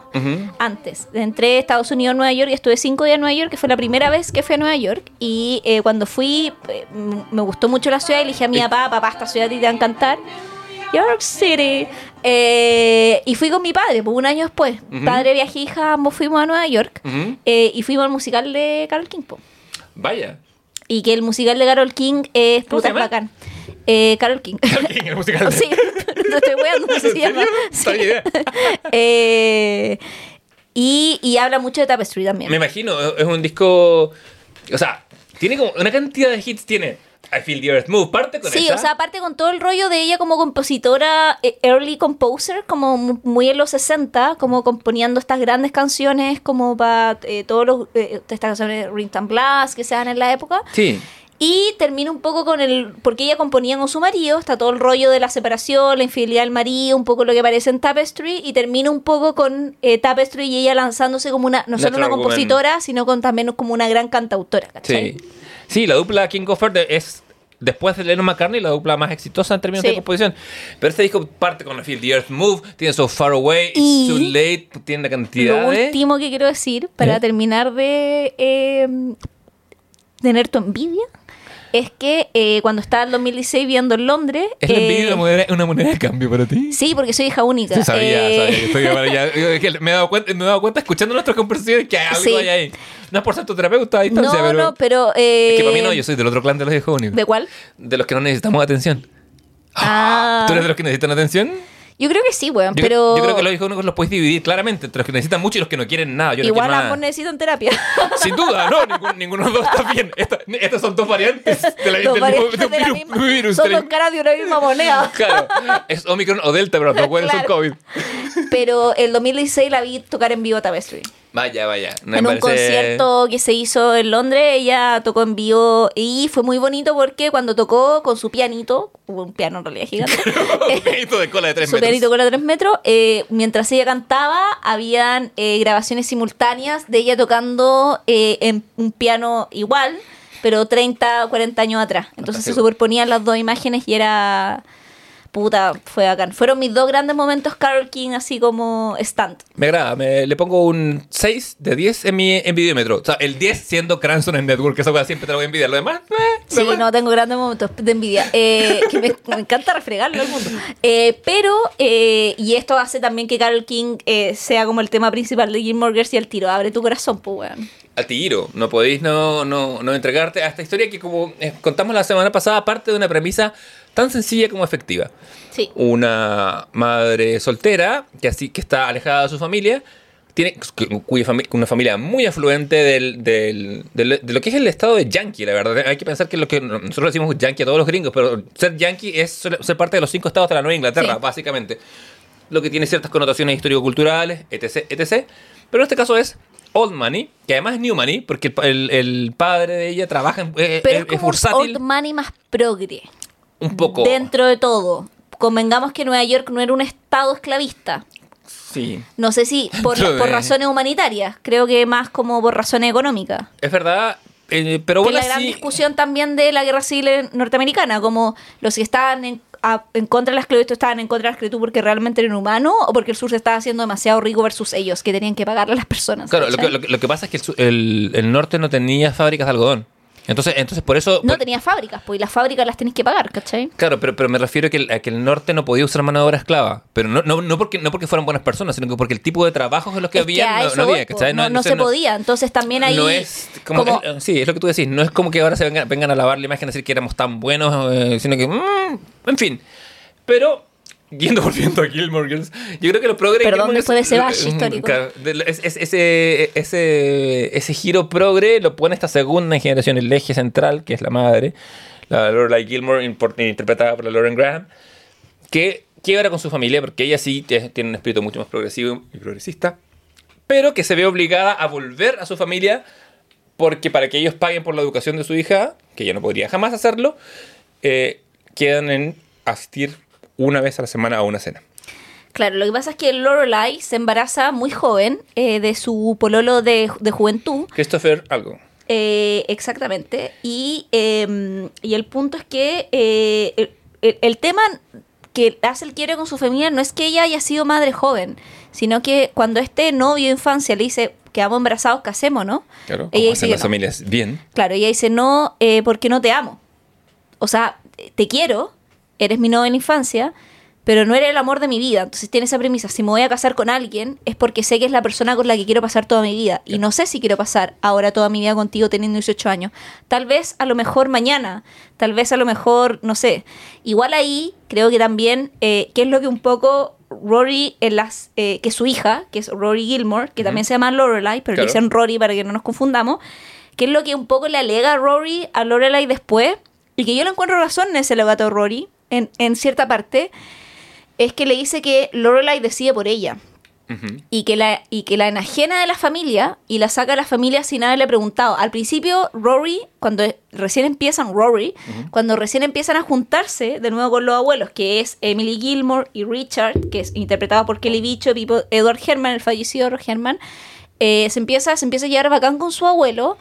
antes. Entré a Estados Unidos, Nueva York, y estuve cinco días en Nueva York, que fue la primera vez que fui a Nueva York. Y cuando fui, me gustó mucho la ciudad, y le dije a mi papá, papá, esta ciudad te va a encantar. York City. Eh, y fui con mi padre, pues un año después. Padre, viaje, hija, ambos fuimos a Nueva York. Eh, y fuimos al musical de Carol King, po. Vaya. Y que el musical de Carol King es ¿Cómo se puta bacán. Eh, Carol King. ¿Quién el musical? *laughs* sí, no estoy weando, *laughs* no se ¿En llama. Sí. *laughs* Eh, y, y habla mucho de Tapestry también. Me imagino, es un disco. O sea, tiene como una cantidad de hits. Tiene I Feel the Earth Move, parte con Sí, esa. o sea, aparte con todo el rollo de ella como compositora, eh, early composer, como mu- muy en los 60, como componiendo estas grandes canciones como para eh, todos los, eh, estas canciones de Rington Blast que se dan en la época. Sí. Y termina un poco con el. Porque ella componía con su marido, está todo el rollo de la separación, la infidelidad del marido, un poco lo que aparece en Tapestry, y termina un poco con eh, Tapestry y ella lanzándose como una. No solo una compositora, sino con, también como una gran cantautora, ¿cachai? Sí. Sí, la dupla King of Earth es. Después de Lennon McCartney, la dupla más exitosa en términos Sí. de composición. Pero este disco parte con I Feel the Earth Move, tiene So Far Away, It's Y Too Late, tiene una cantidad Lo de. último que quiero decir, para ¿Eh? terminar de eh, tener tu envidia, es que eh, cuando estaba en 2016 viviendo en Londres. ¿Es la eh, envidia una moneda, una moneda de cambio para ti? Sí, porque soy hija única. Sí, sabía, Eh, sabía. Estoy *laughs* me he dado cuenta, me he dado cuenta escuchando nuestras conversaciones que algo Sí. hay ahí. No es por ser tu terapeuta a distancia, No, pero. no, pero. eh, Es que para mí no, yo soy del otro clan de los hijos únicos. ¿De cuál? De los que no necesitamos atención. Ah. ¿Tú eres de los que necesitan atención? Yo creo que sí, weón, Yo, pero. yo creo que los hijos únicos los puedes dividir claramente entre los que necesitan mucho y los que no quieren nada. Yo no Igual nada. ambos necesitan terapia. *laughs* Sin duda, no, ninguno de los dos está bien. Esta- estas son dos variantes de la, del variantes mismo- de un de la virus. misma- virus, son dos caras de una misma moneda. *laughs* Claro, es Omicron o Delta, pero cuales son Claro. COVID. Pero el 2016 la vi tocar en vivo a Tapestry. Vaya, vaya. Me en un concierto que se hizo en Londres, ella tocó en vivo y fue muy bonito porque cuando tocó con su pianito, un piano en realidad gigante, *laughs* Un *laughs* pianito de cola de 3 su metros. pianito con la 3 metros, eh, mientras ella cantaba, habían eh, grabaciones simultáneas de ella tocando eh, en un piano igual, pero 30 o 40 años atrás. Entonces se superponían las dos imágenes y era... Puta, fue bacán. Fueron mis dos grandes momentos Carol King así como stand. Me agrada, me, le pongo un 6 de 10 en mi envidiómetro. O sea, el 10 siendo Cranston en Network, que esa cosa siempre te lo voy a envidiar. Lo demás, eh, Sí, demás- no, tengo grandes momentos de envidia. Eh, que me, me encanta refregarlo al mundo. Eh, pero, eh, y esto hace también que Carol King eh, sea como el tema principal de Gilmore Girls y el tiro. Abre tu corazón, pues, weón. Al tiro. No podéis no, no, no entregarte a esta historia que, como eh, contamos la semana pasada, parte de una premisa tan sencilla como efectiva. Sí. Una madre soltera que, así, que está alejada de su familia, tiene, cu- cuya fami- una familia muy afluente del, del- del- de lo que es el estado de yankee, la verdad. Hay que pensar que lo que nosotros decimos yankee a todos los gringos, pero ser yankee es ser parte de los cinco estados de la Nueva Inglaterra, Sí. básicamente. Lo que tiene ciertas connotaciones histórico-culturales, etc, etc. Pero en este caso es Old Money, que además es New Money, porque el, el- el padre de ella trabaja, en, eh, Pero es, es como es old money más progre. Un poco. Dentro de todo. Convengamos que Nueva York no era un estado esclavista. Sí. No sé si *laughs* por, por razones humanitarias. Creo que más como por razones económicas. Es verdad, eh, pero bueno, la gran sí. discusión también de la guerra civil norteamericana, como los que estaban en, a- en contra de la esclavitud estaban en contra de la esclavitud porque realmente eran humanos o porque el sur se estaba haciendo demasiado rico versus ellos, que tenían que pagarle a las personas. Claro, lo que, lo que- lo que pasa es que el, el- el norte no tenía fábricas de algodón. Entonces, entonces por eso... no por- tenía fábricas, pues y las fábricas las tenés que pagar, ¿cachai? Claro, pero, pero me refiero a que, el, a que el norte no podía usar mano de obra esclava. Pero no, no, no, porque, no porque fueran buenas personas, sino que porque el tipo de trabajos en los que Es había a no, había. ¿cachai? No, se podía, entonces también ahí... No es como, como- es- sí, es lo que tú decís. No es como que ahora se vengan, vengan a lavar la imagen y decir que éramos tan buenos, eh, sino que, mm, en fin. Pero Yendo *laughs* volviendo a Gilmore Girls, yo creo que los progres. Perdón, Gilmore después de ese bache histórico. Es- es- ese, ese, ese giro progre lo pone esta segunda generación, el eje central, que es la madre, la Lorelai Gilmore, interpretada por la Lauren Graham, que quiebra con su familia, porque ella sí tiene un espíritu mucho más progresivo y progresista, pero que se ve obligada a volver a su familia porque para que ellos paguen por la educación de su hija, que ella no podría jamás hacerlo, eh, quedan en asistir una vez a la semana a una cena. Claro, lo que pasa es que Lorelai se embaraza muy joven eh, de su pololo de, de juventud. Christopher, algo. Eh, exactamente. Y, eh, y el punto es que eh, el, el- el tema que hace el quiere con su familia no es que ella haya sido madre joven, sino que cuando este novio de infancia le dice quedamos embarazados, casemos, ¿no? Claro, ella dice las no. familias bien. Claro, ella dice no, eh, porque no te amo. O sea, te quiero, eres mi novia en la infancia, pero no eres el amor de mi vida. Entonces tiene esa premisa, si me voy a casar con alguien es porque sé que es la persona con la que quiero pasar toda mi vida. Y no sé si quiero pasar ahora toda mi vida contigo teniendo 18 años. Tal vez a lo mejor mañana, tal vez a lo mejor, no sé. Igual ahí creo que también, eh, que es lo que un poco Rory, en las, eh, que es su hija, que es Rory Gilmore, que también se llama Lorelai, pero Claro. le dicen Rory para que no nos confundamos, que es lo que un poco le alega a Rory a Lorelai después, y que yo le encuentro razón en ese alegato de Rory, en, en cierta parte, es que le dice que Lorelai decide por ella y que la y que la enajena de la familia y la saca de la familia sin haberle preguntado. Al principio Rory, cuando recién empiezan Rory, cuando recién empiezan a juntarse de nuevo con los abuelos, que es Emily Gilmore y Richard, que es interpretado por Kelly Bicho Edward Herman, el fallecido Herman, eh, se empieza se empieza a llevar bacán con su abuelo.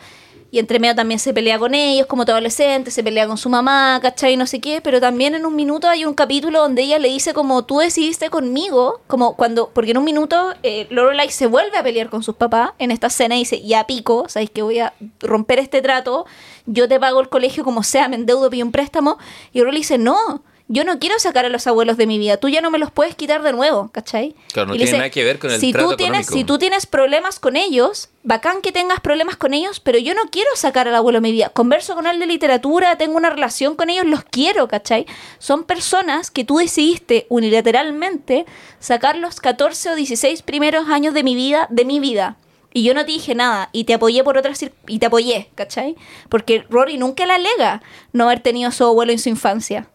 Y entre medio también se pelea con ellos como todo adolescente, se pelea con su mamá, ¿cachai? No sé qué, pero también en un minuto hay un capítulo donde ella le dice como tú decidiste conmigo, como cuando, porque en un minuto eh, Lorelai se vuelve a pelear con sus papás en esta escena y dice, ya pico, sabéis que voy a romper este trato, yo te pago el colegio como sea, me endeudo, pido un préstamo, y Lorelai dice, no, yo no quiero sacar a los abuelos de mi vida, tú ya no me los puedes quitar de nuevo, ¿cachai? Claro, no Y tiene nada que ver con el si trato tú tienes, económico. Si tú tienes problemas con ellos, bacán que tengas problemas con ellos, pero yo no quiero sacar al abuelo de mi vida. Converso con él de literatura, tengo una relación con ellos, los quiero, ¿cachai? Son personas que tú decidiste unilateralmente sacar los 14 o 16 primeros años de mi vida, de mi vida. Y yo no te dije nada, y te apoyé por otras y te apoyé, ¿cachai? Porque Rory nunca le alega no haber tenido a su abuelo en su infancia.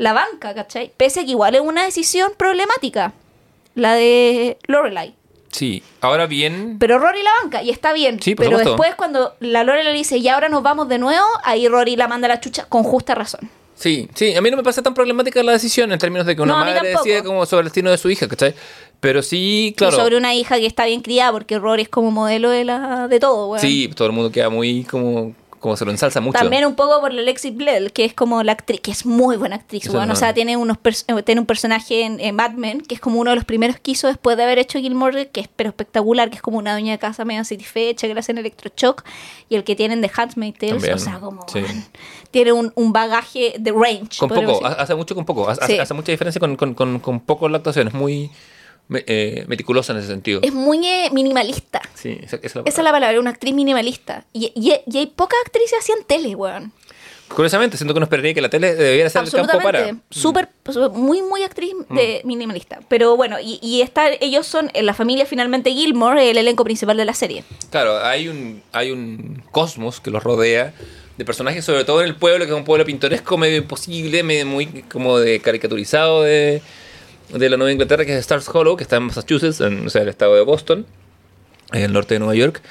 La banca, ¿cachai? Pese a que igual es una decisión problemática, la de Lorelai. Sí, ahora bien, Pero Rory la banca y está bien. Sí, por pero supuesto. después cuando la Lorelai le dice, y ahora nos vamos de nuevo, ahí Rory la manda a la chucha con justa razón. sí, sí, a mí no me parece tan problemática la decisión en términos de que una No, madre decide como sobre el destino de su hija, ¿cachai? Pero sí, Y claro. sobre una hija que está bien criada, porque Rory es como modelo de, la, de todo, weón. Sí, todo el mundo queda muy como, como se lo ensalza mucho. También un poco por la Lexi Bledel, que es como la actriz, que es muy buena actriz, no. O sea, tiene, unos eh, tiene un personaje en, en Mad Men, que es como uno de los primeros que hizo después de haber hecho Gilmore, que es pero espectacular, que es como una doña de casa medio satisfecha, que le hacen electroshock, y el que tienen de Handmaid's Tales, También, o sea, como sí. tiene un, un bagaje de range. Con poco, decir. hace mucho con poco. Hace, Sí. hace mucha diferencia con, con, con, con poco la actuación. Es muy eh, meticulosa en ese sentido. Es muy eh, minimalista. Sí, esa, esa es la Esa es palabra. la palabra, una actriz minimalista. Y, y, y hay pocas actrices así en tele, weón. Curiosamente, siento que uno esperaría que la tele debiera ser el campo para. Absolutamente. Súper, muy, muy actriz de minimalista. Pero bueno, y, y está, ellos son, en la familia finalmente Gilmore, el elenco principal de la serie. Claro, hay un, hay un cosmos que los rodea de personajes, sobre todo en el pueblo, que es un pueblo pintoresco, medio imposible, medio muy como de caricaturizado de, de la Nueva Inglaterra, que es Stars Hollow, que está en Massachusetts, en, o sea, el estado de Boston, en el norte de Nueva York.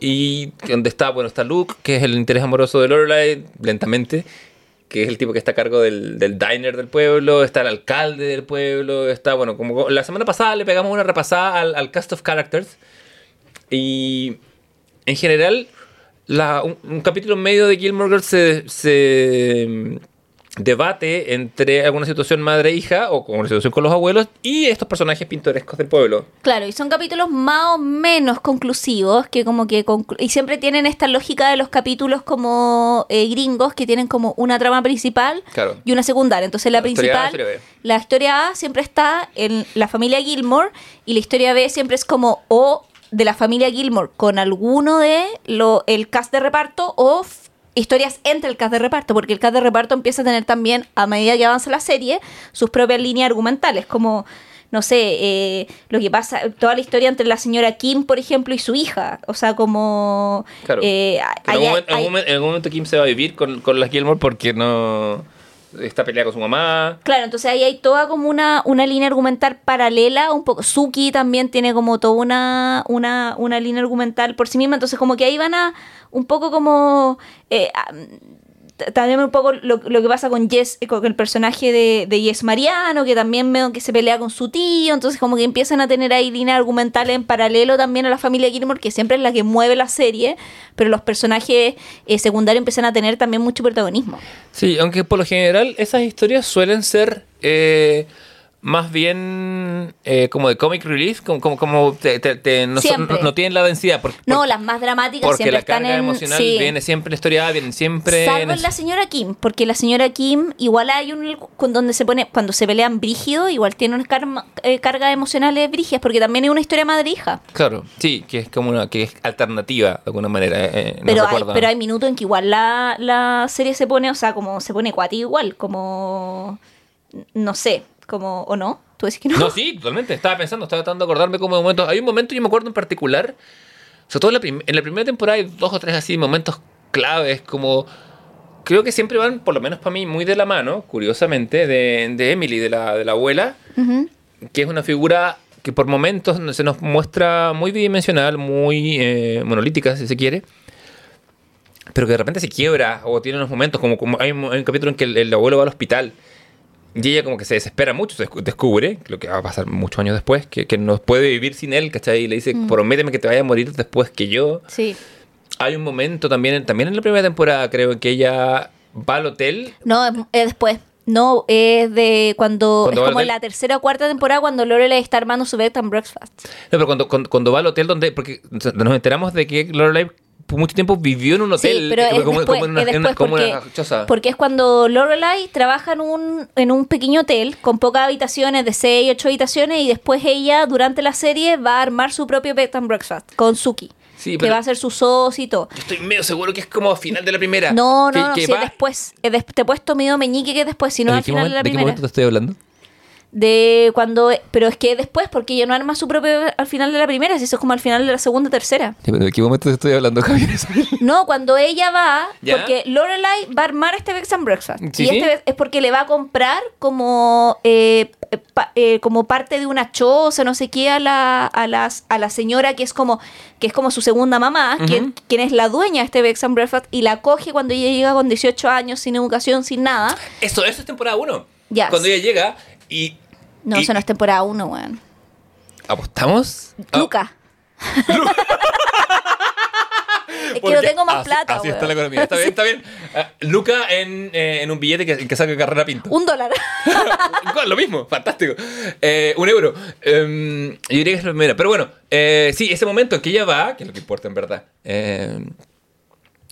Y donde está, bueno, está Luke, que es el interés amoroso de Lorelai, lentamente, que es el tipo que está a cargo del, del diner del pueblo, está el alcalde del pueblo, está, bueno, como la semana pasada le pegamos una repasada al, al cast of characters. Y en general, un, capítulo medio de Gilmore Girls se, se, debate entre alguna situación madre-hija o con una situación con los abuelos y estos personajes pintorescos del pueblo. Claro, y son capítulos más o menos conclusivos, que como que conclu- y siempre tienen esta lógica de los capítulos como eh, gringos, que tienen como una trama principal Claro. y una secundaria. Entonces la, La historia A, principal, historia la historia A siempre está en la familia Gilmore y la historia B siempre es como o de la familia Gilmore con alguno de lo, el cast de reparto o historias entre el cast de reparto, porque el cast de reparto empieza a tener también, a medida que avanza la serie, sus propias líneas argumentales, como, no sé, eh, lo que pasa, toda la historia entre la señora Kim, por ejemplo, y su hija. O sea, como... Claro. eh, en, algún momento, en hay- momento Kim se va a vivir con, con la Gilmore porque no está peleada con su mamá. Claro, entonces ahí hay toda como una, una línea argumental paralela, un poco. Suki también tiene como toda una, una, una línea argumental por sí misma, entonces como que ahí van a un poco como... eh, también un poco lo, lo que pasa con Jess, eh, con el personaje de, de Jess Mariano, que también veo que se pelea con su tío, entonces como que empiezan a tener ahí líneas argumentales en paralelo también a la familia Gilmore, que siempre es la que mueve la serie, pero los personajes eh, secundarios empiezan a tener también mucho protagonismo. Sí, aunque por lo general esas historias suelen ser eh, más bien eh, como de comic relief, como, como, como te- te- te- no, son- Siempre. no- no tienen la densidad. por- No, las más dramáticas porque siempre la están carga en... emocional sí. viene siempre en la historia A, vienen siempre Salvo en la señora Kim, porque la señora Kim igual hay un con donde se pone cuando se pelean brígido, igual tiene unas karma- eh, cargas emocionales brígidas, porque también es una historia madre hija. Claro, sí, que es como una que es alternativa de alguna manera. eh, no Pero hay, pero hay minutos en que igual la, la serie se pone, o sea, como se pone cuati igual, como no sé, como o no, tú decís que no. No, sí, totalmente. Estaba pensando, estaba tratando de acordarme como de momentos. Hay un momento, yo me acuerdo en particular, sobre todo en la, prim- en la primera temporada hay dos o tres así momentos claves, como creo que siempre van, por lo menos para mí, muy de la mano, curiosamente, de, de Emily, de la, de la abuela, Ujú. que es una figura que por momentos se nos muestra muy bidimensional, muy eh, monolítica, si se quiere. Pero que de repente se quiebra o tiene unos momentos, como, como hay, un, hay un capítulo en que el, el abuelo va al hospital y ella como que se desespera mucho, se descubre, lo que va a pasar muchos años después, que, que no puede vivir sin él, ¿cachai? Y le dice, prométeme que te vaya a morir después que yo. Sí. Hay un momento también, también en la primera temporada, creo, en que ella va al hotel. No, es, es después. No, es de cuando, Cuando es como en la tercera o cuarta temporada cuando Lorelai está armando su bed and breakfast. No, pero cuando, cuando, cuando va al hotel donde, porque nos enteramos de que Lorelai mucho tiempo vivió en un hotel, Sí, pero es como, después, como en una, es en una- después como porque, una choza. porque es cuando Lorelai trabaja en un, en un pequeño hotel con pocas habitaciones, de 6, 8 habitaciones, y después ella, durante la serie, va a armar su propio bed and breakfast con Suki. Sí, que va a ser su socio y todo. Yo estoy medio seguro que es como final de la primera. No, que, no, no, que si va- es después. Es des- te he puesto medio meñique que es después, si no ¿De al final momento- de la ¿De qué primera. momento te estoy hablando? De cuando. Pero es que después, porque ella no arma su propio al final de la primera, si eso es como al final de la segunda tercera. ¿De qué momento te estoy hablando, Javier? *laughs* No, cuando ella va, ¿Ya? porque Lorelai va a armar este Bex and Breakfast. Sí, y este es porque le va a comprar como, eh, pa- eh, como parte de una choza, no sé qué, a la, a las, a la señora que es como, que es como su segunda mamá, quien, quien es la dueña de este Bex and Breakfast, y la coge cuando ella llega con 18 años, sin educación, sin nada. Eso, eso es temporada 1. Yes. Cuando ella llega y... No, y- eso no es temporada 1, weón. ¿Apostamos? Ah, Luca. *laughs* es que no tengo más así- plata, Así weón. está la economía. Está bien, está bien. *laughs* Ah, Luca en, eh, en un billete que, que saca carrera pinto. Un dólar. *laughs* Lo mismo, fantástico. Eh, un euro. Em, yo diría que es la primera. Pero bueno, eh, sí, ese momento en que ella va, que es lo que importa en verdad. Eh,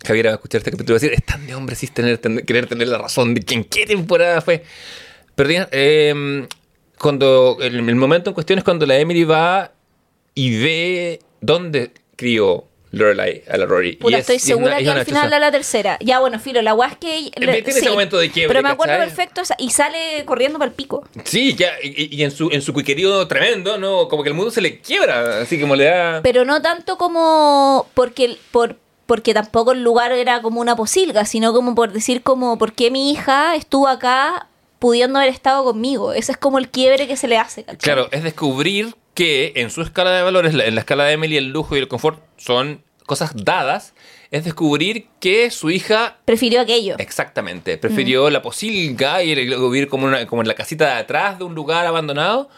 Javier va a escuchar este capítulo y va a decir, es tan de hombre sí tener, tener- querer tener la razón de que en qué temporada fue. Pero em, cuando el, el momento en cuestión es cuando la Emily va y ve dónde crió Lorelai a la Rory. Puta, Y es- estoy y es segura una- que al final de la tercera. Ya, bueno, filo, la guas que. Eh, tiene ese momento de quiebre, Pero me acuerdo ¿cachai? perfecto y sale corriendo para el pico. Sí, ya, y, y en su en su cuiquerío tremendo, ¿no? Como que el mundo se le quiebra, así como le da... Pero no tanto como porque por porque tampoco el lugar era como una posilga, sino como por decir como por qué mi hija estuvo acá pudiendo haber estado conmigo. Ese es como el quiebre que se le hace, ¿cachai? Claro, es descubrir que en su escala de valores, en la escala de Emily, el lujo y el confort son cosas dadas. Es descubrir que su hija, Prefirió aquello. exactamente, prefirió la posilga y el- vivir como, una- como en la casita de atrás de un lugar abandonado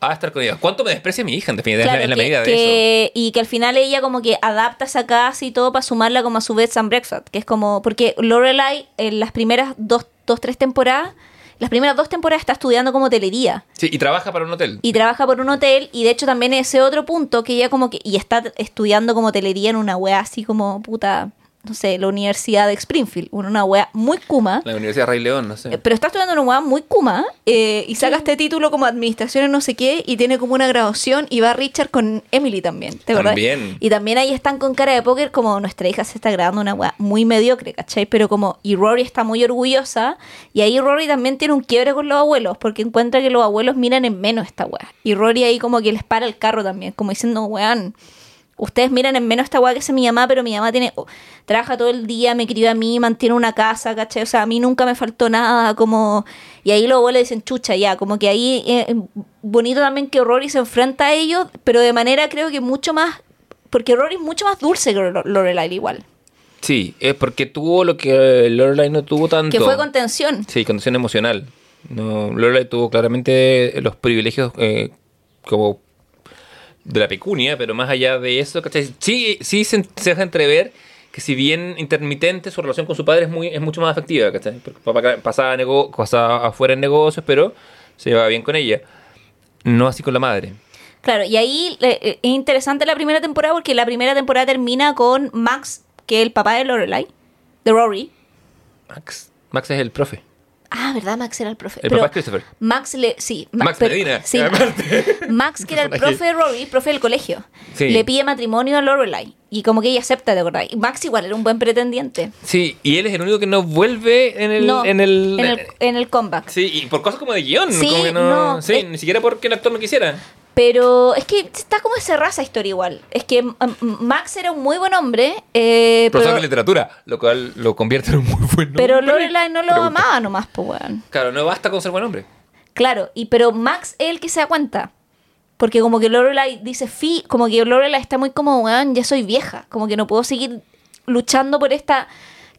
a estar con ella. ¿Cuánto me desprecia mi hija, en definitiva? es la- Claro, es la que- medida de que- Y que al final ella como que adapta esa casa y todo para sumarla como a su bed and breakfast. Que es como... Porque Lorelai en las primeras dos, dos, tres temporadas... Las primeras dos temporadas está estudiando como hotelería. Sí, y trabaja para un hotel. Y trabaja por un hotel. Y de hecho también ese otro punto que ella como que... Y está estudiando como hotelería en una wea así como puta... no sé, la Universidad de Springfield, una, una wea muy kuma. La Universidad Rey León, no sé. Eh, Pero está estudiando una weá muy kuma eh, y saca este título como administración en no sé qué y tiene como una graduación y va Richard con Emily también, ¿te acordás? También. Y también ahí están con cara de póker como nuestra hija se está grabando una weá muy mediocre, ¿cachai? Pero como, y Rory está muy orgullosa y ahí Rory también tiene un quiebre con los abuelos porque encuentra que los abuelos miran en menos esta weá. Y Rory ahí como que les para el carro también, como diciendo, weón. Ustedes miran en menos esta weá que hace mi mamá, pero mi mamá tiene, oh, trabaja todo el día, me crió a mí, mantiene una casa, ¿cachai? O sea, a mí nunca me faltó nada, como... Y ahí los abuelos dicen, chucha, ya, como que ahí eh, bonito también que Rory se enfrenta a ellos, pero de manera creo que mucho más... Porque Rory es mucho más dulce que Lo- Lorelai igual. Sí, es porque tuvo lo que Lorelai no tuvo tanto. Que fue contención. Sí, condición emocional. No, Lorelai tuvo claramente los privilegios eh, como de la pecunia, pero más allá de eso, ¿cachai? Sí, sí se, se deja entrever que si bien intermitente, su relación con su padre es, muy, es mucho más afectiva, ¿cachai? Porque papá pasaba, nego- pasaba afuera en negocios, pero se llevaba bien con ella. No así con la madre. Claro, y ahí eh, eh, es interesante la primera temporada porque la primera temporada termina con Max, que es el papá de Lorelai, de Rory. Max. Max es el profe. Ah, ¿verdad? Max era el profe. El Pero papá es Christopher. Max le. Sí, Ma- Max Medina, Sí. *laughs* Max, que era el profe de Rory, profe del colegio, Sí. le pide matrimonio a Lorelai. Y como que ella acepta, de verdad. Y Max igual era un buen pretendiente. Sí, y él es el único que no vuelve en el... no, en el, en el, en el comeback. Sí, y por cosas como de guion. Sí, como que no, no, sí, eh. ni siquiera porque el actor no quisiera. Pero es que está como cerrada esa historia igual. Es que mm, Max era un muy buen hombre, eh, Profesor pero, de literatura, lo cual lo convierte en un muy buen pero hombre. Lorelai no lo Pregunta. amaba nomás, pues weón. Claro, no basta con ser buen hombre. Claro, y pero Max es el que se da cuenta. Porque como que Lorelai dice, fi, como que Lorelai está muy como, weón, ya soy vieja. Como que no puedo seguir luchando por esta...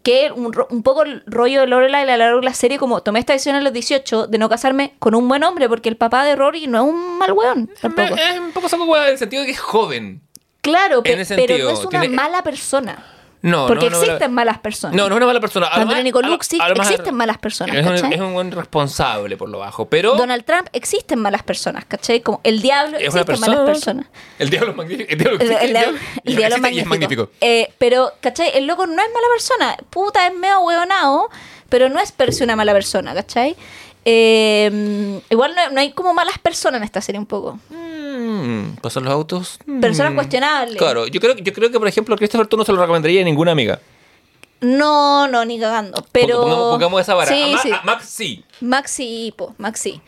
Que un, un poco el rollo de Lorelai a lo largo de la serie, como tomé esta decisión a los 18 de no casarme con un buen hombre, porque el papá de Rory no es un mal weón, tampoco. Es un poco saco hueá en el sentido de que es joven. Claro, pe- pero no es una tiene- mala persona. No, porque no, no, existen no, malas personas. No, no es una mala persona. Andrónico a lo- Luxic, a lo más- existen malas personas, Es un, es un buen responsable por lo bajo, pero Donald Trump existen malas personas, ¿cachai? Como el diablo es una existen persona. malas personas. El diablo es magnífico. El diablo El, existe, el diablo, el diablo *laughs* existe y es magnífico. Eh, pero, ¿cachai? El loco no es mala persona. Puta, es medio hueonado, pero no es per se una mala persona, ¿cachai? Eh, igual no, no hay como malas personas en esta serie un poco. Mm, ¿Pasan los autos? Personas Mm. cuestionables. Claro, yo creo, yo creo que, por ejemplo, Christopher tú no se lo recomendaría a ninguna amiga. No, no, ni cagando. Pero. Pongamos, pongamos esa vara. Sí, a, Ma- sí. a Max sí. Max sí, po, Max sí.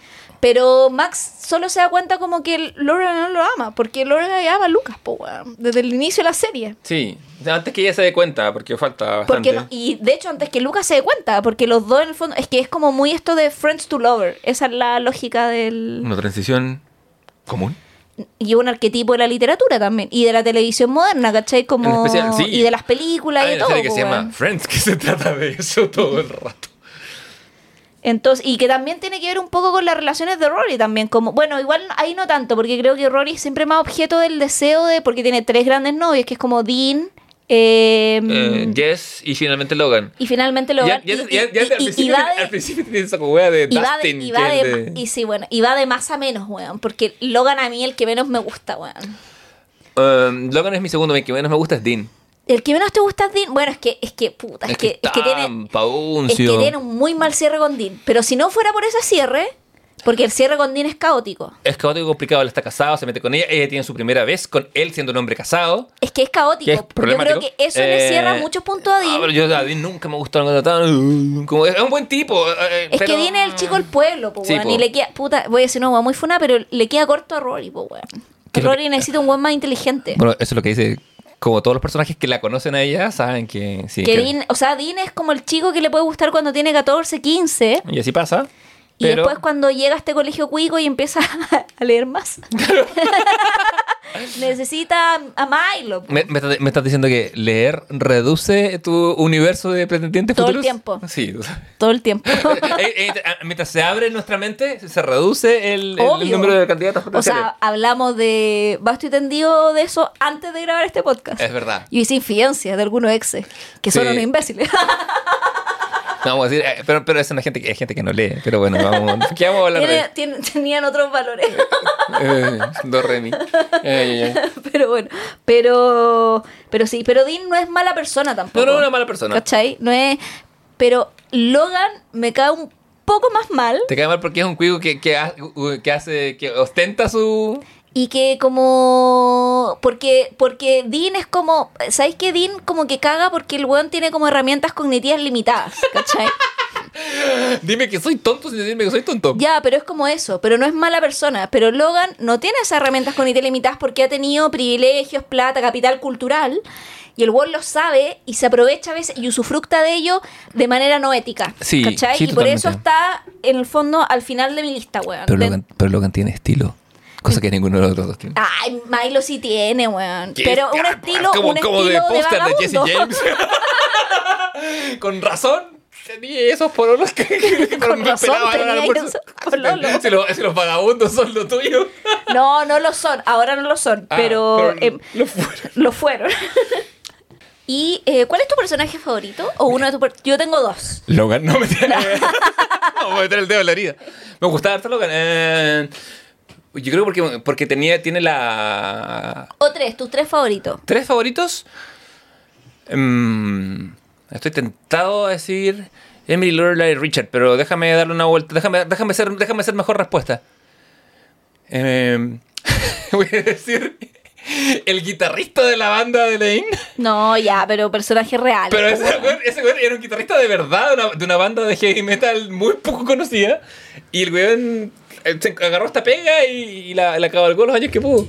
Pero Max solo se da cuenta como que Laura no lo ama, porque Laura ama a Lucas, po, weón, desde el inicio de la serie. Sí. Antes que ella se dé cuenta, porque falta bastante. Porque no- y de hecho, antes que Lucas se dé cuenta, porque los dos en el fondo, es que es como muy esto de Friends to Lover, esa es la lógica del... Una transición común. Y un arquetipo de la literatura también, y de la televisión moderna, ¿cachai? Como... Especial, sí. Y de las películas Hay y una todo. serie que se llama. Friends, que se trata de eso todo el rato. Entonces, y que también tiene que ver un poco con las relaciones de Rory también, como, bueno, igual ahí no tanto, porque creo que Rory es siempre más objeto del deseo de, porque tiene tres grandes novios, que es como Dean, eh, Eh, Jess y finalmente Logan. y finalmente lo Ya, ya, ya, ya al, y, principio, va al principio tiene esa wea de y de, Dustin. y va de- de- y sí, bueno, y va de más a menos, weón, porque Logan a mí el que menos me gusta, weón. Um, Logan es mi segundo, el que menos me gusta es Dean. El que menos te gusta es Dean, bueno, es que, es que, puta, es, que, es que tiene... Es que tiene un muy mal cierre con Dean. Pero si no fuera por ese cierre, porque el cierre con Dean es caótico. Es caótico, complicado, él está casado, se mete con ella, ella tiene su primera vez con él siendo un hombre casado. Es que es caótico. Que es Yo creo que eso le Eh, cierra muchos puntos a ah, Dean. pero yo a Dean nunca me gustó no, tan- como- Es un buen tipo. eh, es pero- que Dean es el chico del pueblo, po, Sí, weón. po. Y le queda, puta, voy a decir una weá muy funa, pero le queda corto a Rory, po, weón. ¿Qué es Rory necesita un weón más inteligente. Bueno, eso es lo que dice. Como todos los personajes que la conocen a ella saben que sí. que que- Dean, o sea, Dean es como el chico que le puede gustar cuando tiene 14, 15. Y así pasa. Y pero- después cuando llega a este colegio cuico y empieza *laughs* a leer más. *laughs* Necesita a Milo. po. Me, me estás- me estás diciendo que leer reduce tu universo de pretendientes Todo el futuros? tiempo. Sí. Todo el tiempo. *laughs* Eh, eh, mientras se abre nuestra mente, se reduce el, el número de candidatos O sea, hablamos de basto y tendido de eso antes de grabar este podcast. es verdad. Yo hice infidencias de algunos exes, que son Sí. unos imbéciles. Vamos a decir, eh, pero, pero es una gente que, hay gente que no lee. Pero bueno, vamos, ¿qué vamos a hablar de? Tiene- tiene- tenían otros valores. Eh, do, re, mi. Pero bueno, pero pero sí, pero Dean no es mala persona tampoco. No, no es una mala persona. ¿Cachai? No es. Pero Logan me cae un poco más mal Te cae mal porque es un cuico que, que, ha- que hace, que ostenta su... y que como. Porque, porque Dean es como. ¿Sabéis que Dean como que caga porque el weón tiene como herramientas cognitivas limitadas? ¿Cachai? *laughs* Dime que soy tonto sin decirme que soy tonto. Ya, pero es como eso, pero no es mala persona. Pero Logan no tiene esas herramientas cognitivas limitadas porque ha tenido privilegios, plata, capital cultural. Y el weón lo sabe y se aprovecha a veces y usufructa de ello de manera no ética. Sí, ¿Cachai? sí, y por eso está en el fondo al final de mi lista, weón. Pero Logan, pero Logan tiene estilo. Cosa que ninguno de los otros dos tiene. Ay, Milo sí tiene, weón. Pero un Ah, estilo, como, un como estilo de póster de, Jesse vagabundo. James. *laughs* Con razón. Tenía esos pololos que, que Con me razón tenía esos pololos. Si, los, si los vagabundos son lo tuyo. No, no lo son. Ahora no lo son. Ah, pero pero em, lo fueron. lo fueron. *laughs* ¿Y eh, cuál es tu personaje favorito? ¿O uno de tus per- Yo tengo dos. Logan, no me tiene. *laughs* no, voy a meter el dedo en la herida. Me gustaba harto Logan. Eh, yo creo porque, porque tenía, tiene la. O tres, tus tres favoritos. ¿Tres favoritos? Mm, estoy tentado a decir Emily, Lorelai y Richard, pero déjame darle una vuelta. Déjame, déjame, ser, déjame hacer mejor respuesta. Eh, *laughs* voy a decir el guitarrista de la banda de Lane. No, ya, pero personajes reales. Pero ese weón. ese weón era un guitarrista de verdad, de una, de una banda de heavy metal muy poco conocida. Y el weón se agarró esta pega y, y la, la cabalgó los años que pudo.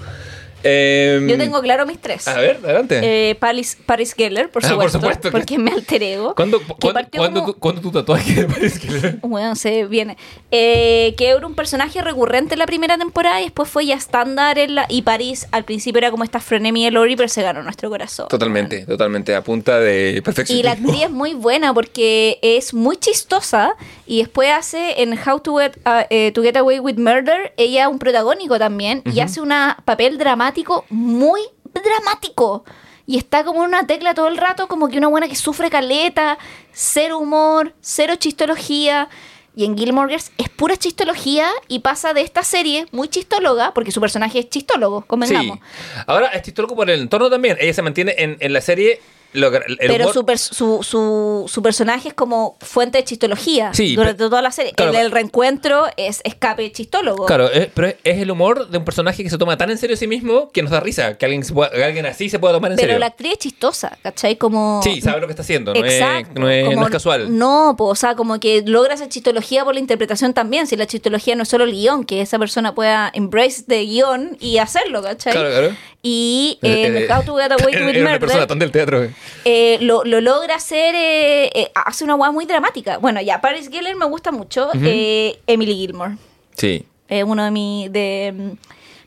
Em, Yo tengo claro mis tres. A ver, adelante. Eh, Paris, Paris Geller, por Ah, por supuesto, supuesto que- porque es mi alter ego. ¿Cuándo, que cuándo, cuándo como- tu, cuándo tu tatuaje parece que *laughs* Bueno, se viene. Eh, que era un personaje recurrente en la primera temporada y después fue ya estándar en la. Y París al principio era como esta frenemia de Lori, pero se ganó nuestro corazón. Totalmente, totalmente, a punta de perfección. Y la actriz es muy buena porque es muy chistosa y después hace en How to Get, uh, eh, to Get Away with Murder, ella un protagónico también y hace un papel dramático muy dramático. Y está como en una tecla todo el rato, como que una buena que sufre caleta, cero humor, cero chistología. Y en Gilmore Girls es pura chistología y pasa de esta serie muy chistóloga, porque su personaje es chistólogo, Sí. convengamos. Ahora es loco por el entorno también. Ella se mantiene en, en la serie. Lo que- el pero su, su, su, su personaje es como fuente de chistología Sí, durante pero- toda la serie. claro, el reencuentro es escape chistólogo. Claro, es- pero es, es el humor de un personaje que se toma tan en serio a sí mismo que nos da risa. Que alguien, que alguien así se pueda tomar en pero serio. la actriz es chistosa, ¿cachai? Como... Sí, sabe lo que está haciendo. No, Exacto, es, no, es, no como- es casual. No, po, o sea, como que logra esa chistología por la interpretación también. Si la chistología no es solo el guion, que esa persona pueda embrace de guion y hacerlo, ¿cachai? Claro, claro. Y Eh, en eh, How to Get Away *laughs* with una persona Murder tan del teatro. eh. eh, lo, lo logra hacer, eh, eh, hace una guay muy dramática. Bueno, ya, Paris Geller me gusta mucho. eh, Emily Gilmore. Sí. Eh, uno de mis. De, mm,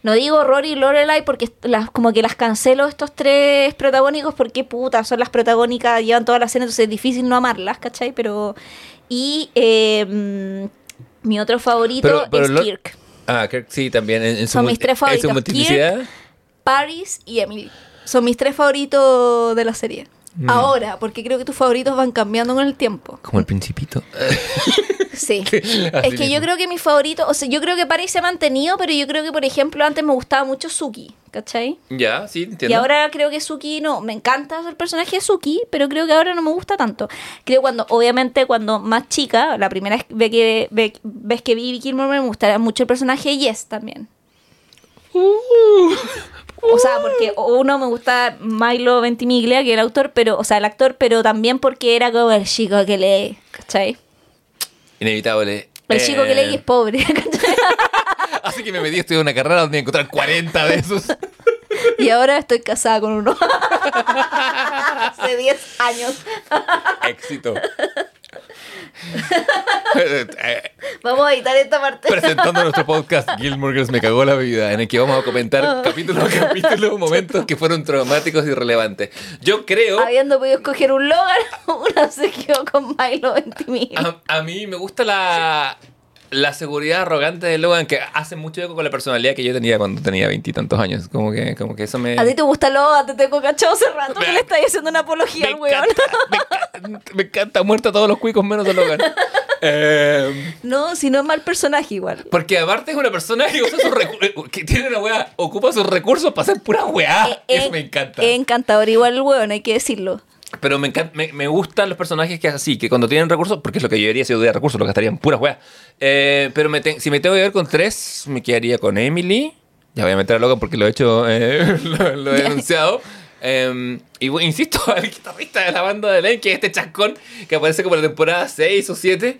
no digo Rory y Lorelai porque las, como que las cancelo estos tres protagónicos porque puta, son las protagónicas, llevan toda la escena, entonces es difícil no amarlas, ¿cachai? Pero. Y eh, mm, mi otro favorito Pero- pero es Kirk. Ah, Kirk, sí, también. En, en Son mis tres En su favoritos. Paris y Emily. Son mis tres favoritos de la serie. Mm. Ahora, porque creo que tus favoritos van cambiando con el tiempo. Como el principito. *laughs* Sí. *laughs* Es que yo creo que mi favorito, o sea, yo creo que Paris se ha mantenido, pero yo creo que, por ejemplo, antes me gustaba mucho Suki, ¿cachai? Ya, sí, entiendo. Y ahora creo que Suki no, me encanta el personaje de Suki, pero creo que ahora no me gusta tanto. Creo cuando, obviamente, cuando más chica, la primera vez que, ve- vez que vi Vicky Gilmore me gustaba mucho el personaje de Yes también. O sea, porque uno me gusta Milo Ventimiglia, que el autor, pero, o sea, el actor, pero también porque era como el chico que lee, ¿cachai? Inevitable. El Eh, chico que lee y es pobre, *laughs* ¿cachai? *laughs* Así que me metí a estudiar una carrera donde encontrar 40 de esos. Y ahora estoy casada con uno. *laughs* Hace 10 años. Éxito. *laughs* Vamos a editar esta parte. Presentando nuestro podcast Gilmore Girls me cagó la vida, en el que vamos a comentar capítulo a capítulo *laughs* momentos que fueron traumáticos y relevantes. Yo creo, Habiendo podido escoger un Logan, *laughs* una se quedó con Milo Ventimiglia. a, a mí me gusta la, la seguridad arrogante de Logan, que hace mucho eco con la personalidad que yo tenía cuando tenía veintitantos años. Como que, como que eso me... A ti te gusta Logan, te tengo cachado hace rato que le estáis haciendo una apología al weón. encanta, me encanta. Me encanta, muerta a todos los cuicos menos a Logan. *laughs* Eh, No, si no es mal personaje igual. porque aparte es una persona que, usa sus recu- que tiene una weá, ocupa sus recursos para hacer pura weá. Eh, Eso eh, me encanta. Es encantador igual el hueón, hay que decirlo. Pero me, encanta, me, me gustan los personajes que así, que cuando tienen recursos, porque es lo que yo haría si yo tuviera recursos, lo gastaría en puras weas. Eh, pero me te- si me tengo que ver con tres, me quedaría con Emily. Ya voy a meter a Logan porque lo he hecho, eh, *laughs* lo, lo he denunciado. Eh, y insisto, *laughs* el guitarrista de la banda de Lane, que es este chascón que aparece como en la temporada 6 o 7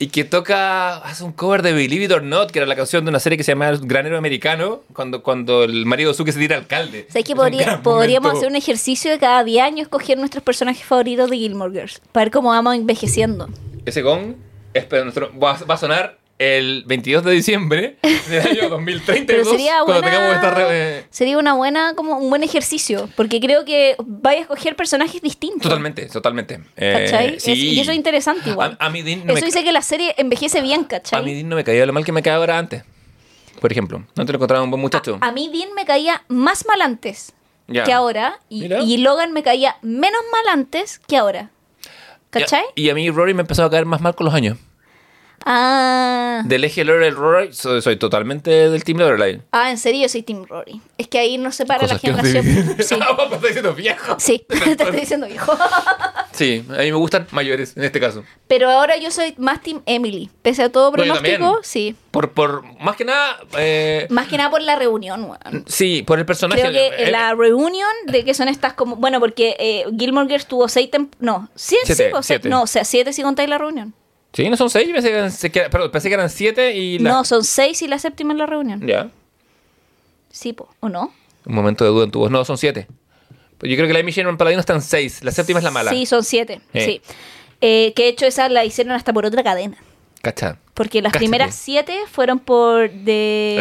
y que toca, hace un cover de Believe It or Not, que era la canción de una serie que se llama Granero Americano, cuando, cuando el marido de Suki se tira alcalde. ¿Sabes que Es un podría- podríamos momento. hacer un ejercicio de cada 10 años escoger nuestros personajes favoritos de Gilmore Girls? Para ver cómo vamos envejeciendo. Ese gong es nuestro- va, va a sonar el 22 de diciembre del año *laughs* 2032 Pero sería cuando buena, tengamos esta re- eh, sería una buena, como un buen ejercicio, porque creo que vaya a escoger personajes distintos. Totalmente, totalmente. Eh, ¿Cachai? sí. Es- y eso es interesante igual. A, a mí Dean no Eso me, dice que la serie envejece bien, a ¿cachai? mí Dean no me caía lo mal que me caía ahora antes. Por ejemplo, no te lo encontraba un buen muchacho. A, a mí Dean me caía más mal antes que ahora, y, y Logan me caía menos mal antes que ahora. ¿Cachai? Y, y a mí Rory me empezó a caer más mal con los años. Ah. Del eje Lorelai Rory, soy, soy totalmente del team Lorelai. Ah, en serio, yo soy Team Rory. Es que ahí nos separa Cosas la no te generación. dicen. *laughs* Sí, *laughs* Ah, me estás diciendo viejo. sí, *laughs* te estoy diciendo viejo. Sí, a mí me gustan mayores en este caso. Pero ahora yo soy más Team Emily. Pese a todo Bueno, pronóstico, también. sí. Por, por, más que nada, eh, Más que nada por la reunión, weón. sí, por el personaje. Creo que Eh, la reunión de que son estas como. Bueno, porque eh, Gilmore Girls tuvo seis tem- No, ¿siete? Siete, sí, siete. No, o sea, siete si contáis la reunión. Sí, no son seis, pensé que eran, se- que- perdón, pensé que eran siete y la... No, son seis y la séptima es la reunión. Ya, Sí, po, ¿o no? un momento de duda en tu voz. No, son siete. Yo creo que la de Michelle Paladino están seis, la séptima es la mala. Sí, son siete. Eh. Sí. Eh, que de hecho esa la hicieron hasta por otra cadena. Porque las Cáchate. primeras siete fueron por de...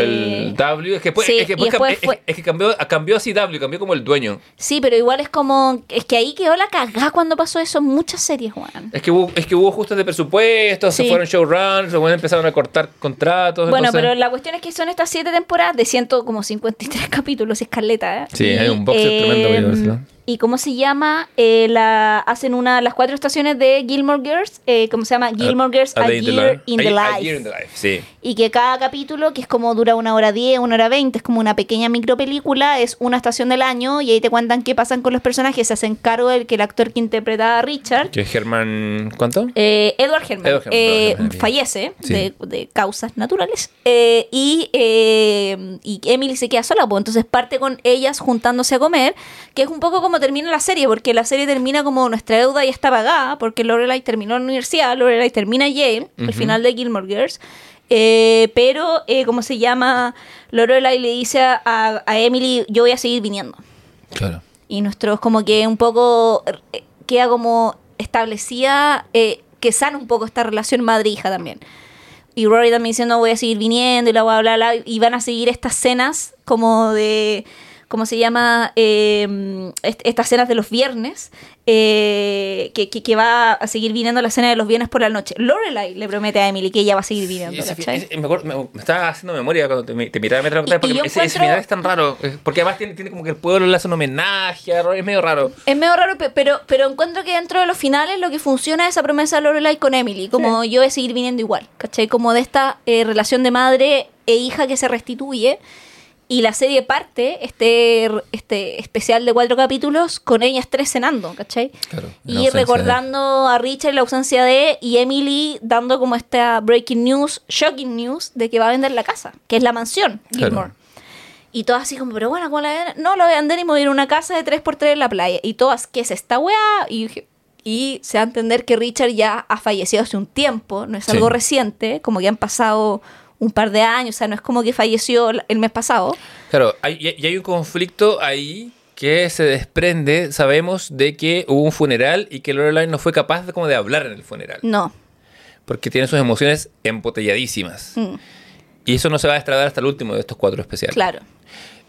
El W, es que, después- Eh, sí, es que, y después después cam- es- fue- es que cambió, cambió así W, cambió como el dueño. Sí, pero igual es como... Es que ahí quedó la cagada cuando pasó eso en muchas series, Juan. Es que hubo, es que hubo ajustes de presupuesto, se fueron showruns, luego empezaron a cortar contratos. Bueno, entonces- pero la cuestión es que son estas siete temporadas de ciento como 53 *laughs* capítulos, escaleta, ¿eh? Sí, Y, hay un box set tremendo, decirlo. ¿Y cómo se llama? Eh, la, hacen una, las cuatro estaciones de Gilmore Girls, eh, ¿cómo se llama? Gilmore Girls A, Day Year in the A- A Life. Year in the Life, sí. Y que cada capítulo, que es como dura una hora diez, una hora veinte, es como una pequeña micropelícula, es una estación del año y ahí te cuentan qué pasan con los personajes, se hacen cargo del que el actor que interpretaba a Richard, Que es Germán, ¿cuánto? eh, Edward Herman, Edward Herman, eh, Herman, fallece sí. de, de causas naturales eh, y, eh, y Emily se queda sola, pues entonces parte con ellas juntándose a comer, que es un poco como termina la serie, porque la serie termina como nuestra deuda ya está pagada, porque Lorelai terminó en la universidad, Lorelai termina Yale, al Ujú. final de Gilmore Girls, eh, pero, eh, ¿cómo se llama? Lorelai le dice a, a- a Emily, yo voy a seguir viniendo. Claro. Y nuestros como que un poco eh, queda como establecida, eh, que sana un poco esta relación madre-hija también. Y Rory también diciendo voy a seguir viniendo y la bla, bla, bla, y van a seguir estas cenas como de, ¿cómo se llama? Eh, est- estas cenas de los viernes, eh, que, que, que va a seguir viniendo la cena de los viernes por la noche. Lorelai le promete a Emily que ella va a seguir viniendo, ese- me, acuerdo- me- me estaba haciendo memoria cuando te, te miraba mientras lo porque ese, ese final es tan raro. Porque además tiene, tiene como que el pueblo le hace un homenaje es medio raro. Es medio raro, pe- pero, pero encuentro que dentro de los finales lo que funciona es esa promesa de Lorelai con Emily, como yo voy a seguir viniendo igual, ¿cachai? Como de esta eh, relación de madre e hija que se restituye. Y la serie parte, este, este especial de cuatro capítulos, con ellas tres cenando, ¿cachai? Claro, y de- recordando a Richard la ausencia de, y Emily dando como esta breaking news, shocking news, de que va a vender la casa, que es la mansión, Claro. Gilmore. Y todas así como, pero bueno, ¿cómo la ven? No, la voy a vender y me voy a ir a una casa de 3x3 en la playa. Y todas, ¿qué es esta weá? Y, y se va a entender que Richard ya ha fallecido hace un tiempo, no es Sí. algo reciente, como que han pasado un par de años, o sea, no es como que falleció el mes pasado. Claro, hay, y hay un conflicto ahí que se desprende, sabemos, de que hubo un funeral y que Lorelai no fue capaz de, como de hablar en el funeral. No. Porque tiene sus emociones embotelladísimas. Mm, Y eso no se va a destradar hasta el último de estos cuatro especiales. claro.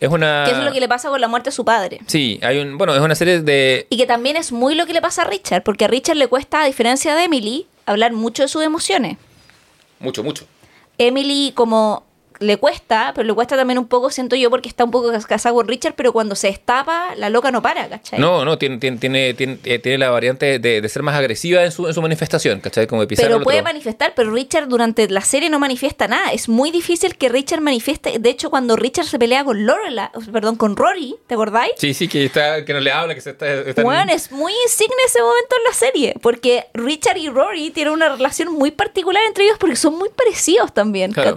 Es una... Que eso es lo que le pasa con la muerte de su padre. Sí, hay un... Bueno, es una serie de... Y que también es muy lo que le pasa a Richard, porque a Richard le cuesta, a diferencia de Emily, hablar mucho de sus emociones. Mucho, mucho. Emily como le cuesta, pero le cuesta también un poco, siento yo, porque está un poco cas- casado con Richard, pero cuando se destapa, la loca no para, ¿cachai? No, no, tiene, tiene, tiene, tiene, eh, tiene la variante de, de ser más agresiva en su, en su manifestación, ¿cachai? Como de Pero puede otro. manifestar, pero Richard durante la serie no manifiesta nada. Es muy difícil que Richard manifieste. De hecho, cuando Richard se pelea con Lorela, perdón, con Rory, ¿te acordáis? Sí, sí, que, está, que no le habla, que se está... está en- Bueno, es muy insigne ese momento en la serie, porque Richard y Rory tienen una relación muy particular entre ellos porque son muy parecidos también, Claro.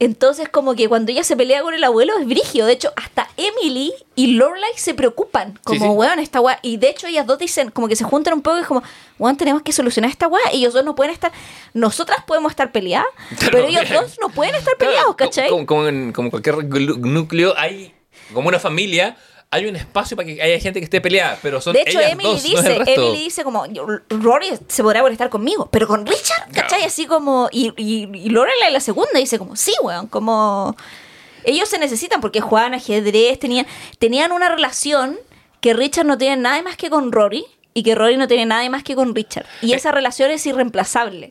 Entonces, como que cuando ella se pelea con el abuelo es brigio. De hecho, hasta Emily y Lorelai se preocupan. Como, Sí, sí. weón, esta weá. Y de hecho, ellas dos dicen, como que se juntan un poco y es como, weón, tenemos que solucionar esta weá. Ellos dos no pueden estar. Nosotras podemos estar peleadas, *laughs* pero ellos dos no pueden estar peleados, ¿cachai? Como, como en como cualquier núcleo hay, como una familia, hay un espacio para que haya gente que esté peleada, pero son De hecho, ellas Emily dos, no es dice, el resto. Emily dice como, Rory se podrá molestar conmigo, pero con Richard, ¿cachai? Así como, y, y, y Lorelai la segunda dice como, sí, weón, como... Ellos se necesitan porque jugaban ajedrez, tenían, tenían una relación que Richard no tiene nada más que con Rory y que Rory no tiene nada más que con Richard. Y esa relación es irreemplazable,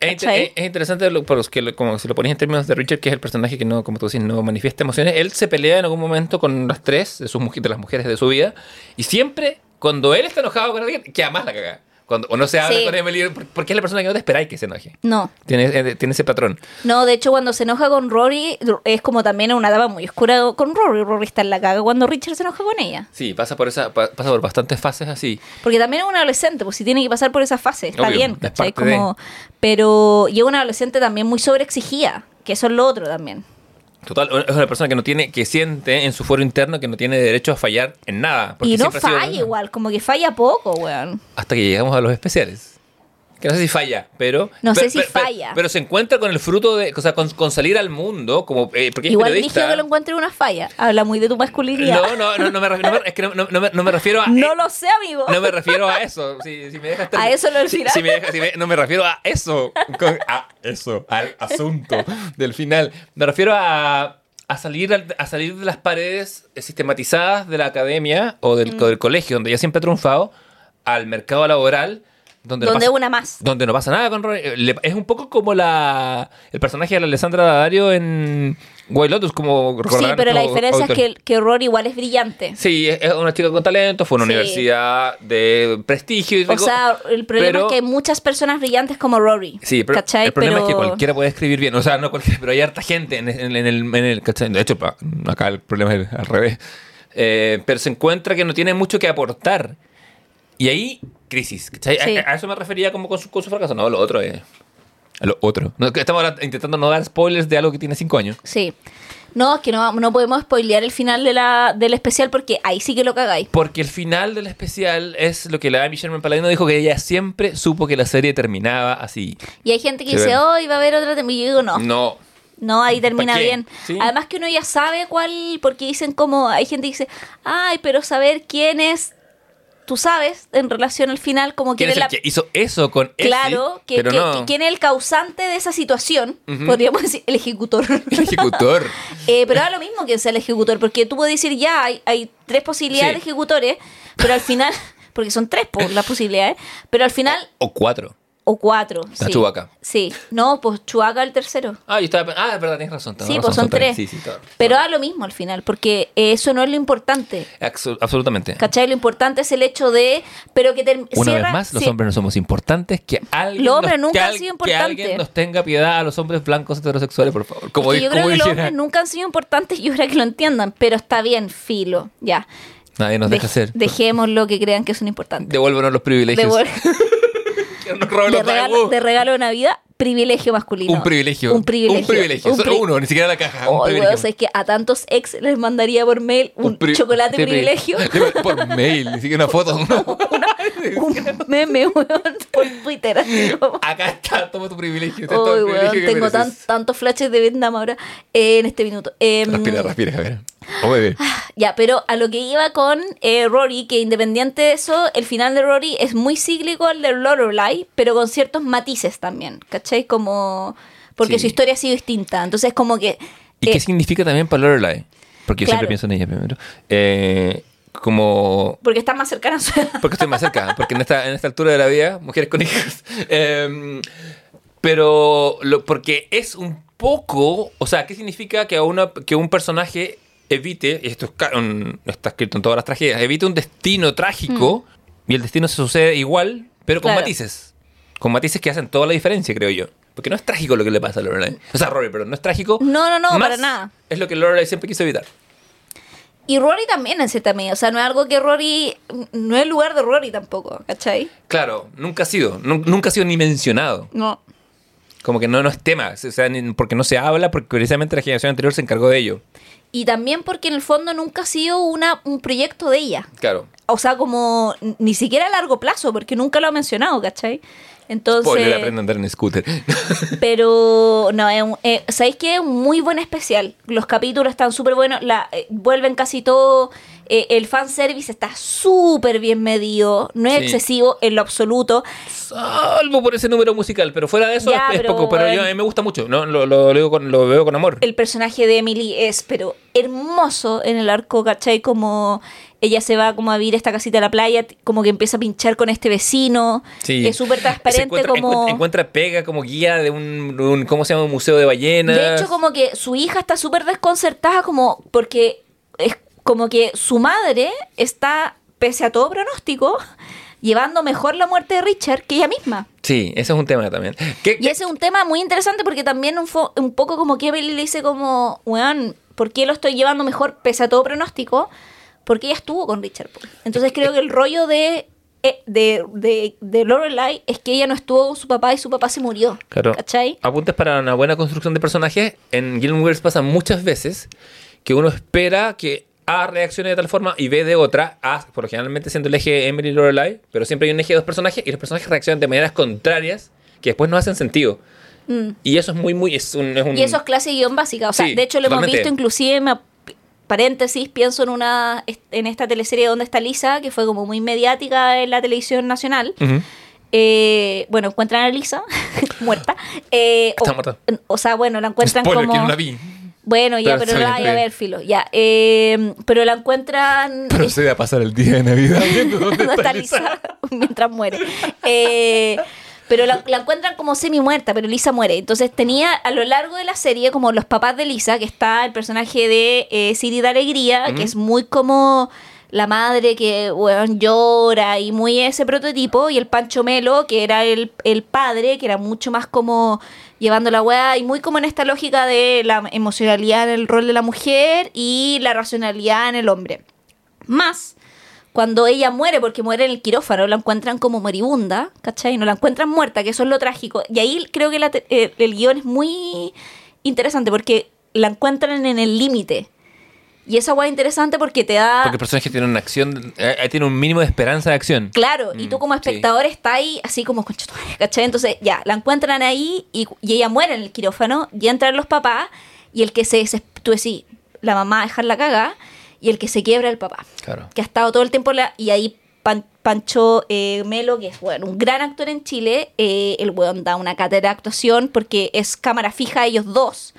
Es, interesante lo- por los que lo- como si lo pones en términos de Richard, que es el personaje que no, como tú dices, no manifiesta emociones. Él se pelea en algún momento con las tres de, sus, de las mujeres de su vida. Y siempre, cuando él está enojado con alguien, queda más la caga. Cuando, o no se habla Sí. con Emily, por- porque es la persona que no te esperáis que se enoje. No. Tiene, eh, tiene ese patrón. No, de hecho, cuando se enoja con Rory, es como también una dama muy oscura con Rory. Rory está en la caga cuando Richard se enoja con ella. Sí, pasa por esa pa- pasa por bastantes fases así. Porque también es un adolescente, pues si tiene que pasar por esa fase, está Obvio, bien, es ¿cachai? de- Como, pero y es una adolescente también muy sobreexigida, que eso es lo otro también. Total, es una persona que no tiene, que siente en su foro interno que no tiene derecho a fallar en nada. porque Y no sido- falla igual, como que falla poco, weón. Hasta que llegamos a los especiales. Que no sé si falla, pero. No sé si falla. Pero, se encuentra con el fruto de. O sea, con, con salir al mundo, como. eh, porque Igual dije que lo encuentre una falla. Habla muy de tu masculinidad. No, no, no, no me, ref- no me- es que no, no- no me, no me refiero a. *laughs* No eh, lo sé, amigo. No me refiero a eso. Si, si me dejas ¿A eso lo del final? si me dejas- si me- no me refiero a eso. Con- a eso. Al asunto del final. Me refiero a. A salir, al- a salir de las paredes sistematizadas de la academia o del, Mm. o del colegio, donde ya siempre ha triunfado, al mercado laboral, donde, no Donde pasa- una más. donde no pasa nada con Rory. Eh, le- Es un poco como la el personaje de la Alessandra Daddario en White Lotus, como Sí, pero la diferencia es que, que Rory igual es brillante. Sí, es es una chica con talento, fue a una Sí. universidad de prestigio. y O sea, el problema pero- es que hay muchas personas brillantes como Rory. Sí, pero ¿cachai? el problema es que cualquiera puede escribir bien. O sea, no cualquiera, pero hay harta gente en, en- en el, en el- ¿cachai? De hecho, acá el problema es al revés. Eh, pero se encuentra que no tiene mucho que aportar. Y ahí, crisis. A- Sí. A, eso me refería como con su, con su fracaso. No, lo otro es... Lo otro. No, estamos intentando no dar spoilers de algo que tiene cinco años. Sí. No, es que no, no podemos spoilear el final de la, del especial porque ahí sí que lo cagáis. Porque el final del especial es lo que la Amy Sherman Paladino dijo que ella siempre supo que la serie terminaba así. Y hay gente que dice, bueno. hoy va a haber otra temporada. Y yo digo, no. No. No, ahí termina bien. Sí. Además que uno ya sabe cuál, porque dicen como, hay gente que dice, ay, pero saber quién es, tú sabes, en relación al final, como quién ¿Quién es el la... que hizo eso con? Claro, que, pero que- no. que- quién es el causante de esa situación, podríamos decir, el ejecutor. El ejecutor. *laughs* Eh, pero da lo mismo que sea el ejecutor, porque tú puedes decir ya, hay, hay tres posibilidades Sí. de ejecutores, pero al final, *laughs* porque son tres po, las posibilidades, pero al final, O cuatro. O cuatro. Está sí. Chewbacca. Sí, no, pues Chubaca el tercero. Ah, yo estaba. Ah, es verdad, tienes razón. Sí, razón, pues son tres. Sí, sí, todo. Pero da lo mismo al final, porque eso no es lo importante. Absolutamente. ¿Cachai? Lo importante es el hecho de. Pero que Una cierra- vez más, los hombres no somos importantes. Que alguien, Los hombres nunca han sido que alguien importantes. nos tenga piedad a los hombres blancos heterosexuales, por favor. Como, yo creo que los hombres nunca han sido importantes y ahora que lo entiendan, pero está bien, filo, ya. nadie nos deja Dej- hacer. Dejemos lo que crean que son importantes. Devuélvanos los privilegios. *laughs* Que *laughs* nos roben de, los regalo, de regalo de Navidad, privilegio masculino. Un privilegio. Un privilegio. Un privilegio. Un Solo pri- uno, ni siquiera la caja. un Oh, privilegio. weón, ¿sabes qué? a tantos ex les mandaría por mail un, pri- chocolate sí, privilegio, *laughs* Por mail, ni siquiera una *laughs* foto. un meme, weón, por Twitter. Acá está, toma tu privilegio. este es el weón, privilegio que tengo tan- tantos flashes de Vietnam ahora eh, en este minuto. Em, Respira, respira, Javier. Oh, bebé. Ya, pero a lo que iba con eh, Rory, que independiente de eso, el final de Rory es muy cíclico al de Lorelai, pero con ciertos matices también, ¿cachai? Como... Porque Sí. su historia ha sido distinta. Entonces, como que... ¿Y eh, qué significa también para Lorelai? Porque yo Claro. siempre pienso en ella primero. Eh, como... porque está más cercana a su edad. Porque estoy más cerca. Porque en esta, en esta altura de la vida, mujeres con hijos... *laughs* eh, Pero lo, porque es un poco, o sea, ¿qué significa que, a una, que un personaje evite, y esto es está escrito en todas las tragedias, evite un destino trágico y el destino se sucede igual, pero con Claro. matices. Con matices que hacen toda la diferencia, creo yo. Porque no es trágico lo que le pasa a Lorelai. O sea, Rory, pero no es trágico. No, no, no, para nada. Es lo que Lorelai siempre quiso evitar. Y Rory también, en cierta medida. O sea, no es algo que Rory. No es el lugar de Rory tampoco, ¿cachai? Claro, nunca ha sido. nun- nunca ha sido ni mencionado. No. Como que no, no es tema. O sea, porque no se habla, porque precisamente la generación anterior se encargó de ello. Y también porque en el fondo nunca ha sido una, un proyecto de ella. Claro. O sea, como ni siquiera a largo plazo, porque nunca lo ha mencionado, ¿cachai? Entonces. Spoiler, aprende a andar en scooter. *laughs* Pero no, es un- eh, ¿sabéis qué? Es un muy buen especial. Los capítulos están súper buenos. La, eh, vuelven casi todo. Eh, el fanservice está súper bien medido. No es Sí. excesivo en lo absoluto. Salvo por ese número musical, pero fuera de eso Ya, es, pero, poco. Pero yo, a mí me gusta mucho. No, lo, lo, con- lo veo con amor. El personaje de Emily es, pero hermoso en el arco, ¿cachai? Como ella se va como a vivir a esta casita de la playa, como que empieza a pinchar con este vecino. Sí. Es súper transparente encuentra, como... encuentra, encuentra pega como guía de un, de un- ¿Cómo se llama? Un museo de ballenas. De hecho, como que su hija está súper desconcertada, como porque es como que su madre está, pese a todo pronóstico, *laughs* llevando mejor la muerte de Richard que ella misma. Sí, ese es un tema también. ¿Qué- Y ese es un tema muy interesante porque también un, fo- un poco como que Evelyn le dice como, weón, ¿por qué lo estoy llevando mejor pese a todo pronóstico? Porque ella estuvo con Richard. Entonces creo que el rollo de, eh, de, de, de Lorelai es que ella no estuvo con su papá y su papá se murió. Claro. ¿Cachai? Apuntes para una buena construcción de personaje. En Gilmore Girls pasa muchas veces que uno espera que A reaccione de tal forma y B de otra. A, por lo generalmente siendo el eje Emily y Lorelai, pero siempre hay un eje de dos personajes y los personajes reaccionan de maneras contrarias que después no hacen sentido. Y eso es muy, muy. Es un, es un- Mm. Y eso es clase guion básica. O sea, Sí, de hecho lo hemos visto inclusive, me- paréntesis, pienso en una en esta teleserie donde está Lisa, que fue como muy mediática en la televisión nacional. Eh, bueno, encuentran a Lisa *laughs* muerta. Eh, Está o, muerta. o sea, bueno, la encuentran Spoiler, como... que no la vi. Bueno, ya, Pero pero, la vaya a ver, filo. Ya. eh, pero la encuentran... *laughs* Procede a pasar el día de Navidad *laughs* viendo dónde ¿Dónde está Lisa. Lisa? *laughs* Mientras muere. Eh, pero la, la encuentran como semi muerta, pero Lisa muere. Entonces tenía a lo largo de la serie como los papás de Lisa, que está el personaje de eh, Siri de Alegría, que es muy como la madre que weón, llora y muy ese prototipo, y el Pancho Melo, que era el, el padre, que era mucho más como llevando la weá, y muy como en esta lógica de la emocionalidad en el rol de la mujer y la racionalidad en el hombre. Más cuando ella muere, porque muere en el quirófano, la encuentran como moribunda, ¿cachai? No la encuentran muerta, que eso es lo trágico. Y ahí creo que la eh, el guion es muy interesante porque la encuentran en el límite. Y esa guay es interesante porque te da... Porque el personaje tiene una acción, eh, eh, tiene un mínimo de esperanza de acción. Claro, y tú como Mm, sí. espectador estás ahí así como con ¿cachai? Entonces ya, la encuentran ahí y, y ella muere en el quirófano y entran los papás y el que se tú decís, la mamá dejar la caga y el que se quiebra el papá. Claro. Que ha estado todo el tiempo la, y ahí Pan- Pancho eh, Melo, que es bueno, un gran actor en Chile, eh, el weón da una cátedra de actuación porque es cámara fija ellos dos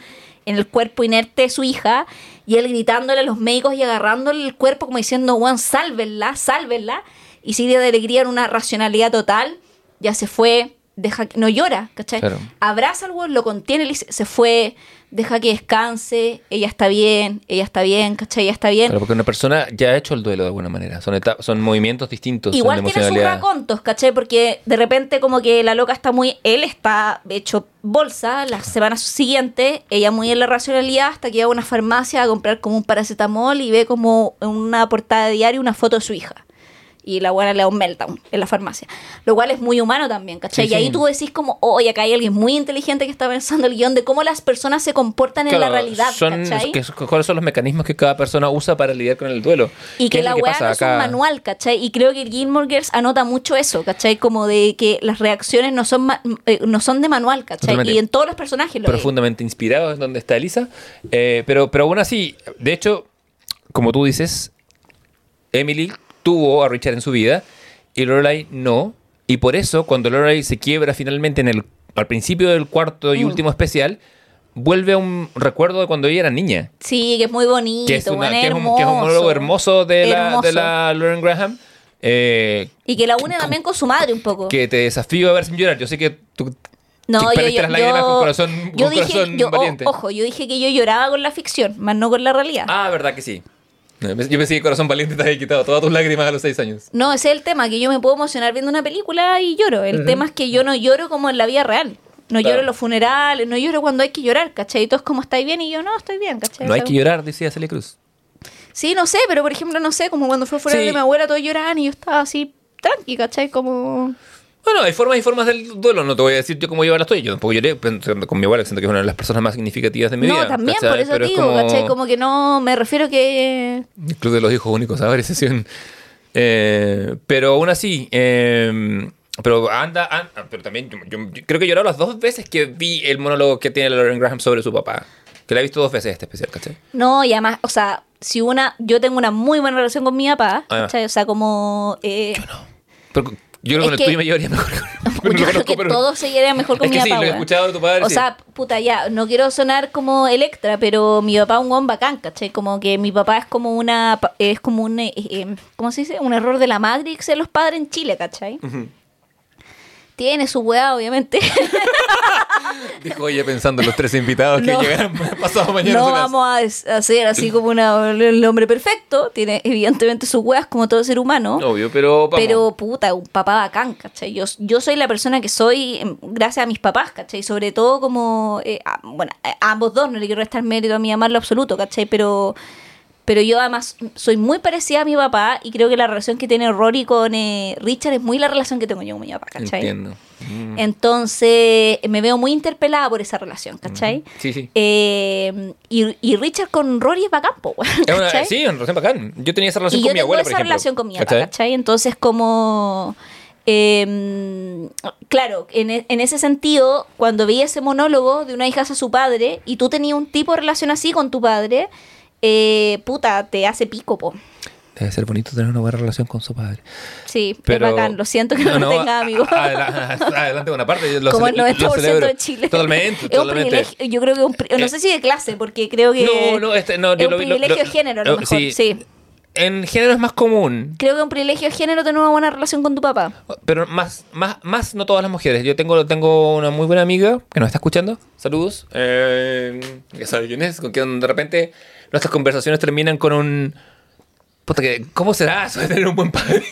en el cuerpo inerte de su hija y él gritándole a los médicos y agarrándole el cuerpo como diciendo, weón, sálvenla, sálvenla. Y Siria de Alegría en una racionalidad total, ya se fue, deja que no llora, ¿cachai? Claro. Abraza al weón, lo contiene, se fue, deja que descanse, ella está bien, ella está bien, ¿cachai? Ella está bien. Claro, porque una persona ya ha hecho el duelo de alguna manera. Son, etapas, son movimientos distintos. Igual tiene sus racontos, ¿cachai? Porque de repente como que la loca está muy... Él está hecho bolsa la semana siguiente, ella muy en la racionalidad hasta que va a una farmacia a comprar como un paracetamol y ve como en una portada de diario una foto de su hija. Y la buena le da un meltdown en la farmacia. Lo cual es muy humano también, ¿cachai? Sí, y ahí sí. tú decís como, oye, acá hay alguien muy inteligente que está pensando el guion de cómo las personas se comportan en la Claro, realidad, son, ¿cachai? que- ¿Cuáles son los mecanismos que cada persona usa para lidiar con el duelo? Y ¿Qué que la weá no es un manual, ¿cachai? Y creo que Gilmore Girls anota mucho eso, ¿cachai? Como de que las reacciones no son, eh, no son de manual, ¿cachai? Totalmente. Y en todos los personajes lo profundamente inspirado en donde está Elisa. Eh, pero, pero aún así, de hecho, como tú dices, Emily tuvo a Richard en su vida y Lorelai no. Y por eso, cuando Lorelai se quiebra finalmente en el, al principio del cuarto y Mm. último especial, vuelve a un recuerdo de cuando ella era niña. Sí, que es muy bonito, Que es, una- bueno, que es un, que es un monólogo hermoso de la, de la Lauren Graham. eh, Y que la une también con su madre un poco. que te desafío a ver sin llorar. Yo sé que tú No, yo, yo, las lágrimas yo- con corazón, yo con dije, corazón yo- o- ojo, yo dije que yo lloraba con la ficción, más no con la realidad. Ah, verdad que sí. Yo pensé que corazón valiente te había quitado todas tus lágrimas a los seis años. No, ese es el tema, que yo me puedo emocionar viendo una película y lloro. El tema es que yo no lloro como en la vida real. No Claro. lloro en los funerales, no lloro cuando hay que llorar, ¿cachai? Y todos como, ¿estáis bien? Y yo, no, estoy bien, ¿cachai? No hay que llorar, decía Celia Cruz. Sí, no sé, pero por ejemplo, no sé, como cuando fue fuera Sí. de mi abuela, todos lloraban y yo estaba así, tranqui, ¿cachai? Como... Bueno, hay formas y formas del duelo. No te voy a decir yo cómo yo la estoy. Yo tampoco lloré pensando con mi abuela, siento que es una de las personas más significativas de mi no, vida. también, ¿cachai? por eso Pero es digo, ¿cachai? Como que no, me refiero que... El Club de los Hijos Únicos, ahora sesión. Eh, pero aún así, eh, pero anda, anda- pero también yo, yo- yo creo que lloró las dos veces que vi el monólogo que tiene Lauren Graham sobre su papá. Que la he visto dos veces este especial, ¿cachai? No, y además, o sea, si una... Yo tengo una muy buena relación con mi papá, Ah. ¿cachai? O sea, como... eh, Pero yo creo que con el tuyo me llevaría mejor. *laughs* Yo creo que todos se llevarían mejor con Es mi que sí, papá. lo he escuchado de tu padre, O sí. sea, puta, ya, no quiero sonar como Electra, pero mi papá es un guan bacán, ¿cachai? Como que mi papá es como una. Es como un. eh, eh, ¿Cómo se dice? Un error de la Matrix en los padres en Chile, ¿cachai? Tiene su weá, obviamente. *laughs* *laughs* Dijo ella pensando en los tres invitados que No. llegaran pasado mañana. no vamos a hacer así como una, el hombre perfecto. Tiene evidentemente sus weas como todo ser humano. Obvio, pero vamos. Pero puta, un papá bacán, ¿cachai? Yo, yo soy la persona que soy em, gracias a mis papás, ¿cachai? Sobre todo como, eh, a- bueno, a ambos dos, no le quiero restar mérito a mi mamá en lo absoluto, ¿cachai? Pero, pero yo además soy muy parecida a mi papá y creo que la relación que tiene Rory con eh, Richard es muy la relación que tengo yo con mi papá, ¿cachai? Entiendo. Mm. Entonces me veo muy interpelada por esa relación, ¿cachai? Sí, sí. Eh, y, y Richard con Rory es bacán, po, sí, una relación bacán. Yo tenía esa relación y con yo mi tengo abuela, esa por ejemplo. relación con mi papá, ¿Cachai? ¿cachai? Entonces, como. eh, claro, en, e- en ese sentido, cuando veía ese monólogo de una hija hacia su padre y tú tenías un tipo de relación así con tu padre, eh, puta, te hace pico, po. Debe ser bonito tener una buena relación con su padre. Sí, Pero, es bacán. Lo siento que no, lo tenga, a- amigo. a- adela- adelante con una parte. yo lo Como el cele- lo 90% celebro. de Chile. Totalmente, Es un privilegio. Yo creo que un no Eh, sé si de clase, porque creo que. No, no, este, no, es un lo- privilegio de género, a lo lo- mejor. sí. sí. En género es más común, Creo que es un privilegio de género tener una buena relación con tu papá. pero más, más, más no todas las mujeres. Yo tengo, tengo una muy buena amiga que nos está escuchando. Saludos. Eh, ya sabe quién es, con quien de repente nuestras conversaciones terminan con un... Puta que, ¿cómo será *laughs* eso de tener un buen padre?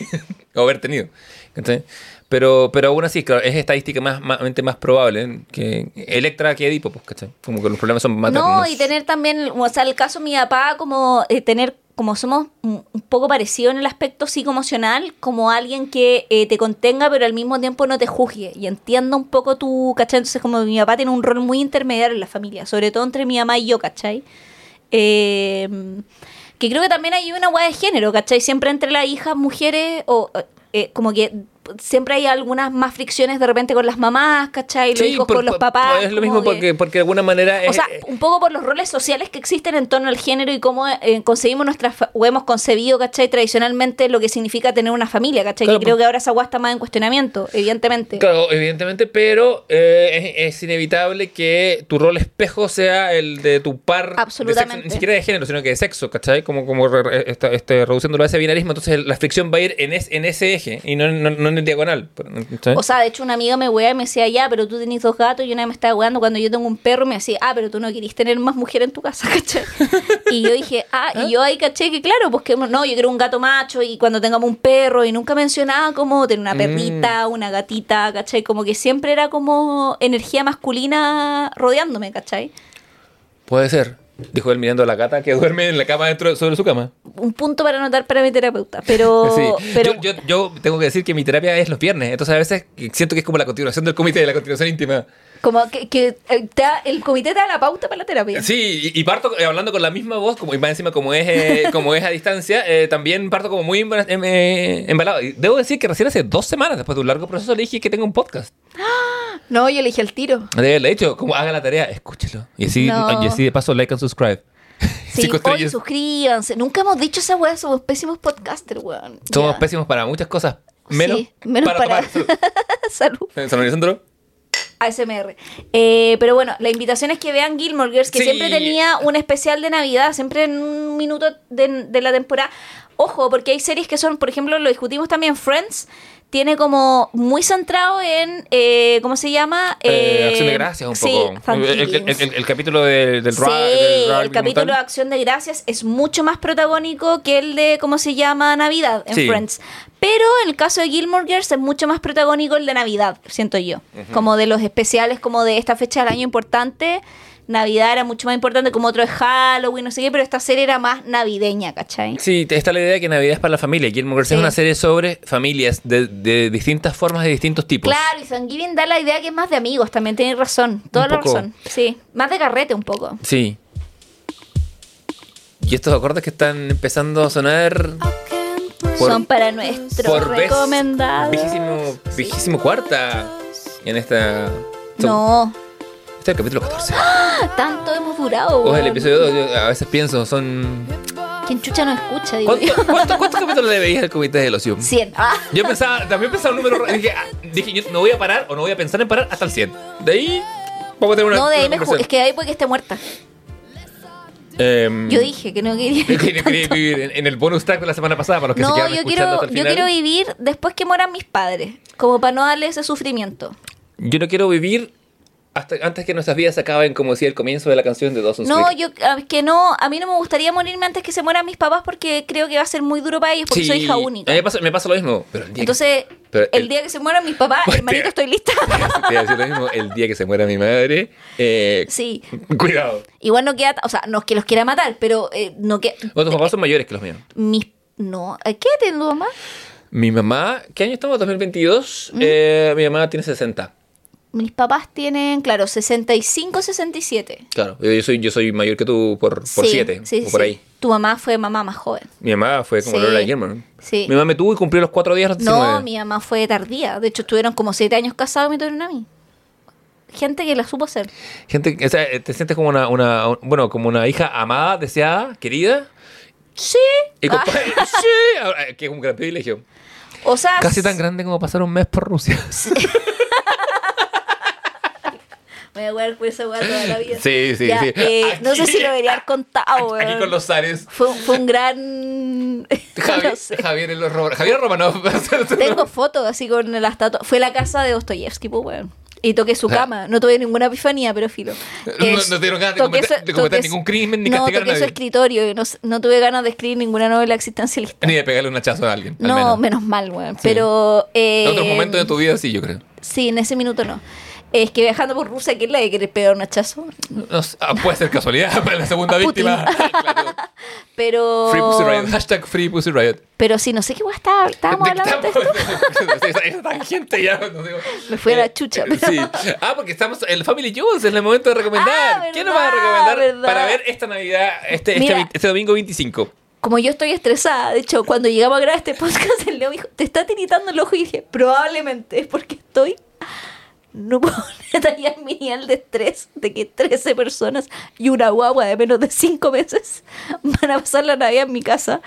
o haber tenido. ¿cachai? Pero, pero aún así, claro, es estadística más, más, más probable ¿eh? que Electra que Edipo, pues, ¿cachai? Como que los problemas son maternos. No, y tener también, o sea, el caso de mi papá, como eh, tener, como somos un un poco parecidos en el aspecto psicoemocional, como alguien que eh, te contenga, pero al mismo tiempo no te juzgue y entienda un poco tu, ¿cachai? Entonces, como mi papá tiene un rol muy intermediario en la familia, sobre todo entre mi mamá y yo, ¿cachai? Eh, que creo que también hay una hueá de género, ¿cachai? Siempre entre las hijas, mujeres, o eh, como que siempre hay algunas más fricciones de repente con las mamás, ¿cachai? Los Sí, hijos por- con los papás. Es lo mismo que- porque, porque de alguna manera... o sea, un poco por los roles sociales que existen en torno al género y cómo eh, concebimos nuestra fa- o hemos concebido, ¿cachai? Tradicionalmente lo que significa tener una familia, ¿cachai? Claro, que creo pues. que ahora esa agua está más en cuestionamiento, evidentemente. Claro, evidentemente, pero eh, es, es inevitable que tu rol espejo sea el de tu par. Absolutamente. sexo, ni siquiera de género, sino que de sexo, ¿cachai? Como, como re- esta- este, reduciéndolo a ese binarismo, entonces la fricción va a ir en, es- en ese eje y no, no, no en el diagonal. ¿cachai? O sea, de hecho, una amiga me wea y me decía, ya, pero tú tenés dos gatos. Y una vez me estaba weando cuando yo tengo un perro. Me decía, ah, pero tú no querís tener más mujer en tu casa, *laughs* ¿cachai? y yo dije, ah, y yo ahí caché que, claro, pues que no, yo quiero un gato macho. Y cuando tengamos un perro, y nunca mencionaba como tener una perrita, una gatita, ¿cachai? Como que siempre era como energía masculina rodeándome, ¿cachai? Puede ser. Dijo él mirando a la gata que duerme en la cama dentro sobre su cama. Un punto para anotar para mi terapeuta. Pero, *laughs* Sí. pero Yo, yo, yo tengo que decir que mi terapia es los viernes, entonces a veces siento que es como la continuación del comité de la continuación íntima. Como que, que eh, te da- el comité te da la pauta para la terapia. Sí, y, y parto eh, hablando con la misma voz, como y más encima como es, eh, *laughs* como es a distancia, eh, también parto como muy em- eh, embalado. Debo decir que recién hace dos semanas, después de un largo proceso, le dije que tengo un podcast. *gasps* No, yo le dije al tiro. De haberle dicho, como haga la tarea, escúchelo. Y así, No. y así de paso, like and subscribe. *laughs* Sí, suscríbanse. Nunca hemos dicho esa weá, somos pésimos podcasters, weón. Somos pésimos para muchas cosas, menos, Sí, menos para- tomar. *laughs* Salud. Alessandro. ASMR. Eh, pero bueno, la invitación es que vean Gilmore Girls, que Sí. siempre tenía un especial de Navidad, siempre en un minuto de, de la temporada. Ojo, porque hay series que son, por ejemplo, lo discutimos también, Friends, tiene como muy centrado en, eh, ¿cómo se llama? Eh, Eh, Acción de Gracias, un sí, poco. El, el- el- el capítulo del, del Sí, Ra- del Ra- el capítulo de. Acción de Gracias es mucho más protagónico que el de, ¿cómo se llama? Navidad en Sí. Friends. Pero el caso de Gilmore Girls es mucho más protagónico el de Navidad, siento yo. Como de los especiales, como de esta fecha del año importante. Navidad era mucho más importante, como otro de Halloween, no sé qué, pero esta serie era más navideña, ¿cachai? Sí, está la idea de que Navidad es para la familia. Gilmore Girls Sí. es una serie sobre familias de, de distintas formas, de distintos tipos. Claro, y Thanksgiving da la idea que es más de amigos, también tienes razón. Toda Un la poco. razón. Sí, más de carrete un poco. Sí. Y estos acordes que están empezando a sonar Por- Son para por vez recomendados. vigésimo, vigésimo cuarta en esta... son- No, Este es el capítulo 14. tanto hemos durado. O el episodio 2, yo a veces pienso, son... ¿Quién chucha no escucha? Digo yo. ¿Cuánto- ¿Cuántos *laughs* capítulos le veías al Comité del Ocio? 100. Ah, Yo pensaba, también pensaba un número. Dije, ah, dije, yo no voy a parar o no voy a pensar en parar hasta el 100. De ahí vamos a tener una. no, de ahí me. Es que de ahí puede que esté muerta. Em, Yo dije que no quería. *laughs* que quería- quería vivir en, en el bonus track de la semana pasada para los que se No, quedaron yo quiero, hasta el yo quiero vivir después que mueran mis padres. Como para no darle ese sufrimiento. Yo no quiero vivir hasta antes que nuestras vidas se acaben, como decía el comienzo de la canción de Dawson's No, Creek. yo ah, es que no, a mí no me gustaría morirme antes que se mueran mis papás porque creo que va a ser muy duro para ellos porque soy hija única. A mí me pasa, me pasa lo mismo. Pero el día Entonces, pero el, el- día que se mueran mis papás, Pues, hermanito, te- estoy lista. *laughs* te decir lo mismo. El día que se muera mi madre, eh, sí. cuidado. Igual no queda, o sea, no es que los quiera matar, pero eh, no que O tus papás son mayores que los míos. mis no, ¿a ¿qué tiene tu mamá? Mi mamá, ¿qué año estamos? ¿2022? ¿Mm? Eh, mi mamá tiene 60. Mis papás tienen, claro, 65, 67. Claro, yo soy, yo soy mayor que tú por 7 sí, o por sí. ahí. Tu mamá fue mamá más joven. Mi mamá fue como Sí. Lola Gilmore. Sí. Mi mamá me tuvo y cumplió los 4 días a los 19. No, mi mamá fue tardía. De hecho, estuvieron como 7 años casados y me tuvieron a mí. Gente que la supo hacer. Gente, o sea, te sientes como una, una, bueno, como una hija amada, deseada, querida. Sí. Y Ah, *laughs* sí, ahora, que es un gran privilegio. o sea, Casi tan grande como pasar un mes por Rusia. *laughs* Me voy a esa weá toda la vida. Sí, sí, Ya, sí. eh, no sé Aquí- si lo debería haber contado, Aquí weón. con los zares. Fue, fue un gran. *laughs* Javier, no sé. Javier, Romanov. *laughs* Tengo fotos así con las tatuajes. Fue la casa de Dostoyevsky, pues, weón. Y toqué su Ah. cama. No tuve ninguna epifanía, pero filo. No- no te dieron ganas de cometer- su- de cometer toqué su- ningún crimen ni no, castigar a toqué su escritorio. y No, no tuve ganas de escribir ninguna novela existencialista. Ni de pegarle un hachazo a alguien. al No, menos. menos mal, weón. Pero. Eh, En otros momentos de tu vida sí, yo creo. Sí, en ese minuto no. Es que viajando por Rusia, ¿quién le quiere pegar un hachazo? No ah, puede ser casualidad *laughs* para la segunda víctima. *laughs* Claro. Pero. Free Pussy Riot. Hashtag Free Pussy Riot. Pero sí, no sé qué weá estaba, estábamos ¿De qué hablando de esto. *laughs* esa, tangente ya. no digo. Me fui a la Eh, chucha, eh, pero- Sí. Ah, porque estamos en el Family Jewels, es el momento de recomendar. Ah, ¿Qué nos va a recomendar verdad. para ver esta Navidad, este, este, Mira. este domingo 25? Como yo estoy estresada, de hecho, cuando llegamos a grabar este podcast, el Leo me dijo, te está tiritando el ojo y dije, probablemente es porque estoy... No puedo *laughs* detallar mi nivel de estrés de que 13 personas y una guagua de menos de 5 meses van a pasar la Navidad en mi casa.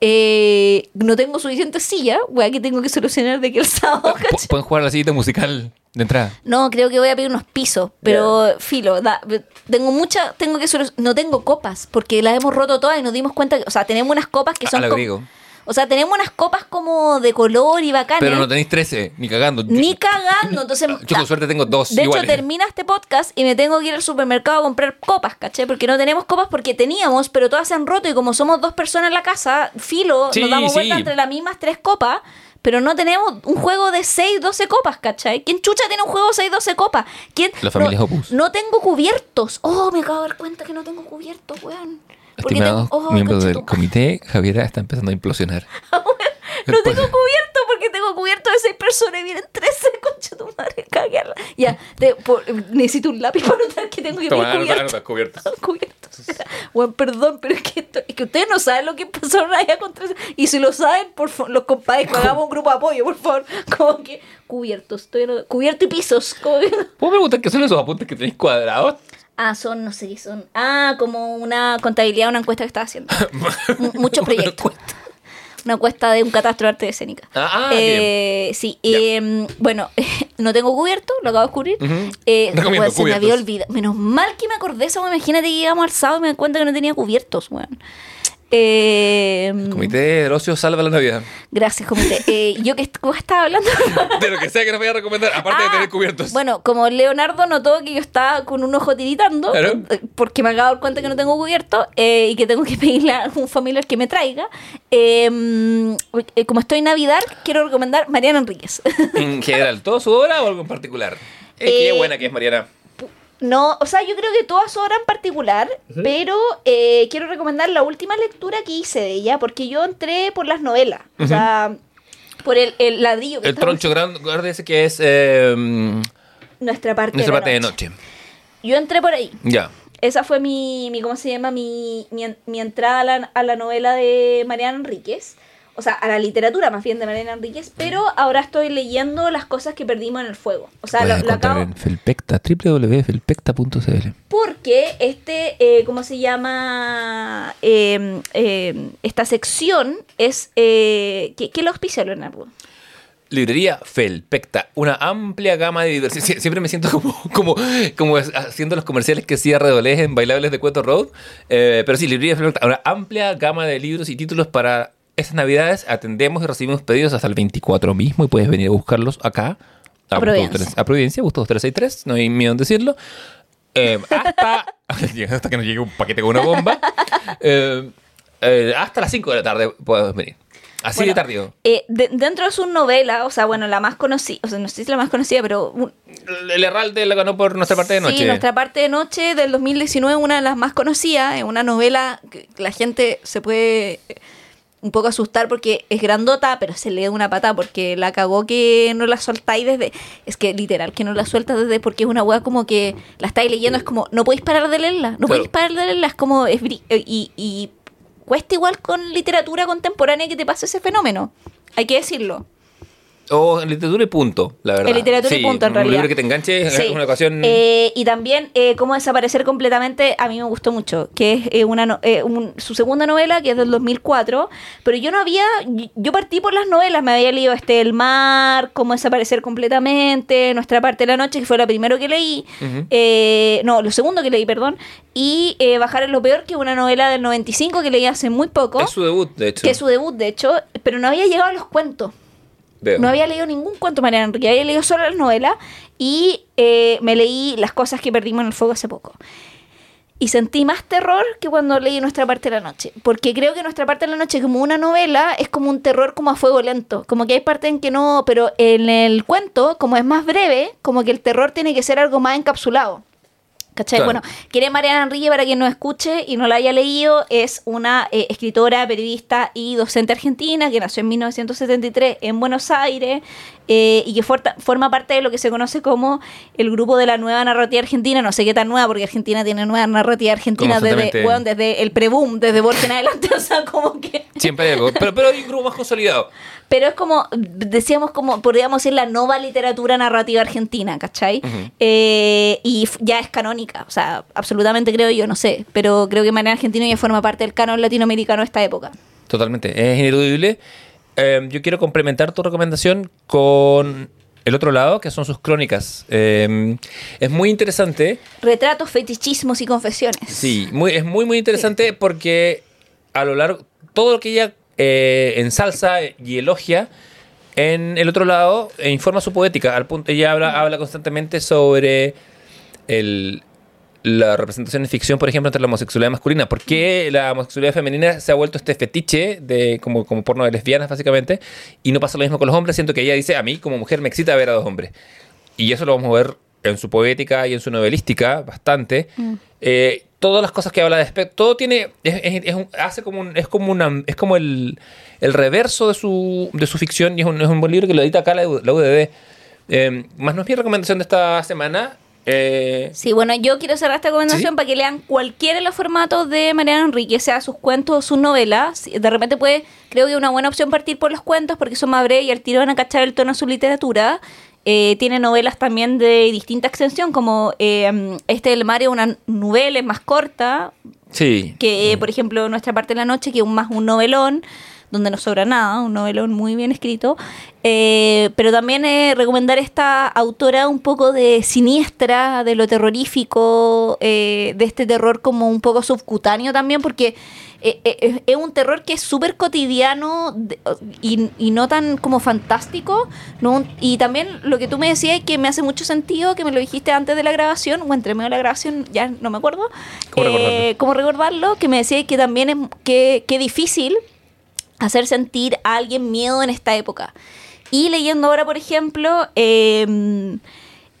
Eh, no tengo suficiente silla, weá, que tengo que solucionar de que el sábado. Pueden jugar la sillita musical de entrada. No, creo que voy a pedir unos pisos, pero filo, da- tengo mucha, tengo que solu- no tengo copas, porque las hemos roto todas y nos dimos cuenta que, o sea, tenemos unas copas que A son lo como- griego. O sea, tenemos unas copas como de color y bacanas. Pero no tenéis 13, ni cagando. ni cagando, entonces Yo con suerte tengo dos de iguales. hecho, termina este podcast y me tengo que ir al supermercado a comprar copas, ¿caché? Porque no tenemos copas porque teníamos, pero todas se han roto y como somos dos personas en la casa, filo, Sí, nos damos vuelta entre las mismas tres copas, pero no tenemos un juego de 6, 12 copas, ¿cachai? ¿Quién chucha tiene un juego de 6, 12 copas? ¿Quién? La familia no, Opus. No tengo cubiertos. Oh, me acabo de dar cuenta que no tengo cubiertos, weón. Estimados tengo- oh, miembros del comité, Javiera está empezando a implosionar. *laughs* No tengo cubierto porque tengo cubierto de seis personas y vienen 13, *laughs* concha tu madre, cagarla. Ya, te- por- necesito un lápiz para notar que tengo que Toma, pedir cubierto. anota, cubiertos. Cubierto. *laughs* Bueno, perdón, pero es que, esto- es que ustedes no saben lo que pasaron allá con 13. Y si lo saben, por favor, los compadres, hagamos un grupo de apoyo, por favor. Como que cubiertos, estoy anotando- cubierto y pisos. como que- ¿Puedo preguntar qué son esos apuntes que tenéis cuadrados? Ah, son, no sé qué son. Ah, como una contabilidad, una encuesta que estaba haciendo. *laughs* Muchos proyectos. Una encuesta de un catastro de arte escénica. Ah, ah, Eh, sí, eh, bueno, *laughs* no tengo cubierto, lo acabo de descubrir. Ujú. Eh, Recomiendo weón, se me había olvidado. Menos mal que me acordé eso, imagínate que llegamos al sábado y me di cuenta que no tenía cubiertos, weón. Eh, Comité del Ocio salva la Navidad. Gracias, comité. *laughs* Eh, yo que ¿cómo estaba hablando. De lo que sea que nos vaya a recomendar, aparte de Ah, tener cubiertos. Bueno, como Leonardo notó que yo estaba con un ojo tiritando, Claro. eh, porque me acabo de dar cuenta que no tengo cubierto eh, y que tengo que *laughs* pedirle a un familiar que me traiga. eh, como estoy en Navidad, quiero recomendar Mariana Enríquez. En general, ¿todo su obra o algo en particular? Qué buena que es Mariana. No, o sea, yo creo que toda su obra en particular, pero eh, quiero recomendar la última lectura que hice de ella, porque yo entré por las novelas, o sea, por el, el ladrillo que El troncho grande, ese que es eh, nuestra parte, nuestra de, parte de noche. noche. Yo entré por ahí. Ya. Esa fue mi, mi ¿cómo se llama? Mi, mi entrada a la, a la novela de Mariana Enríquez. O sea, a la literatura más bien de Mariana Enríquez. Pero ahora estoy leyendo las cosas que perdimos en el fuego. O sea, lo, lo acabo... Felpecta, www.felpecta.cl. Porque este, eh, ¿cómo se llama? Eh, eh, esta sección es... Eh, ¿qué, ¿Qué lo auspicia, Leonardo? Librería Felpecta, una amplia gama de diversión. Sie- Siempre me siento como, como, como haciendo los comerciales que hacía Redolés en Bailables de Cueto Road. Eh, pero sí, Librería Felpecta, una amplia gama de libros y títulos para estas navidades. Atendemos y recibimos pedidos hasta el 24 mismo y puedes venir a buscarlos acá. A Providencia. 3 a Providencia, Bustos 363, no hay miedo en decirlo. Eh, hasta, *laughs* hasta que nos llegue un paquete con una bomba. *laughs* Eh, eh, hasta las 5 de la tarde puedes venir. Así Bueno, de tardío. Eh, de- dentro de su novela, o sea, bueno, la más conocida, o sea, no sé si es la más conocida, pero un- El Herralde la ganó por nuestra parte de noche. Sí, nuestra parte de noche del 2019, una de las más conocidas, es una novela que la gente se puede un poco asustar porque es grandota, pero se lee de una pata porque la cagó que no la soltáis desde... Es que literal, que no la sueltas desde porque es una weá como que la estáis leyendo, es como, no podéis parar de leerla, no Claro. podéis parar de leerla, es como... Es, bri- eh, y, y cuesta igual con literatura contemporánea que te pase ese fenómeno, hay que decirlo. O en literatura y punto, la verdad. En literatura y Sí, punto, en un realidad. libro que te enganche Sí. es una ocasión. Eh, y también eh, Cómo desaparecer completamente, a mí me gustó mucho, que es eh, una no- eh, un- su segunda novela, que es del 2004, pero yo no había, yo partí por las novelas, me había leído este El mar, Cómo desaparecer completamente, Nuestra parte de la noche, que fue la primero que leí, Ujú. eh, no, lo segundo que leí, perdón, y eh, Bajar en lo peor, que es una novela del 95 que leí hace muy poco, es su debut, de hecho. que es su debut, de hecho, pero no había llegado a los cuentos. No había leído ningún cuento Mariana Enrique, había leído solo las novelas y eh, me leí Las cosas que perdimos en el fuego hace poco. Y sentí más terror que cuando leí Nuestra parte de la noche. Porque creo que Nuestra parte de la noche, como una novela, es como un terror como a fuego lento. Como que hay partes en que no, pero en el cuento, como es más breve, como que el terror tiene que ser algo más encapsulado. ¿Cachai? Claro. Bueno, quiere Mariana Enrique, para quien no escuche y no la haya leído, es una eh, escritora, periodista y docente argentina que nació en 1973 en Buenos Aires eh, y que forma parte de lo que se conoce como el grupo de la nueva narrativa argentina. No sé qué tan nueva, porque Argentina tiene nueva narrativa argentina desde, bueno, desde el pre-boom, desde Borges en adelante. *laughs* O sea, como que. Siempre hay algo. Pero, pero hay un grupo más consolidado. Pero es como, decíamos, como podríamos decir la nueva literatura narrativa argentina, ¿cachai? Eh, y ya es canónica, o sea, absolutamente creo yo, no sé, pero creo que Mariana Argentina ya forma parte del canon latinoamericano de esta época. Totalmente. Es ineludible. Eh, yo quiero complementar tu recomendación con el otro lado, que son sus crónicas. Eh, es muy interesante. Retratos, fetichismos y confesiones. Sí, muy, es muy, muy interesante porque a lo largo, todo lo que ella eh, ensalza y elogia, en el otro lado, e informa su poética. Al punto, ella habla, habla constantemente sobre el, la representación en ficción, por ejemplo, entre la homosexualidad masculina. ¿Por qué la homosexualidad femenina se ha vuelto este fetiche de como, como porno de lesbianas, básicamente? Y no pasa lo mismo con los hombres. Siento que ella dice, a mí como mujer me excita ver a dos hombres. Y eso lo vamos a ver en su poética y en su novelística bastante. Eh, todas las cosas que habla de aspecto, todo tiene, es, es- es un- hace como un, es como una, es como el, el reverso de su, de su ficción y es un, es un buen libro que lo edita acá la, la UDD. Eh, más no es mi recomendación de esta semana. Eh, Sí, bueno, yo quiero cerrar esta recomendación Sí. para que lean cualquiera de los formatos de Mariana Enrique, sea sus cuentos o sus novelas. De repente puede, creo que es una buena opción partir por los cuentos porque son más breves y al tiro van a cachar el tono de su literatura. Eh, tiene novelas también de distinta extensión, como eh, este del mar es una novela, más corta, Sí. que por ejemplo Nuestra parte de la noche, que es un- más un novelón, donde no sobra nada, un novelón muy bien escrito, Eh, pero también eh, recomendar esta autora un poco de siniestra, de lo terrorífico, eh, de este terror como un poco subcutáneo también, porque eh, es- un terror que es súper cotidiano y, y no tan como fantástico. Y también lo que tú me decías que me hace mucho sentido, que me lo dijiste antes de la grabación, o entre medio de la grabación, ya no me acuerdo. ¿Cómo recordarlo? Cómo recordarlo, que me decías que también es que, que difícil hacer sentir a alguien miedo en esta época. Y leyendo ahora, por ejemplo, eh,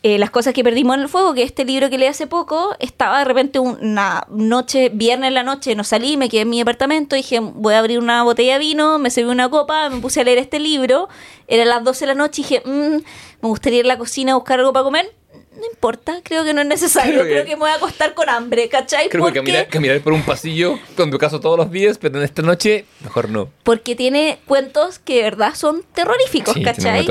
eh, Las cosas que perdimos en el fuego, que este libro que leí hace poco, estaba de repente una noche, viernes en la noche, no salí, me quedé en mi apartamento, dije, voy a abrir una botella de vino, me serví una copa, me puse a leer este libro, eran las 12 de la noche dije, "Mm, me gustaría ir a la cocina a buscar algo para comer. No importa, creo que no es necesario, Creo que- creo que me voy a acostar con hambre, ¿cachai? Creo que Porque- caminar, caminar por un pasillo, tu caso todos los días, pero en esta noche, mejor no. porque tiene cuentos que de verdad son terroríficos, Sí, ¿cachai?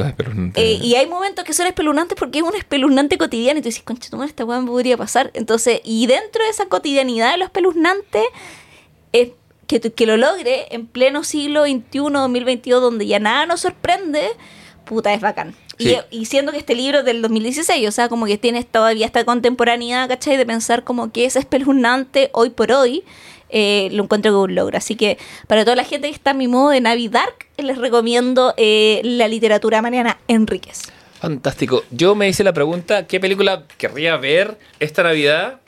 Eh, y hay momentos que son espeluznantes porque es un espeluznante cotidiano y tú dices, concha, tu esta weá me podría pasar. Entonces, y dentro de esa cotidianidad de lo espeluznante, es que, que lo logre en pleno siglo XXI, 2022, donde ya nada nos sorprende, puta, es bacán. Sí. Y, y siendo que este libro es del 2016, o sea, como que tienes todavía esta contemporaneidad, ¿cachai? De pensar como que es espeluznante hoy por hoy, eh, lo encuentro como un logro. Así que para toda la gente que está en mi modo de Navidad, les recomiendo eh, la literatura Mariana Enríquez. Fantástico. Yo me hice la pregunta, ¿qué película querría ver esta Navidad?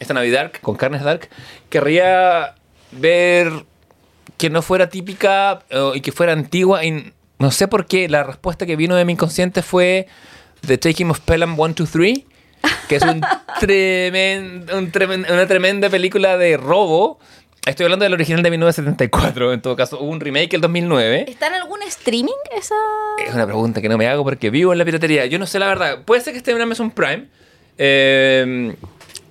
Esta Navidad con carnes dark. Querría ver que no fuera típica eh, y que fuera antigua. Y no sé por qué la respuesta que vino de mi inconsciente fue The Taking of Pelham 1, 2, 3. Que es un *laughs* tremen- un tremen- una tremenda película de robo. Estoy hablando del original de 1974. En todo caso, hubo un remake el 2009. ¿Está en algún streaming esa? Es una pregunta que no me hago porque vivo en la piratería. Yo no sé la verdad. Puede ser que esté en Amazon Prime. Eh,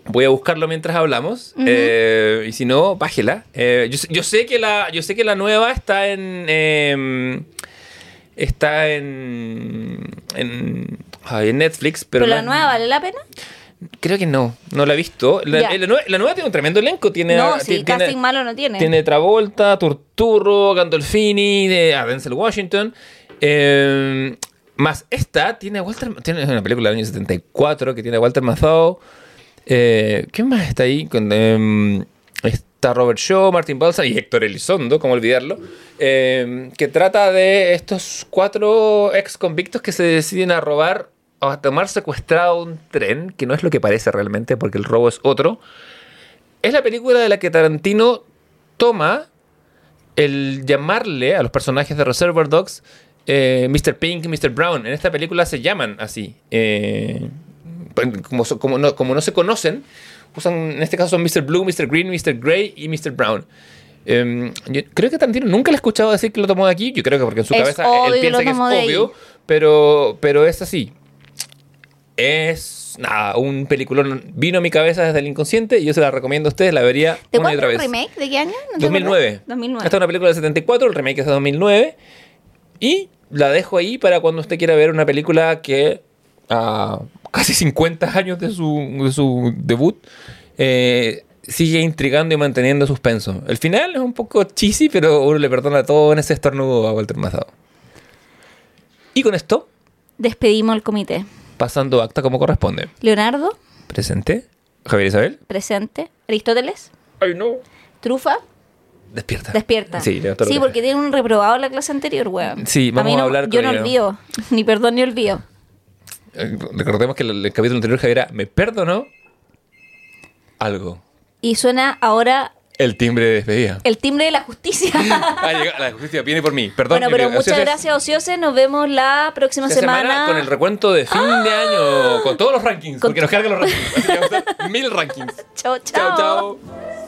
voy a buscarlo mientras hablamos. Eh, y si no, bájela. Eh, yo, sé- yo sé que la, yo sé que la nueva está en. Está en. En, ay, en Netflix. Pero, ¿Pero la nueva vale la pena? Creo que no. No la he visto. La, eh, la nueva, la nueva tiene un tremendo elenco. Tiene, no, sí, ti- tiene- casting malo no tiene. tiene Travolta, Turturro, Gandolfini, de, a Denzel Washington. Eh, más esta tiene a Walter. Tiene una película del año 74 que tiene a Walter Matthau. Eh, ¿Quién más está ahí? Con, eh, Robert Shaw, Martin Balsa y Héctor Elizondo, como olvidarlo. eh, que trata de estos cuatro ex convictos que se deciden a robar o a tomar secuestrado un tren, que no es lo que parece realmente, porque el robo es otro. Es la película de la que Tarantino toma el llamarle a los personajes de Reservoir Dogs eh, Mr. Pink y Mr. Brown. En esta película se llaman así. Eh, como no se conocen, usan, en este caso son Mr. Blue, Mr. Green, Mr. Grey y Mr. Brown. Eh, yo creo que Tarantino nunca le he escuchado decir que lo tomó de aquí. Yo creo que porque en su Es cabeza él piensa que es de obvio, pero, pero es así. Es nada, un peliculón. Vino a mi cabeza desde el inconsciente y yo se la recomiendo a ustedes. La vería ¿De una y otra es vez. el remake? ¿De qué año? ¿No te 2009. acuerdas? 2009. Esta es una película del 74, el remake es de 2009. Y la dejo ahí para cuando usted quiera ver una película que a casi 50 años de su, de su debut eh, sigue intrigando y manteniendo suspenso. El final es un poco cheesy, pero uno le perdona todo en ese estornudo a Walter Matthau. Y con esto, Despedimos el comité. pasando acta como corresponde. Leonardo, Presente. Javier Isabel. presente. Aristóteles, Ay, no. Trufa, Despierta. despierta. Sí, Sí, porque tiene un reprobado en la clase anterior, weón. Sí, vamos mí a no- hablar Yo no olvido. *laughs* Ni perdón ni olvido. Eh, Recordemos que el, el capítulo anterior era, me perdonó algo. Y suena ahora El timbre de despedida. el timbre de la justicia. *laughs* Ah, la justicia viene por mí. Perdón. bueno, pero querido. muchas gracias, Ociose. Nos vemos la próxima esta semana. con el recuento de fin de año, con todos los rankings, Con- porque nos cargan los rankings. Así que vamos a hacer mil rankings. *laughs* Chao, Chao, chao. chao.